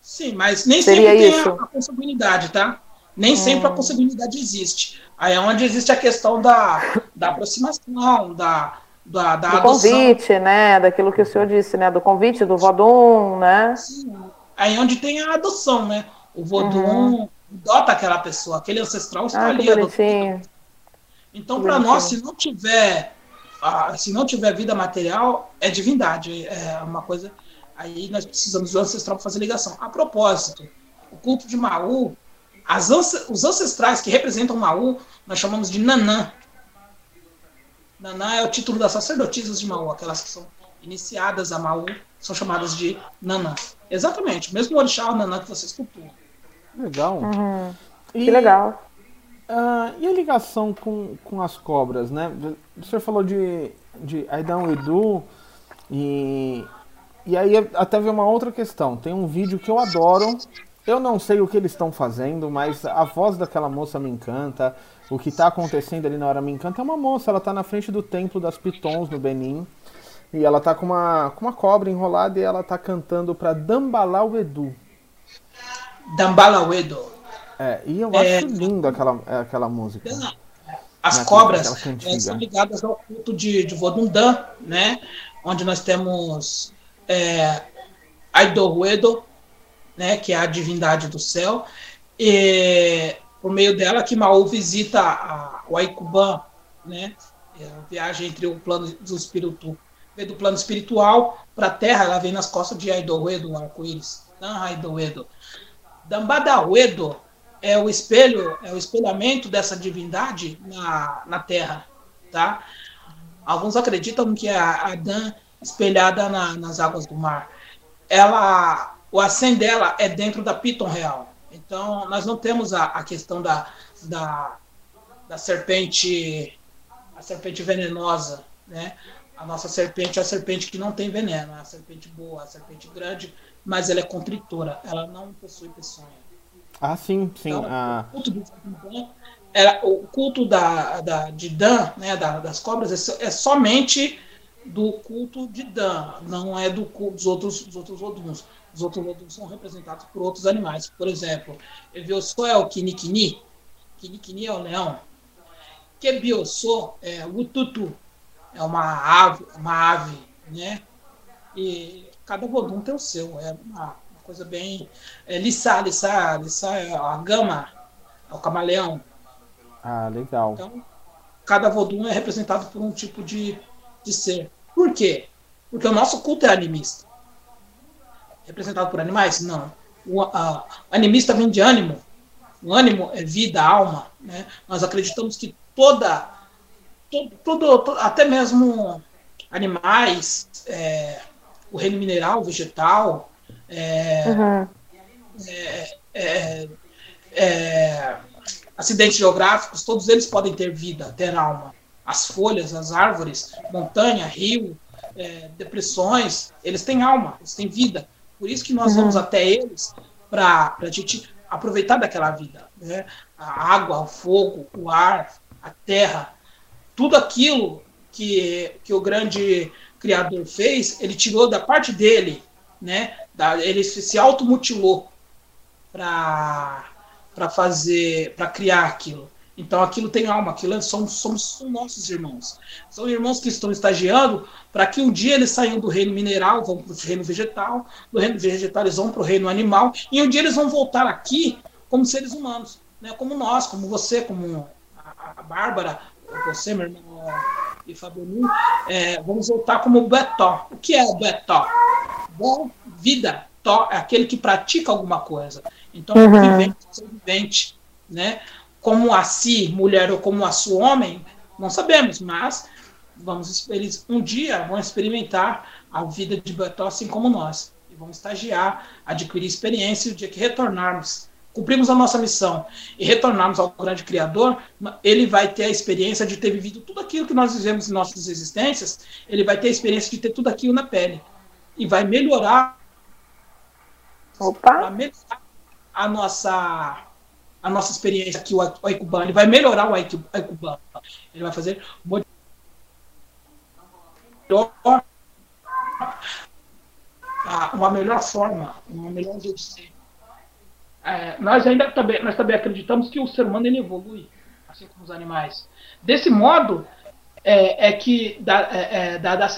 Sim, mas nem Seria sempre isso? tem a, a consanguinidade, tá? Nem sempre a consanguinidade existe. Aí é onde existe a questão da, da aproximação, da, da, da Do adoção. convite, né? Daquilo que o senhor disse, né? Do convite, do Vodum, né? Sim, Aí é onde tem a adoção, né? O Vodun adota aquela pessoa, aquele ancestral está Ah, que ali. Então, para nós, se não tiver se não tiver vida material, é divindade. É uma coisa. Aí nós precisamos do ancestral para fazer ligação. A propósito, o culto de Maú, as, os ancestrais que representam Maú, nós chamamos de Nanã. Nanã é o título das sacerdotisas de Maú, aquelas que são iniciadas a Maú, são chamadas de Nanã. Exatamente, o mesmo orixá o Nanã que você escutou. Legal. Uhum. E, Que legal. Ah, e a ligação com, com as cobras, né? O senhor falou de, de Aidan Edu e, e aí até veio uma outra questão. Tem um vídeo que eu adoro. Eu não sei o que eles estão fazendo, mas a voz daquela moça me encanta. O que está acontecendo ali na hora me encanta. É uma moça, ela está na frente do templo das Pitons no Benin. E ela tá com uma, com uma cobra enrolada e ela tá cantando pra Dambalau Edu. É, e eu É. acho lindo aquela, aquela música. As Naquela- cobras eh, são ligadas ao culto de, de Vodundan, né? Onde nós temos é, Aidoruedo, né? Que é a divindade do céu. E por meio dela que Maú visita a, o Aikuban, né? É a viagem entre o plano do espírito, vem do plano espiritual para a terra, ela vem nas costas de Aidoruedo, o arco-íris. Não, Aidoruedo. Dambadauedo é o espelho, é o espelhamento dessa divindade na, na Terra, tá? Alguns acreditam que a Adã espelhada na- nas águas do mar, ela, o acém dela é dentro da Piton real. Então, nós não temos a, a questão da, da, da serpente, a serpente venenosa, né? A nossa serpente é a serpente que não tem veneno, é a serpente boa, a serpente grande, mas ela é contritora, ela não possui peçonha. Ah, sim, sim. Então, ah, o culto do Dan, era, o culto da, da, de Dan, né, da- das cobras, é, é somente do culto de Dan, não é do culto dos outros, dos outros oduns. Os outros oduns são representados por outros animais. Por exemplo, Evioso é o Kinikini, Kinikini é o leão. Kebioso é o Tutu, é uma ave, uma ave, né? E cada vodum tem o seu, é uma coisa bem é, Lissá, Lissá, Lissá é a gama, é o camaleão. ah, legal. Então, cada vodum é representado por um tipo de, de ser. Por quê? Porque o nosso culto é animista. Representado por animais? Não. O a- animista vem de ânimo. O ânimo é vida, alma. Né? Nós acreditamos que toda, todo, todo- to- até mesmo animais, é, o reino mineral, vegetal, é, Uhum. é, é, acidentes geográficos, todos eles podem ter vida, ter alma. As folhas, as árvores, montanha, rio, é, depressões, eles têm alma, eles têm vida. Por isso que nós vamos até eles para a gente aproveitar daquela vida. Né? A água, o fogo, o ar, a terra, tudo aquilo que, que o grande Criador fez, ele tirou da parte dele, né? Ele se, automutilou para fazer, para criar aquilo. Então aquilo tem alma, aquilo é- somos são nossos irmãos. São irmãos que estão estagiando para que um dia eles saiam do reino mineral, vão para o reino vegetal, do reino vegetal eles vão para o reino animal, e um dia eles vão voltar aqui como seres humanos, né? como nós, como você, como a, a Bárbara, você, meu irmão e Fabiano, é, vamos voltar como o Betó. O que é o Betó? Bom, vida. Tó é aquele que pratica alguma coisa. Então, Uhum. vivente, vivente, né? Como a si, mulher, ou como a su homem, não sabemos, mas vamos, eles um dia vão experimentar a vida de Betó assim como nós. E vão estagiar, adquirir experiência e o dia que retornarmos, cumprimos a nossa missão e retornarmos ao grande Criador, ele vai ter a experiência de ter vivido tudo aquilo que nós vivemos em nossas existências, ele vai ter a experiência de ter tudo aquilo na pele. E vai melhorar melhorar a nossa a nossa experiência aqui o Ai- o Aikuban, ele vai melhorar o Aiku- Aikuban. Ele vai fazer melhor uma melhor forma, uma melhor jeito de ser. É, nós ainda também, nós também acreditamos que o ser humano ele evolui, assim como os animais. Desse modo, é, é que da, é, é, da, da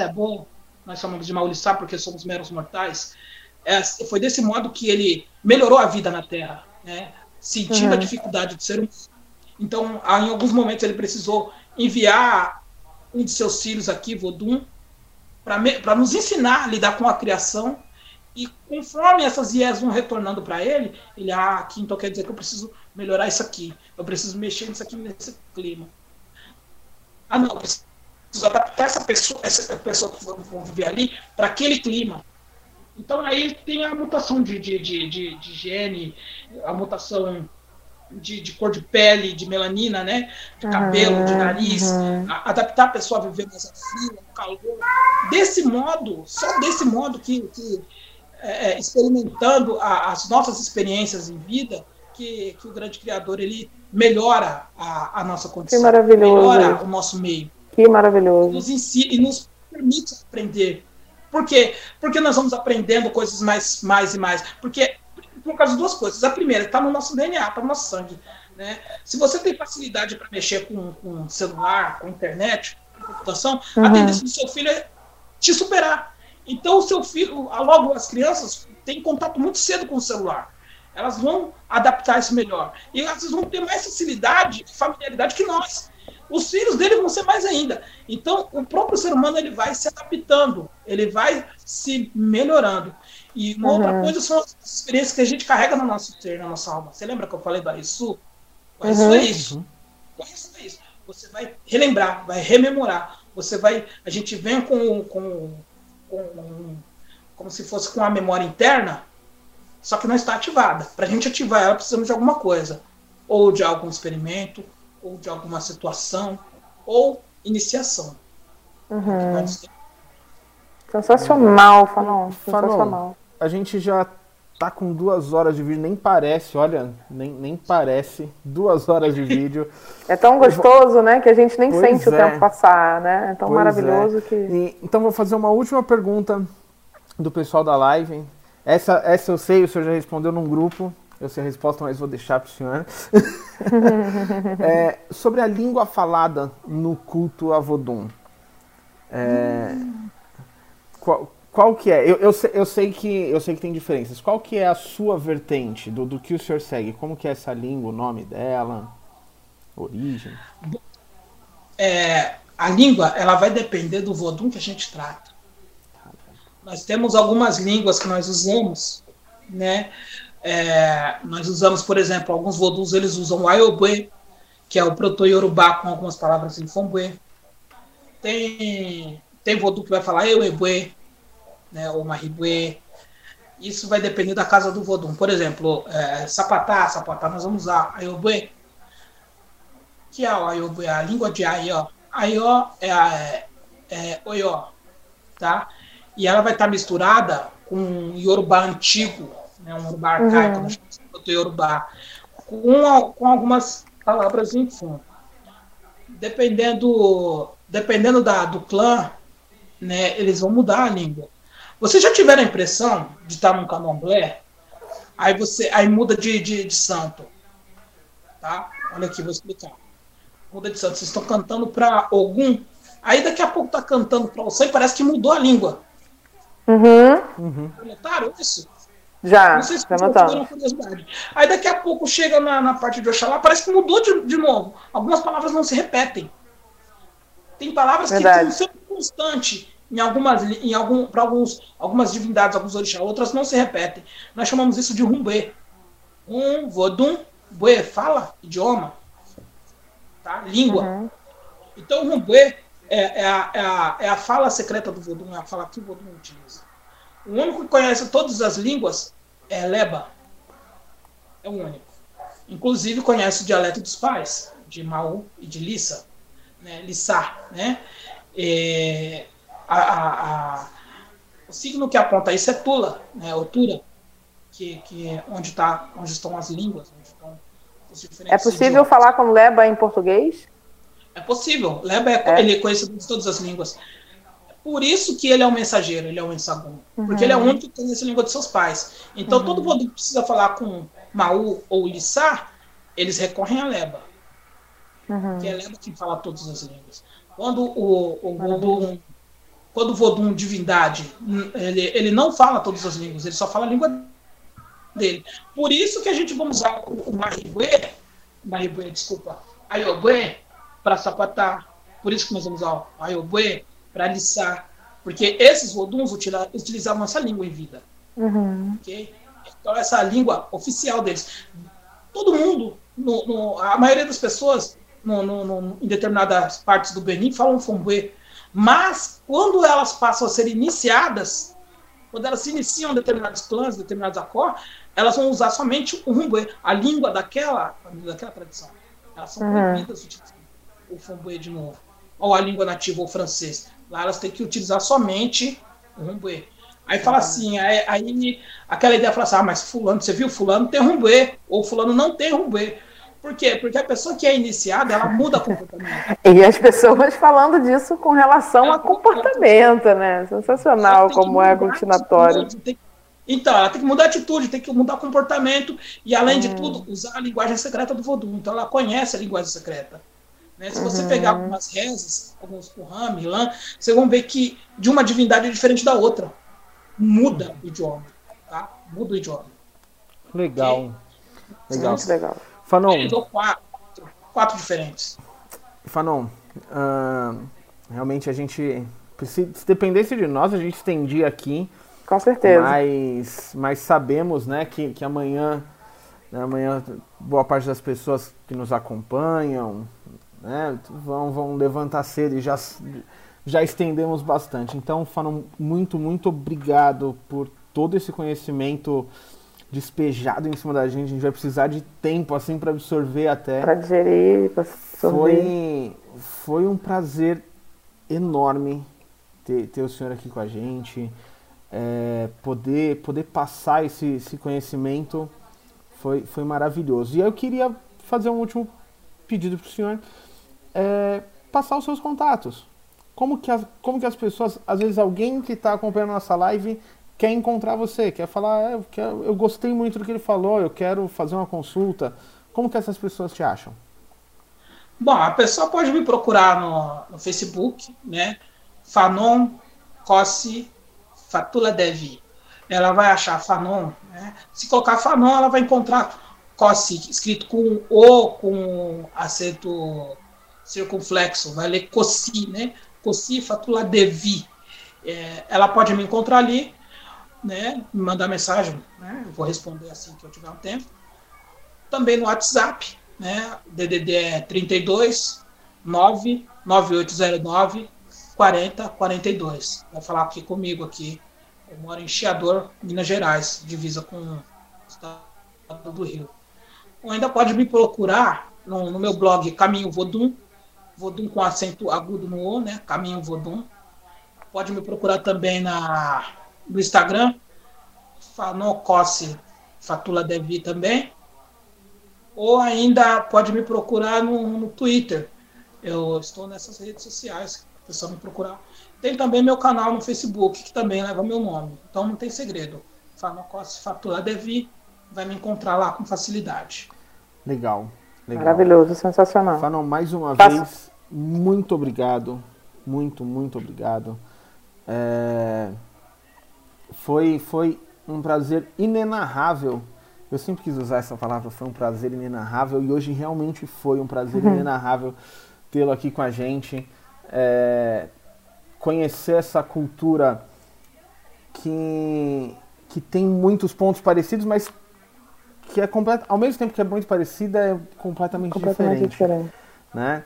nós chamamos de Maulissá porque somos meros mortais, é, foi desse modo que ele melhorou a vida na Terra, né? sentindo a Uhum. dificuldade do ser humano. Então, ah, em alguns momentos ele precisou enviar um de seus filhos aqui, Vodum, para nos ensinar a lidar com a criação. E conforme essas IES vão retornando para ele, ele, ah, aqui então quer dizer que eu preciso melhorar isso aqui, eu preciso mexer nisso aqui nesse clima. Ah, não, eu preciso adaptar essa pessoa, essa pessoa que vão viver ali para aquele clima. Então aí tem a mutação de, de, de, de, de gene, a mutação de, de, cor de pele, de melanina, né? De cabelo, uhum, de nariz, uhum. a, adaptar a pessoa a viver mais frio, no calor. Desse modo, só desse modo que, que é, é, experimentando a, as nossas experiências em vida, que, que o grande criador ele melhora a, a nossa condição, que maravilhoso. melhora o nosso meio. Que maravilhoso. Nos ensina e nos permite aprender. Por quê? Porque nós vamos aprendendo coisas mais, mais e mais. Porque por causa de duas coisas. A primeira, está no nosso DNA, está no nosso sangue. Né? Se você tem facilidade para mexer com, com celular, com internet, com computação, uhum. a tendência do seu filho é te superar. Então, o seu filho, logo as crianças têm contato muito cedo com o celular. Elas vão adaptar isso melhor. E elas vão ter mais facilidade, familiaridade que nós. Os filhos dele vão ser mais ainda. Então, o próprio ser humano ele vai se adaptando, ele vai se melhorando. E uma uhum. outra coisa são as experiências que a gente carrega no nosso ser, na nossa alma. Você lembra que eu falei do Arisu? O Arisu uhum. é isso. O Arisu é isso. Você vai relembrar, vai rememorar. Você vai. A gente vem com, com, com como se fosse com a memória interna, só que não está ativada. Para a gente ativar ela, precisamos de alguma coisa. Ou de algum experimento, ou de alguma situação, ou iniciação. Uhum. Sensacional, Fanon. Sensacional a gente já tá com duas horas de vídeo, nem parece, olha, nem, nem parece, duas horas de vídeo. É tão gostoso, né, que a gente nem pois sente é. o tempo passar, né? É tão pois maravilhoso é. que. E, então vou fazer uma última pergunta do pessoal da live. Essa, essa eu sei, o senhor já respondeu num grupo. Eu sei a resposta, mas vou deixar para o senhor. é, sobre a língua falada no culto a Vodun. É, hum. qual, qual que é? Eu, eu, eu, sei que, eu sei que tem diferenças. Qual que é a sua vertente do, do que o senhor segue? Como que é essa língua, o nome dela, origem? É, a língua ela vai depender do vodum que a gente trata. Nós temos algumas línguas que nós usamos, né? É, nós usamos, por exemplo, alguns voduns eles usam o Ayobue, que é o proto-yorubá com algumas palavras em Fombue. Tem, tem vodu que vai falar Euebue, né, ou Maribue. Isso vai depender da casa do Vodum. Por exemplo, é, sapatá, sapatá, nós vamos usar Ayobue, que é o Ayobue, a língua de Aió. Aió é, é, é Oió, tá? E ela vai estar misturada com Yorubá antigo, né, um Yorubá arcaico, uhum. nós chamamos de Yorubá, com, com algumas palavras em fundo. Dependendo, dependendo da, do clã, né, eles vão mudar a língua. Você já tiveram a impressão de estar num candomblé? Aí você aí muda de, de, de santo. Tá? Olha aqui, vou explicar. Muda de santo. Vocês estão cantando para algum. Aí daqui a pouco tá cantando para você e parece que mudou a língua. Uhum. uhum. Notaram isso? Já, não sei se já notaram. Aí daqui a pouco chega na, na parte de Oxalá, parece que mudou de, de novo. Algumas palavras não se repetem. Tem palavras Verdade. que são sempre constante em algumas, em algum, para alguns, algumas divindades, alguns orixás, outras não se repetem. Nós chamamos isso de rumbê. Um, vodum, buê, fala, idioma, tá? língua. Uhum. Então, o rumbê é, é, a, é, a, é a fala secreta do vodum, é a fala que o vodum utiliza. O único que conhece todas as línguas é Leba. É o único. Inclusive conhece o dialeto dos pais, de Maú e de Lissa, né? Lissá, né? É, a, a, a, o signo que aponta isso é Tula, né, altura, que, que é onde, tá, onde estão as línguas. Onde estão é possível idiomas. falar com Leba em português? É possível. Leba é, é. Ele é conhecido de todas as línguas. Por isso que ele é um mensageiro, ele é um ensagum. Uhum. Porque ele é o único que conhece a língua de seus pais. Então, uhum. todo mundo que precisa falar com Maú ou Lissá, eles recorrem a Leba. Uhum. Que é Leba quem fala todas as línguas. Quando o, o, o, quando o Vodun divindade, ele, ele não fala todas as línguas, ele só fala a língua dele. Por isso que a gente vai usar o, o Maribue, Maribue, desculpa, Ayobue, para sapatar. Por isso que nós vamos ao Ayobue, para liçar. Porque esses voduns utilizavam essa língua em vida. Uhum. ok? Então, essa é língua oficial deles. Todo mundo, no- no- a maioria das pessoas, no- em determinadas partes do Benin, falam Fombuê. Mas, quando elas passam a ser iniciadas, quando elas se iniciam determinados clãs, determinados acor, elas vão usar somente o Rumbuê, a língua daquela, daquela tradição. Elas são Uhum. proibidas de utilizar o Fombuê de novo. Ou a língua nativa, ou francês. Lá elas têm que utilizar somente o Rumbuê. Aí fala assim, aí, aí aquela ideia fala assim, ah, mas fulano, você viu, fulano tem rumbuê, ou fulano não tem rumbuê. Por quê? Porque a pessoa que é iniciada, ela muda comportamento. E as pessoas falando disso com relação Ela a comportamento, né? Sensacional como é aglutinatório. tem- Então, ela tem que mudar a atitude, tem que mudar comportamento e, além de tudo, usar a linguagem secreta do Vodou. Então, ela conhece a linguagem secreta. né? Se você pegar algumas rezas, alguns Kuhan, Milan, vocês vão ver que de uma divindade é diferente da outra. Muda o idioma. Tá? Muda o idioma. Legal. Legal. Muito legal. Fanon, Três ou quatro. Quatro diferentes. Fanon, ah, realmente a gente. Se se dependesse de nós, a gente estendia aqui. Com certeza. Mas, mas sabemos né, que, que amanhã, né, amanhã boa parte das pessoas que nos acompanham né, vão, vão levantar cedo e já, já estendemos bastante. Então, Fanon, muito, muito obrigado por todo esse conhecimento despejado em cima da gente. A gente vai precisar de tempo assim para absorver até. Para digerir, para absorver. Foi, foi um prazer enorme ter, ter o senhor aqui com a gente. É, poder, poder passar esse, esse conhecimento foi, foi maravilhoso. E eu queria fazer um último pedido para o senhor. É, passar os seus contatos. Como que, as, como que as pessoas, às vezes alguém que está acompanhando nossa live quer encontrar você, quer falar, "É, eu, quero- eu gostei muito do que ele falou, eu quero fazer uma consulta. Como que essas pessoas te acham? Bom, a pessoa pode me procurar no, no Facebook, né? Fanon Cossi Fatula Devi. Ela vai achar Fanon, né? Se colocar Fanon, ela vai encontrar Cossi escrito com O, com acento circunflexo, vai ler Cossi, né? Cossi Fatula Devi. É, ela pode me encontrar ali, né? Me mandar mensagem, né? Eu vou responder assim que eu tiver um tempo. Também no WhatsApp, né? DDD é 32 99809 4042. Vai falar aqui comigo aqui. Eu moro em Chiador, Minas Gerais, divisa com o estado do Rio. Ou ainda pode me procurar no, no meu blog Caminho Vodum, Vodum com acento agudo no O, né? Caminho Vodum. Pode me procurar também na, no Instagram, Fanocosse Fatula Devi também ou ainda pode me procurar no, no Twitter. Eu estou nessas redes sociais, a pessoa me procurar. Tem também meu canal no Facebook, que também leva meu nome. Então não tem segredo. Farmacose Fatula Devi vai me encontrar lá com facilidade. Legal. legal. Maravilhoso, sensacional. Fanon, mais uma Faça- vez, muito obrigado. Muito, muito obrigado. É, Foi, foi um prazer inenarrável. Eu sempre quis usar essa palavra, foi um prazer inenarrável. E hoje realmente foi um prazer inenarrável tê-lo aqui com a gente. É, Conhecer essa cultura que, que tem muitos pontos parecidos, mas que é complet... ao mesmo tempo que é muito parecida, é completamente, Completamente diferente diferente. né?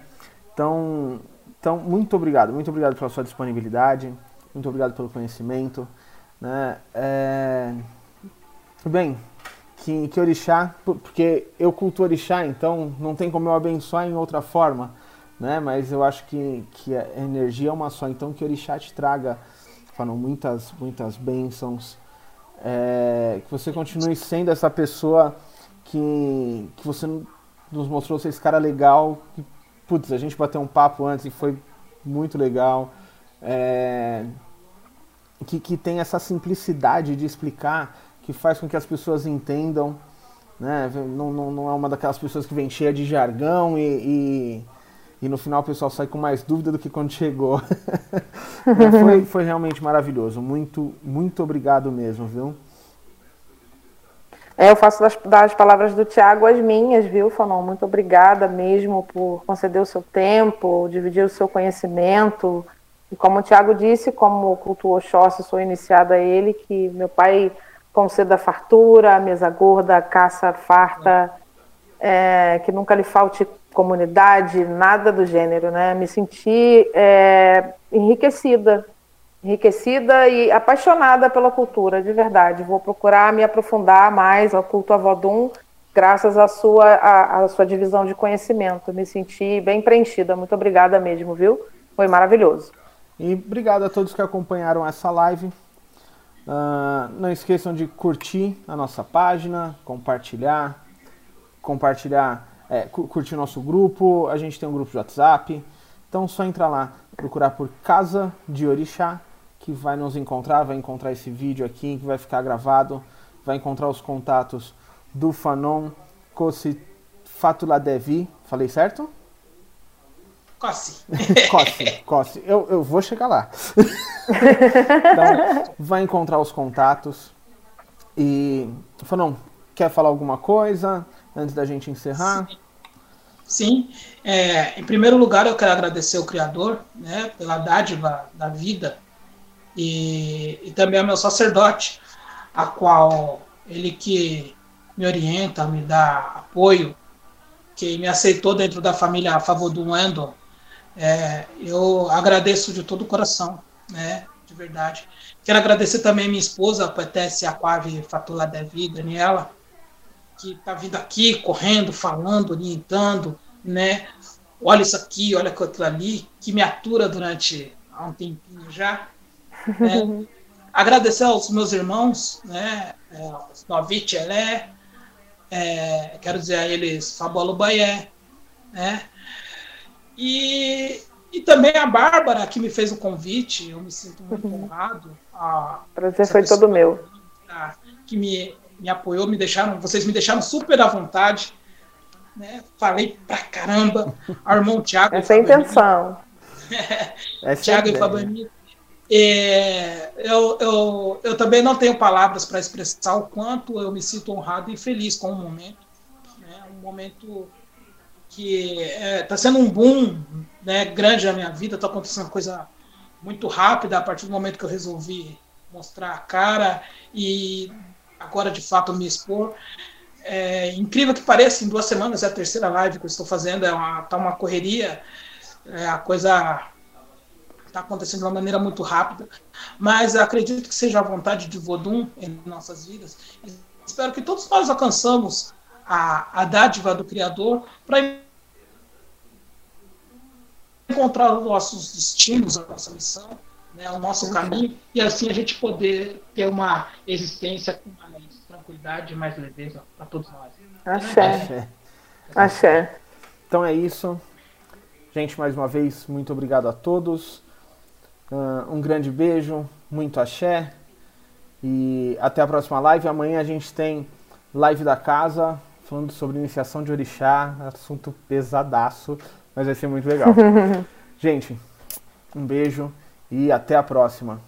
Então, então, muito obrigado, muito obrigado pela sua disponibilidade, muito obrigado pelo conhecimento, né? É... Bem, que, que orixá, por- porque eu culto orixá, então não tem como eu abençoar em outra forma, né? Mas eu acho que, que a energia é uma só, então que orixá te traga, falam muitas, muitas bênçãos, é, que você continue sendo essa pessoa que, que você nos mostrou ser esse cara legal. Que, putz, a gente bateu um papo antes e foi muito legal. É, que, que tem essa simplicidade de explicar, que faz com que as pessoas entendam. Né? Não, não, não é uma daquelas pessoas que vem cheia de jargão e, e, e no final o pessoal sai com mais dúvida do que quando chegou. Foi, foi realmente maravilhoso. Muito, muito obrigado mesmo, viu? É, eu faço das, das palavras do Tiago as minhas, viu, Fanon? Muito obrigada mesmo por conceder o seu tempo, dividir o seu conhecimento. E como o Tiago disse, como culto Oxóssi, sou iniciada a ele, que meu pai conceda fartura, mesa gorda, caça farta, é, que nunca lhe falte comunidade, nada do gênero, né? Me senti é, enriquecida, enriquecida e apaixonada pela cultura, de verdade. Vou procurar me aprofundar mais ao culto a Vodun, graças à sua, à, à sua divisão de conhecimento. Me senti bem preenchida. Muito obrigada mesmo, viu? Foi maravilhoso. E obrigado a todos que acompanharam essa live. Uh, não esqueçam de curtir a nossa página, compartilhar, compartilhar é, curtir nosso grupo, a gente tem um grupo de WhatsApp. Então só entrar lá, procurar por Casa de Orixá, que vai nos encontrar, vai encontrar esse vídeo aqui, que vai ficar gravado, vai encontrar os contatos do Fanon Kossi Fatuladevi. Falei certo? Cossi. Cossi, Cossi. Eu, eu vou chegar lá. então, vai encontrar os contatos. E, Fanon, quer falar alguma coisa? antes da gente encerrar? Sim. Sim. É, em primeiro lugar, eu quero agradecer o Criador né, pela dádiva da vida e, e também ao meu sacerdote, a qual ele que me orienta, me dá apoio, que me aceitou dentro da família a favor do Wendel. É, eu agradeço de todo o coração, né, de verdade. Quero agradecer também minha esposa, a poetessa Aquave Fatula Devi, Daniela, que está vindo aqui, correndo, falando, orientando, né? Olha isso aqui, olha aquilo ali, que me atura durante há um tempinho já. Né? Agradecer aos meus irmãos, né? É, Novit Elé, é, quero dizer a eles Fabolo Baé, né? E, e também a Bárbara, que me fez o convite, eu me sinto muito uhum. honrado. A, Prazer foi todo meu. Que me me apoiou, me deixaram, vocês me deixaram super à vontade. Né? Falei pra caramba. Ao irmão Thiago. Essa é a intenção. é Thiago e Fabani. É, eu, eu, eu também não tenho palavras para expressar o quanto eu me sinto honrado e feliz com o momento. Né? Um momento que está é, tá sendo um boom né, grande na minha vida, está acontecendo uma coisa muito rápida a partir do momento que eu resolvi mostrar a cara e agora de fato me expor. É, incrível que pareça, em duas semanas é a terceira live que eu estou fazendo, é uma, tá uma correria, é, a coisa está acontecendo de uma maneira muito rápida, mas acredito que seja a vontade de Vodum em nossas vidas. Espero que todos nós alcançamos a, a dádiva do Criador para encontrar os nossos destinos, a nossa missão, né, o nosso caminho, e assim a gente poder ter uma existência com mais tranquilidade e mais leveza para todos nós. Axé. Axé. Axé. Então é isso. Gente, mais uma vez, muito obrigado a todos. Uh, um grande beijo, muito axé. E até a próxima live. Amanhã a gente tem live da casa, falando sobre iniciação de orixá, assunto pesadaço, mas vai ser muito legal. gente, um beijo e até a próxima.